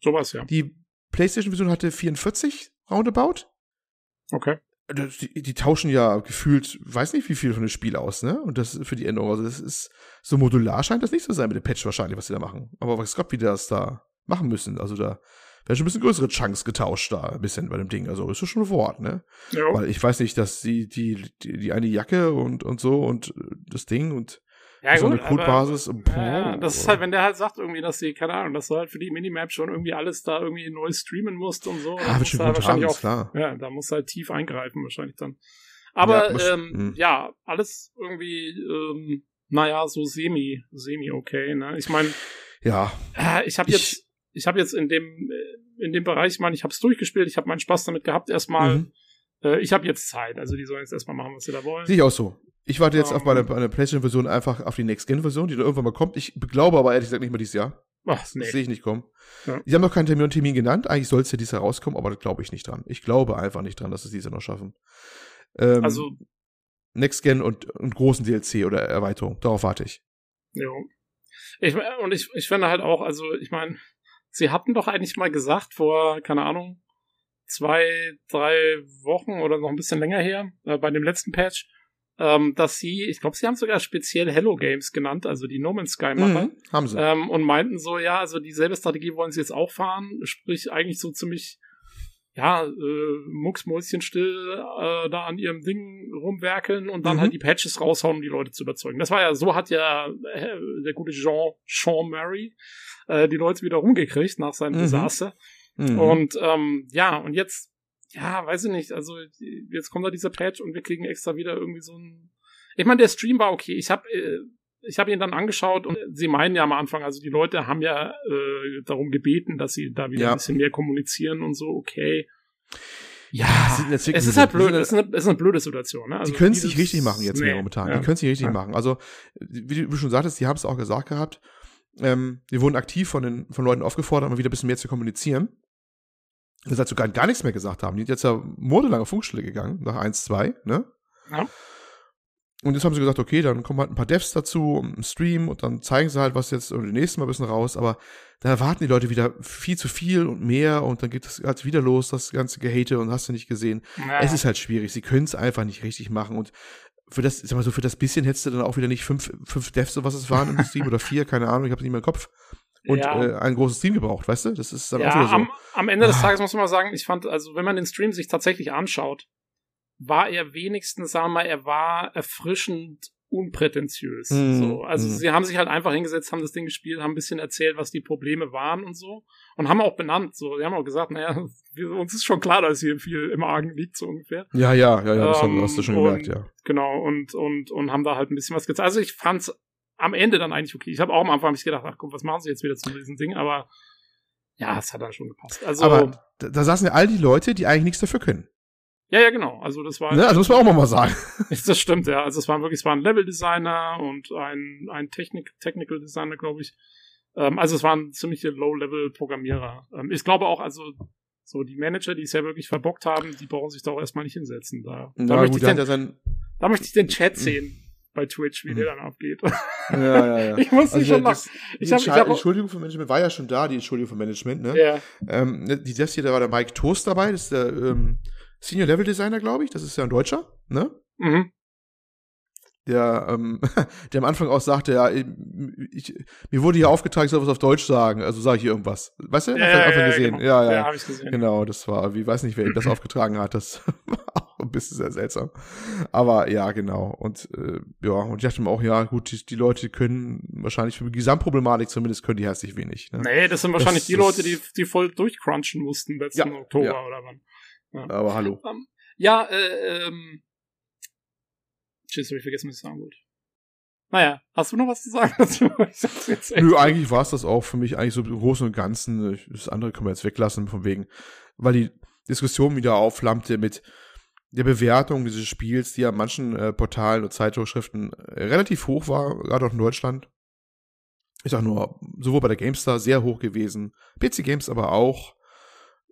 Sowas, ja. Die PlayStation-Version hatte 44 roundabout. Okay. Das, die, die tauschen ja gefühlt, weiß nicht wie viel von dem Spiel aus, ne? Und das für die Änderung. Also das ist so modular scheint das nicht zu sein mit dem Patch wahrscheinlich, was sie da machen. Aber weiß Gott, wie die das da machen müssen. Also da werden schon ein bisschen größere Chunks getauscht da, ein bisschen bei dem Ding. Also ist das schon ein Wort, ne? Ja. Weil ich weiß nicht, dass die, die, die, die eine Jacke und, und so und äh, das Ding und ja, so eine aber- Codebasis. Ja, das ist halt, wenn der halt sagt irgendwie, dass sie, keine Ahnung, dass du halt für die Minimap schon irgendwie alles da irgendwie neu streamen musst und so. Ja, musst schon halt gut wahrscheinlich ist klar. Ja, da musst du halt tief eingreifen wahrscheinlich dann. Aber Ja, muss- ähm, hm. ja alles irgendwie, ähm, naja, so semi, semi okay. Ne? Ich meine, Ja, äh, ich habe Ich- jetzt, ich habe jetzt in dem, äh, in dem Bereich, ich meine, ich habe es durchgespielt, ich habe meinen Spaß damit gehabt. Erstmal, Mhm. Äh, ich habe jetzt Zeit, also die sollen jetzt erstmal machen, was sie da wollen. sehe ich auch so. Ich warte jetzt Ähm. auf meine, meine PlayStation-Version einfach auf die Next-Gen-Version, die da irgendwann mal kommt. Ich glaube aber ehrlich gesagt nicht mal dieses Jahr. Ach, Das nee. sehe ich nicht kommen. Ja. Die haben noch keinen Termin, Termin genannt. Eigentlich soll es ja dieses Jahr rauskommen, aber da glaube ich nicht dran. Ich glaube einfach nicht dran, dass es dieses Jahr noch schaffen. Ähm, Also, Next Gen und, und großen DLC oder Erweiterung. Darauf warte ich. Jo. Ich, und ich, ich finde halt auch, also ich meine, sie hatten doch eigentlich mal gesagt vor, keine Ahnung, zwei, drei Wochen oder noch ein bisschen länger her, äh, bei dem letzten Patch, ähm, dass sie, ich glaube, sie haben sogar speziell Hello Games genannt, also die No Man's Sky Macher, Mhm, haben sie. ähm, und meinten so, ja, also dieselbe Strategie wollen sie jetzt auch fahren, sprich eigentlich so ziemlich, ja, äh, mucksmäuschenstill äh, da an ihrem Ding rumwerkeln und dann Mhm. halt die Patches raushauen, um die Leute zu überzeugen. Das war ja, so hat ja äh, der gute Jean, Sean Murray äh, die Leute wieder rumgekriegt nach seinem Mhm. Desaster. Mhm. Und ähm, ja, und jetzt, ja, weiß ich nicht, also jetzt kommt da dieser Patch und wir kriegen extra wieder irgendwie so ein. Ich meine, der Stream war okay. Ich habe äh, ich habe ihn dann angeschaut und sie meinen ja am Anfang, also die Leute haben ja äh, darum gebeten, dass sie da wieder Ja. ein bisschen mehr kommunizieren und so, okay. Ja, es ist halt blöd, es ist eine, es ist eine blöde Situation. Ne? Also die können es nicht richtig machen jetzt nee, mehr momentan. ja. Die können es nicht richtig Ja. machen. Also, wie du schon sagtest, die haben es auch gesagt gehabt. Ähm, die wurden aktiv von den von Leuten aufgefordert, mal wieder ein bisschen mehr zu kommunizieren. Das heißt, sogar gar nichts mehr gesagt haben. Die sind jetzt ja monatelange Funkstille gegangen, nach 1, 2, ne? Ja. Und jetzt haben sie gesagt, okay, dann kommen halt ein paar Devs dazu, im Stream und dann zeigen sie halt, was jetzt und nächsten Mal ein bisschen raus, aber da erwarten die Leute wieder viel zu viel und mehr und dann geht es halt wieder los, das ganze Gehate und hast du nicht gesehen. Ja. Es ist halt schwierig. Sie können es einfach nicht richtig machen. Und für das, sag mal so, für das bisschen hättest du dann auch wieder nicht fünf, fünf Devs, so was es waren im Stream oder vier, keine Ahnung, ich habe nicht mehr im Kopf. Und Ja. äh, ein großes Team gebraucht, weißt du? Das ist dann auch ja, wieder so. am, am Ende des. Tages muss man mal sagen, ich fand, also wenn man den Stream sich tatsächlich anschaut, war er wenigstens, sagen wir mal, er war erfrischend unprätentiös. Mhm, So, also mhm. sie haben sich halt einfach hingesetzt, haben das Ding gespielt, haben ein bisschen erzählt, was die Probleme waren und so. Und haben auch benannt, so, sie haben auch gesagt, naja, wir, uns ist schon klar, dass hier viel im Argen liegt, so ungefähr. ja, ja, ja, ja, das Ähm, hast du schon und- gemerkt, ja. Genau, und, und, und haben da halt ein bisschen was gezeigt. Also ich fand's am Ende dann eigentlich okay. Ich habe auch am Anfang hab ich gedacht, ach komm, was machen sie jetzt wieder zu diesem Ding, aber ja, es hat dann schon gepasst. Also, Aber da, da saßen ja all die Leute, die eigentlich nichts dafür können. ja, ja, genau. Also das war, Ne? Also muss man auch mal mal sagen. das stimmt, ja. Also es waren wirklich, es war ein Level-Designer und ein, ein Technik, Technical Designer, glaube ich. Ähm, also es waren ziemliche Low-Level-Programmierer. Ähm, ich glaube auch, also so die Manager, die es ja wirklich verbockt haben, die brauchen sich da auch erstmal nicht hinsetzen. Da, da, möchte, gut, ich den, ja da möchte ich den Chat sehen. Bei Twitch, wie Mhm. der dann abgeht. Ja, ja, ja. Ich muss nicht Also schon die Ich hab, ich hab, Entschuldigung für Management war ja schon da, die Entschuldigung für Management, ne? ja, Ähm, ne, die das hier, da war der Mike Toast dabei, das ist der ähm, Senior Level Designer, glaube ich. Das ist ja ein Deutscher, ne? mhm. Der, ähm, der am Anfang auch sagte, ja, ich, mir wurde hier aufgetragen, ich soll was auf Deutsch sagen, also sage ich hier irgendwas. Weißt du? Ja, ja, Anfang ja, gesehen. genau. Ja, ja. ja, habe ich gesehen. Genau, das war, wie weiß nicht, wer ihm das aufgetragen hat. Das war auch ein bisschen sehr seltsam. Aber ja, genau. Und äh, ja, und ich dachte mir auch, ja, gut, die, die Leute können wahrscheinlich für die Gesamtproblematik zumindest können die herzlich wenig. Ne? Nee, das sind wahrscheinlich Das- die Leute, die, die voll durchcrunchen mussten letzten Oktober oder wann. Aber hallo. Ähm, ja, äh, ähm. Tschüss, hab ich vergessen, was ich sagen wollte. Naja, hast du noch was zu sagen dazu? Nö, eigentlich war es das auch für mich eigentlich so im Großen und Ganzen. Das andere können wir jetzt weglassen, von wegen, weil die Diskussion wieder aufflammte mit der Bewertung dieses Spiels, die an manchen äh, Portalen und Zeitschriften äh, relativ hoch war, gerade auch in Deutschland. Ich sag nur, sowohl bei der GameStar sehr hoch gewesen, PC Games aber auch.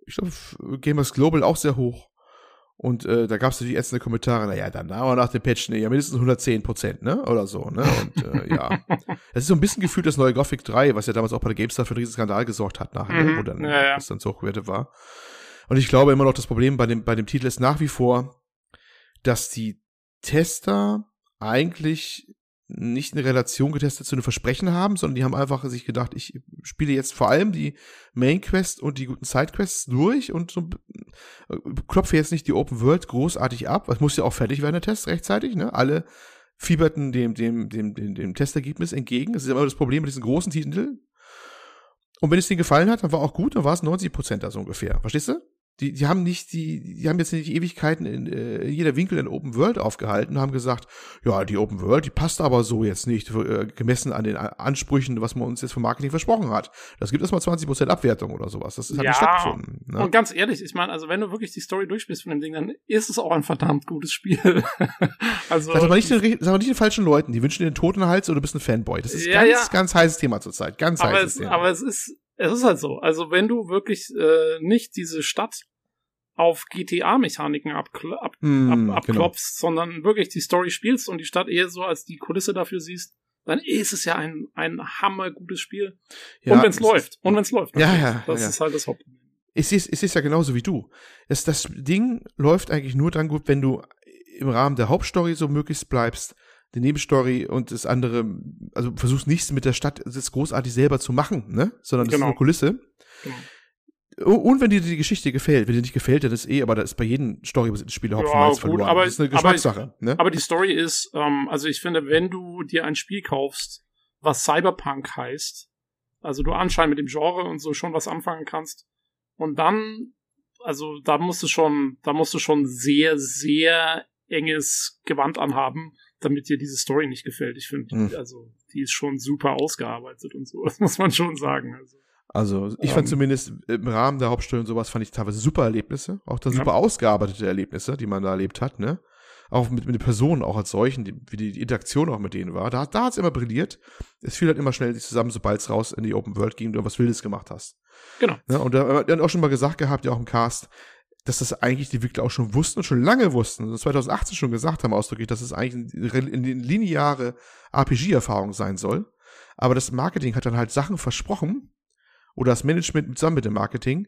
Ich glaube, Gamers Global auch sehr hoch. Und äh, da gab es natürlich ätzende Kommentare, naja, dann aber nach dem Patch, ne, ja, mindestens 110 Prozent, ne? Oder so, ne? Und äh, ja. Es ist so ein bisschen gefühlt das neue Gothic 3, was ja damals auch bei der GameStar für einen riesen Skandal gesorgt hat, nachher, Mhm, wo dann ja, ja. das dann so hochgewertet war. Und ich glaube immer noch, das Problem bei dem, bei dem Titel ist nach wie vor, dass die Tester eigentlich nicht eine Relation getestet zu einem Versprechen haben, sondern die haben einfach sich gedacht, ich spiele jetzt vor allem die Main Quest und die guten Side Quests durch und so, äh, klopfe jetzt nicht die Open World großartig ab. Es muss ja auch fertig werden, der Test rechtzeitig, ne? Alle fieberten dem, dem, dem, dem, dem Testergebnis entgegen. Das ist immer das Problem mit diesen großen Titeln. Und wenn es denen gefallen hat, dann war auch gut, dann war es 90 Prozent da so ungefähr. Verstehst du? Die, die haben nicht die, die haben jetzt nicht Ewigkeiten in, äh, in jeder Winkel in Open World aufgehalten und haben gesagt, ja, die Open World, die passt aber so jetzt nicht, äh, gemessen an den Ansprüchen, was man uns jetzt vom Marketing versprochen hat. Das gibt erstmal 20% Abwertung oder sowas. Das hat Ja, nicht stattgefunden. Ne? Und ganz ehrlich, ich meine, also wenn du wirklich die Story durchspielst von dem Ding, dann ist es auch ein verdammt gutes Spiel. also Sag aber nicht den, sag aber nicht den falschen Leuten, die wünschen dir den toten Hals oder du bist ein Fanboy. Das ist Ja, ganz, ja. ganz heißes Thema zurzeit. Ganz aber heißes es, Thema. aber es ist es ist halt so. Also wenn du wirklich äh, nicht diese Stadt auf GTA-Mechaniken abkl ab, Hm, ab, genau. abklopfst, sondern wirklich die Story spielst und die Stadt eher so als die Kulisse dafür siehst, dann ist es ja ein, ein hammergutes Spiel. Ja, und wenn es es- läuft. Und wenn es läuft. Ja, ja, Das ja. ist halt das Hauptproblem. Ich sehe ich seh's ja genauso wie du. Es, das Ding läuft eigentlich nur dann gut, wenn du im Rahmen der Hauptstory so möglichst bleibst, die Nebenstory und das andere, also versuchst nichts mit der Stadt das großartig selber zu machen, ne? Sondern das Genau. ist nur Kulisse. Genau. Und wenn dir die Geschichte gefällt, wenn dir nicht gefällt, dann ist eh, aber da ist bei jedem storybasierten Spiel der Hopfen Ja, verloren. aber- das ist eine aber- Geschmackssache, ne? Aber die Story ist, ähm, also ich finde, wenn du dir ein Spiel kaufst, was Cyberpunk heißt, also du anscheinend mit dem Genre und so schon was anfangen kannst, und dann, also da musst du schon, da musst du schon sehr, sehr enges Gewand anhaben, damit dir diese Story nicht gefällt. Ich finde, Hm. also die ist schon super ausgearbeitet und so, das muss man schon sagen. Also. Also ich Ähm. fand zumindest im Rahmen der Hauptstory und sowas fand ich teilweise super Erlebnisse, auch da Ja. super ausgearbeitete Erlebnisse, die man da erlebt hat, ne? Auch mit, mit den Personen auch als solchen, die, wie die, Interaktion auch mit denen war. Da, da hat's immer brilliert. Es fiel halt immer schnell zusammen, sobald es raus in die Open World ging und du was Wildes gemacht hast. Genau. Ne? Und da hat auch schon mal gesagt gehabt, ja auch im Cast, dass das eigentlich die Entwickler auch schon wussten und schon lange wussten, also 2018 schon gesagt haben ausdrücklich, dass es eigentlich eine, re- eine lineare RPG-Erfahrung sein soll. Aber das Marketing hat dann halt Sachen versprochen, oder das Management zusammen mit dem Marketing,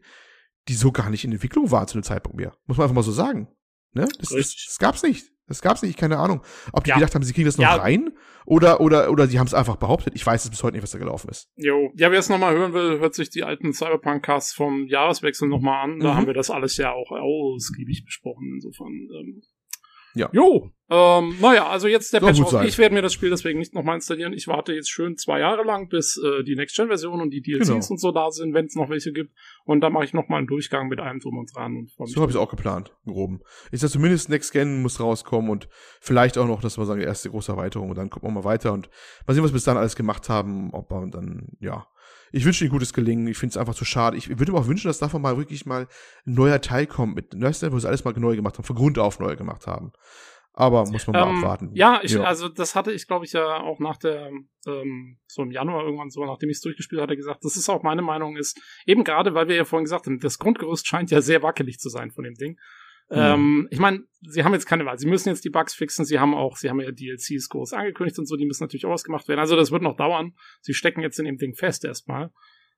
die so gar nicht in Entwicklung waren zu dem Zeitpunkt mehr. Muss man einfach mal so sagen. Ne? Das, das, das gab's nicht. Das gab's nicht, keine Ahnung. Ob die Ja. gedacht haben, sie kriegen das noch Ja. rein oder, oder, oder sie haben es einfach behauptet. Ich weiß es bis heute nicht, was da gelaufen ist. Jo, ja, wer es nochmal hören will, hört sich die alten Cyberpunk-Casts vom Jahreswechsel nochmal an. Da Mhm. haben wir das alles ja auch ausgiebig besprochen. Insofern, ähm, Ja. Jo, ähm, naja, also jetzt der Patch. Ich werde mir das Spiel deswegen nicht nochmal installieren. Ich warte jetzt schön zwei Jahre lang, bis äh, die Next-Gen-Version und die DLCs Genau. und so da sind, wenn es noch welche gibt. Und dann mache ich nochmal einen Durchgang mit allem drum und dran. Und So habe ich es auch geplant, im Groben. Ich sag zumindest Next Gen muss rauskommen und vielleicht auch noch, dass wir sagen, erste große Erweiterung und dann gucken wir mal weiter und mal sehen, was wir bis dann alles gemacht haben, ob wir dann, ja. Ich wünsche dir gutes Gelingen. Ich finde es einfach zu schade. Ich würde mir auch wünschen, dass davon mal wirklich mal ein neuer Teil kommt mit, weißt du, wo sie alles mal neu gemacht haben, von Grund auf neu gemacht haben. Aber muss man mal Ähm, abwarten. Ja, ich, also das hatte ich, glaube ich, ja auch nach der, ähm, so im Januar irgendwann so, nachdem ich es durchgespielt hatte, gesagt, das ist auch meine Meinung, ist eben gerade, weil wir ja vorhin gesagt haben, das Grundgerüst scheint ja sehr wackelig zu sein von dem Ding. Ähm, ich meine, sie haben jetzt keine Wahl. Sie müssen jetzt die Bugs fixen. Sie haben auch, sie haben ja DLCs groß angekündigt und so. Die müssen natürlich auch ausgemacht werden. Also das wird noch dauern. Sie stecken jetzt in dem Ding fest erstmal.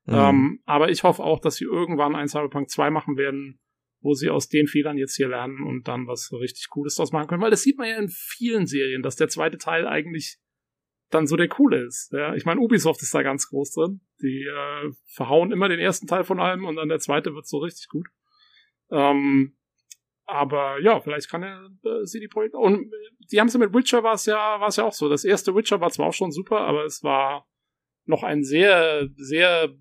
Mhm. Ähm, aber ich hoffe auch, dass sie irgendwann ein Cyberpunk 2 machen werden, wo sie aus den Fehlern jetzt hier lernen und dann was richtig Cooles draus machen können. Weil das sieht man ja in vielen Serien, dass der zweite Teil eigentlich dann so der coole ist. Ja, ich meine, Ubisoft ist da ganz groß drin. Die äh, verhauen immer den ersten Teil von allem und dann der zweite wird so richtig gut. Ähm, aber ja, vielleicht kann er äh, CD Projekt und äh, die haben es ja mit Witcher war es ja war es ja auch so. Das erste Witcher war zwar auch schon super, aber es war noch ein sehr sehr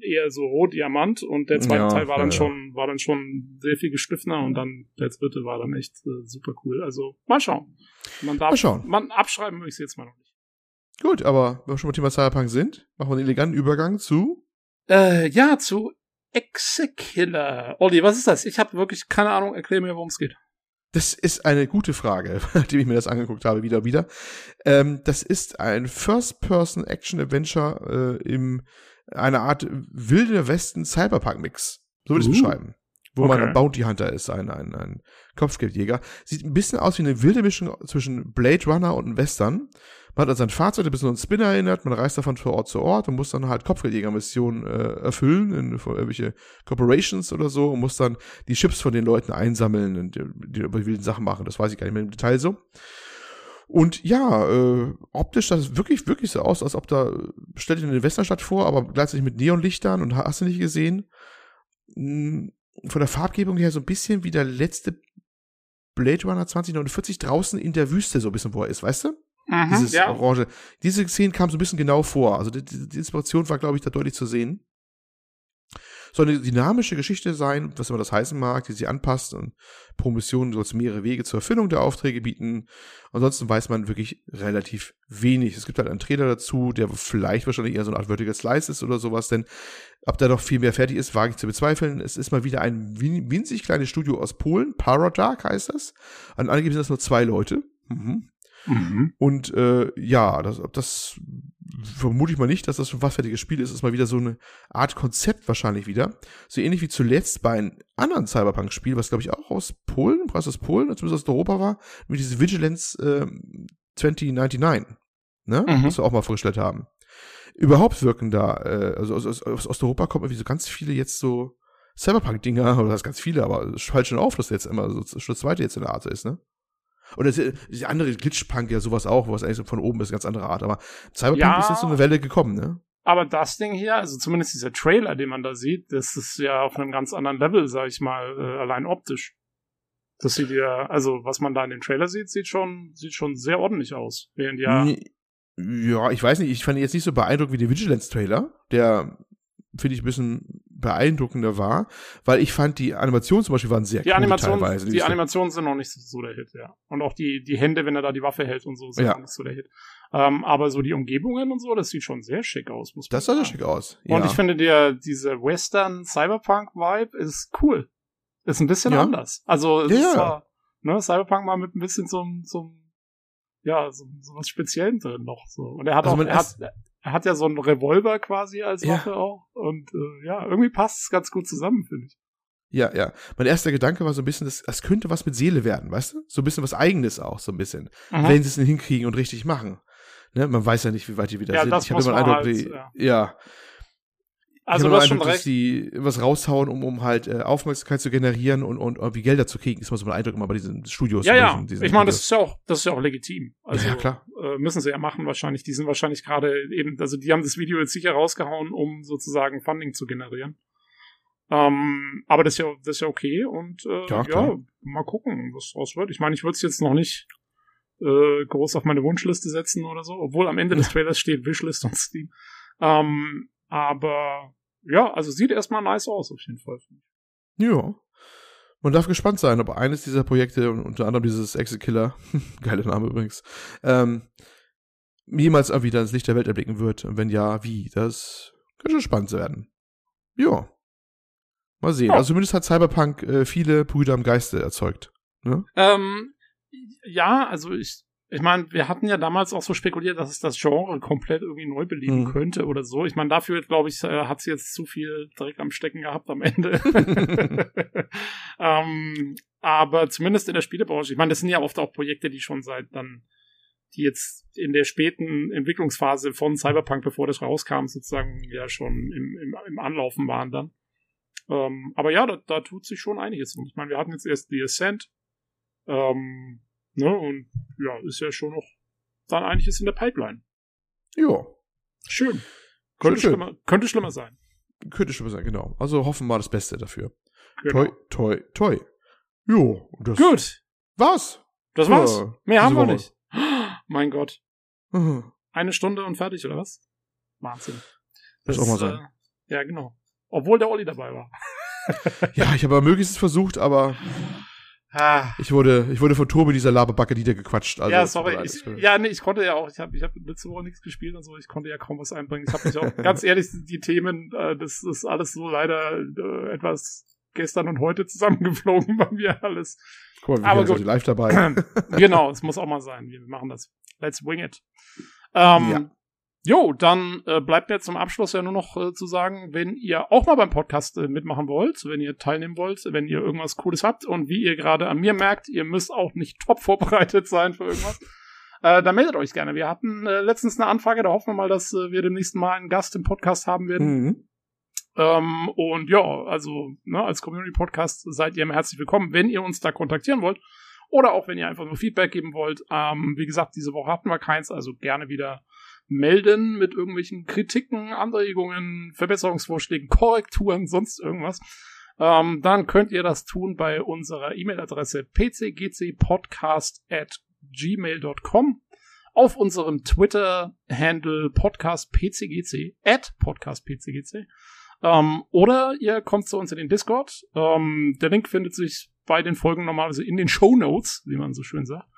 eher so Rot-Diamant und der zweite Ja, Teil war dann ja. schon war dann schon sehr viel gestiffener und dann der dritte war dann echt äh, super cool. Also mal schauen. Man darf Mal schauen. man abschreiben würde ich es jetzt mal noch nicht. Gut, aber wenn wir schon beim Thema Cyberpunk sind, machen wir einen eleganten Übergang zu. Äh, ja, zu Exekiller. Olli, was ist das? Ich habe wirklich keine Ahnung. Erklär mir, worum es geht. Das ist eine gute Frage, nachdem ich mir das angeguckt habe, wieder wieder. Ähm, das ist ein First-Person-Action-Adventure äh, im eine Art wilde Westen Cyberpunk-Mix. So würde ich es Uh. beschreiben. Wo man Okay. ein Bounty Hunter ist, ein, ein, ein Kopfgeldjäger. Sieht ein bisschen aus wie eine wilde Mischung zwischen Blade Runner und einem Western. Man hat also ein Fahrzeug, ein bisschen an einen Spinner erinnert, man reist davon von Ort zu Ort und muss dann halt Kopfgeldjägermissionen äh, erfüllen, in für irgendwelche Corporations oder so, und muss dann die Chips von den Leuten einsammeln und die, die wilden Sachen machen. Das weiß ich gar nicht mehr im Detail so. Und ja, äh, optisch sah es wirklich, wirklich so aus, als ob da, stell dir eine Westernstadt vor, aber gleichzeitig mit Neonlichtern und hast du nicht gesehen. Hm, Von der Farbgebung her so ein bisschen wie der letzte Blade Runner 2049 draußen in der Wüste so ein bisschen, wo er ist, weißt du? Dieses ja. Orange. Diese Szene kam so ein bisschen genau vor. Also die, die die Inspiration war, glaube ich, da deutlich zu sehen. Soll eine dynamische Geschichte sein, was immer das heißen mag, die sich anpasst und pro Mission soll es mehrere Wege zur Erfüllung der Aufträge bieten. Ansonsten weiß man wirklich relativ wenig. Es gibt halt einen Trailer dazu, der vielleicht wahrscheinlich eher so eine Art Vertical Slice ist oder sowas, denn ob da noch viel mehr fertig ist, wage ich zu bezweifeln. Es ist mal wieder ein win- winzig kleines Studio aus Polen, Paradark heißt das. An angeblich sind das nur zwei Leute. Mhm. Mhm. Und äh, ja, das, das vermute ich mal nicht, dass das schon was fertiges Spiel ist. Das ist mal wieder so eine Art Konzept wahrscheinlich wieder. So ähnlich wie zuletzt bei einem anderen Cyberpunk-Spiel, was glaube ich auch aus Polen, was aus Polen, zumindest aus Europa war, mit dieses Vigilance ähm, 2099, ne? Mhm. Was wir auch mal vorgestellt haben. Überhaupt wirken da, äh, also aus, aus, Osteuropa kommen irgendwie so ganz viele jetzt so Cyberpunk-Dinger, oder das ganz viele, aber es fällt schon auf, dass jetzt immer so das zweite jetzt in der Art ist, ne? Oder die, andere Glitchpunk ja sowas auch, was eigentlich von oben ist, ganz andere Art. Aber Cyberpunk Ja. ist jetzt so eine Welle gekommen, ne? Aber das Ding hier, also zumindest dieser Trailer, den man da sieht, das ist ja auf einem ganz anderen Level, sag ich mal, äh, allein optisch. Das sieht ja, also was man da in dem Trailer sieht, sieht schon, sieht schon sehr ordentlich aus. Während ja, Nee, Ja, ich weiß nicht, ich fand ihn jetzt nicht so beeindruckend wie der Vigilance-Trailer, der finde ich ein bisschen beeindruckender war, weil ich fand die Animationen zum Beispiel waren sehr die cool Animationen, teilweise. die Animationen sind noch nicht so der Hit, ja. Und auch die, die Hände, wenn er da die Waffe hält und so, sind Ja. noch nicht so der Hit. Ähm, aber so die Umgebungen und so, das sieht schon sehr schick aus, muss man das sah sehr schick aus. Und ja. ich finde, der, diese Western-Cyberpunk-Vibe ist cool. Ist ein bisschen Ja. anders. Also, es Ja, ist zwar, ne, Cyberpunk mal mit ein bisschen so, so ja, so, so was Speziellen drin noch, so. Und er hat Also auch, er hat, er hat ja so einen Revolver quasi als Ja. Waffe auch. Und, äh, ja, irgendwie passt es ganz gut zusammen, finde ich. Ja, ja. Mein erster Gedanke war so ein bisschen, das, das könnte was mit Seele werden, weißt du? So ein bisschen was Eigenes auch, so ein bisschen. Mhm. Wenn sie es denn hinkriegen und richtig machen. Ne? Man weiß ja nicht, wie weit die wieder Ja, sind. ich habe muss immer den man Eindruck, halt, die, ja. Also, ich habe Eindruck, dass die was raushauen, um, um halt äh, Aufmerksamkeit zu generieren und, und irgendwie Gelder zu kriegen. Ist mal so mein Eindruck immer bei diesen Studios. Ja, ja. diesen- diesen ich meine, das ist ja auch, das ist ja auch legitim. Also, Ja, klar. Äh, müssen sie ja machen wahrscheinlich. Die sind wahrscheinlich gerade eben, also die haben das Video jetzt sicher rausgehauen, um sozusagen Funding zu generieren. Ähm, aber das ist ja, das ist ja okay und äh, Ja, ja, mal gucken, was draus wird. Ich meine, ich würde es jetzt noch nicht äh, groß auf meine Wunschliste setzen oder so, obwohl am Ende des Trailers steht Wishlist und Steam. Ähm, aber ja, also sieht erstmal nice aus auf jeden Fall. Ja. Man darf gespannt sein, ob eines dieser Projekte, und unter anderem dieses Exit Killer, geiler Name übrigens, ähm, jemals dann das Licht der Welt erblicken wird. Und wenn ja, wie? Das könnte schon spannend werden. Ja. Mal sehen. Ja. Also zumindest hat Cyberpunk äh, viele Brüder im Geiste erzeugt. Ne? Ähm, ja, also ich ich meine, wir hatten ja damals auch so spekuliert, dass es das Genre komplett irgendwie neu beleben Mhm. könnte oder so. Ich meine, dafür, glaube ich, äh, hat sie jetzt zu viel Dreck am Stecken gehabt am Ende. ähm, aber zumindest in der Spielebranche, ich meine, das sind ja oft auch Projekte, die schon seit dann, die jetzt in der späten Entwicklungsphase von Cyberpunk, bevor das rauskam, sozusagen ja schon im, im, im Anlaufen waren dann. Ähm, aber ja, da, da tut sich schon einiges. Und ich meine, wir hatten jetzt erst The Ascent. Ähm, ne, und ja, ist ja schon noch dann einiges in der Pipeline. Ja, Schön. Könnte, schön. Schlimmer, könnte schlimmer sein. könnte schon sein, genau. Also hoffen wir mal das Beste dafür. Genau. Toi, toi, toi. Jo, das Gut, war's. das war's. Mehr haben wir Woche. nicht. Mein Gott. Mhm. Eine Stunde und fertig, oder was? Wahnsinn. Muss auch mal sein. Äh, ja, genau. Obwohl der Olli dabei war. Ja, ich habe möglichst versucht, aber Ah, ich wurde, ich wurde von Tobi dieser Labebacke niedergequatscht. Also, ja, sorry. Ich, ja, nee, ich konnte ja auch, ich habe ich hab letzte Woche nichts gespielt und so, ich konnte ja kaum was einbringen. Ich habe mich auch, ganz ehrlich, die Themen, äh, das ist alles so leider äh, etwas gestern und heute zusammengeflogen bei mir alles. Guck mal, wir aber gut. live dabei. genau, es muss auch mal sein. Wir machen das. Let's wing it. Ähm, Ja. Jo, dann äh, bleibt mir zum Abschluss ja nur noch äh, zu sagen, wenn ihr auch mal beim Podcast äh, mitmachen wollt, wenn ihr teilnehmen wollt, wenn ihr irgendwas Cooles habt und wie ihr gerade an mir merkt, ihr müsst auch nicht top vorbereitet sein für irgendwas, äh, dann meldet euch gerne. Wir hatten äh, letztens eine Anfrage, da hoffen wir mal, dass äh, wir demnächst mal einen Gast im Podcast haben werden. Mhm. Ähm, und ja, also ne, als Community-Podcast seid ihr immer herzlich willkommen, wenn ihr uns da kontaktieren wollt. Oder auch wenn ihr einfach nur Feedback geben wollt. Ähm, wie gesagt, diese Woche hatten wir keins, also gerne wieder melden mit irgendwelchen Kritiken, Anregungen, Verbesserungsvorschlägen, Korrekturen, sonst irgendwas. Ähm, dann könnt ihr das tun bei unserer E-Mail-Adresse pcgcpodcast at gmail.com auf unserem Twitter-Handle podcastpcgc at podcastpcgc ähm, oder ihr kommt zu uns in den Discord. Ähm, der Link findet sich bei den Folgen normalerweise in den Show Notes, wie man so schön sagt.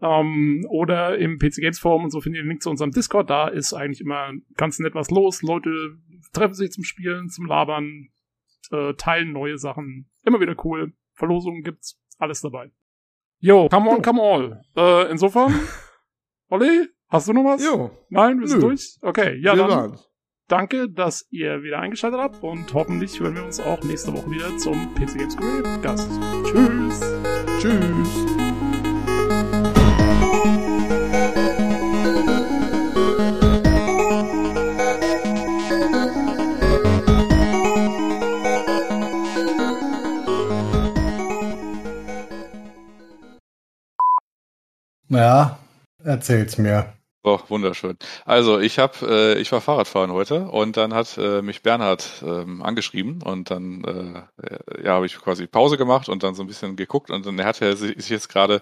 Ähm, oder im PC Games Forum und so findet ihr den Link zu unserem Discord. Da ist eigentlich immer ganz nett was los. Leute treffen sich zum Spielen, zum Labern, äh, teilen neue Sachen. Immer wieder cool. Verlosungen gibt's. Alles dabei. Yo, come on, come all. Äh, insofern, Olli, hast du noch was? Jo, Nein, wir sind Nö. durch? Okay, ja, wir dann waren's. danke, dass ihr wieder eingeschaltet habt und hoffentlich hören wir uns auch nächste Woche wieder zum PC Games Career Gast. Tschüss. Tschüss. Ja, erzähl's mir. So, wunderschön. Also ich habe, äh, ich war Fahrradfahren heute und dann hat äh, mich Bernhard ähm, angeschrieben und dann äh, ja habe ich quasi Pause gemacht und dann so ein bisschen geguckt und dann hat er sich jetzt gerade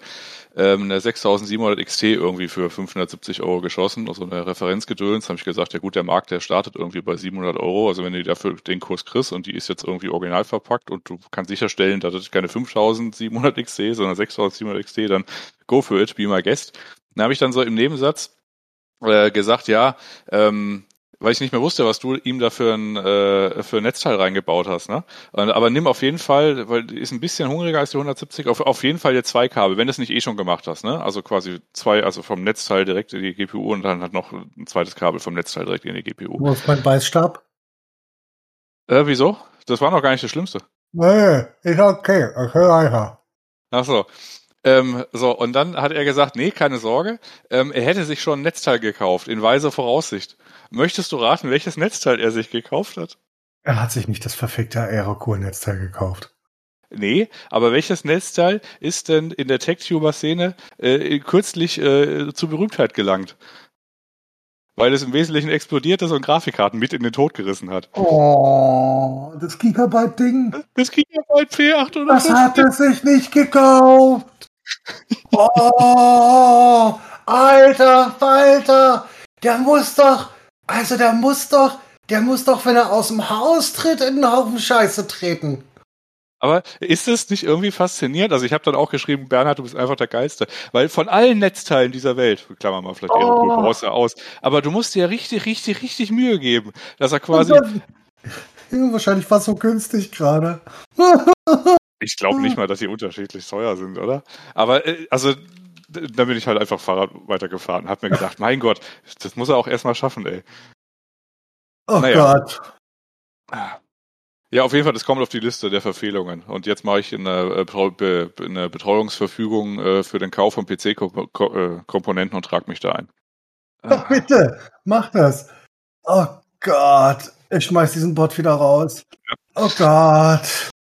ähm, eine 6700 XT irgendwie für 570 Euro geschossen, also eine Referenzgedöns. Habe ich gesagt, ja gut, der Markt, der startet irgendwie bei 700 Euro. Also wenn du dafür den Kurs kriegst und die ist jetzt irgendwie original verpackt und du kannst sicherstellen, dass das keine 5700 XT, sondern 6700 XT, dann go for it, be my guest. Dann habe ich dann so im Nebensatz äh, gesagt, ja, ähm, weil ich nicht mehr wusste, was du ihm da für ein, äh, für ein Netzteil reingebaut hast. Ne? Aber nimm auf jeden Fall, weil die ist ein bisschen hungriger als die 170, auf, auf jeden Fall jetzt zwei Kabel, wenn du es nicht eh schon gemacht hast. Ne? Also quasi zwei, also vom Netzteil direkt in die GPU und dann halt noch ein zweites Kabel vom Netzteil direkt in die GPU. Wo ist mein Beißstab? Äh, wieso? Das war noch gar nicht das Schlimmste. Nee, ist okay. Höre einfach. Ach so. Ähm, so, und dann hat er gesagt, nee, keine Sorge, ähm, er hätte sich schon ein Netzteil gekauft, in weiser Voraussicht. Möchtest du raten, welches Netzteil er sich gekauft hat? Er hat sich nicht das verfickte Aerocool-Netzteil gekauft. Nee, aber welches Netzteil ist denn in der Tech-Tuber-Szene äh, kürzlich äh, zur Berühmtheit gelangt? Weil es im Wesentlichen explodiert ist und Grafikkarten mit in den Tod gerissen hat. Oh, das Gigabyte-Ding. Das Gigabyte P850. Das hat er sich nicht gekauft. Oh, Alter, Alter, der muss doch, also der muss doch, der muss doch, wenn er aus dem Haus tritt, in einen Haufen Scheiße treten. Aber ist es nicht irgendwie faszinierend? Also ich habe dann auch geschrieben, Bernhard, du bist einfach der Geilste. Weil von allen Netzteilen dieser Welt, klammern wir vielleicht Oh. brauchst du aus, aber du musst dir richtig, richtig, richtig Mühe geben, dass er quasi, Ja, wahrscheinlich war es so günstig gerade. ich glaube nicht mal, dass die unterschiedlich teuer sind, oder? Aber äh, also dann bin ich halt einfach Fahrrad weitergefahren. Hab mir gedacht, mein Gott, das muss er auch erstmal schaffen, ey. Oh naja. Gott. Ja, auf jeden Fall, das kommt auf die Liste der Verfehlungen. Und jetzt mache ich eine, äh, eine Betreuungsverfügung äh, für den Kauf von PC-Komponenten und trage mich da ein. Doch bitte, mach das. Oh Gott, ich schmeiß diesen Bot wieder raus. Oh Gott.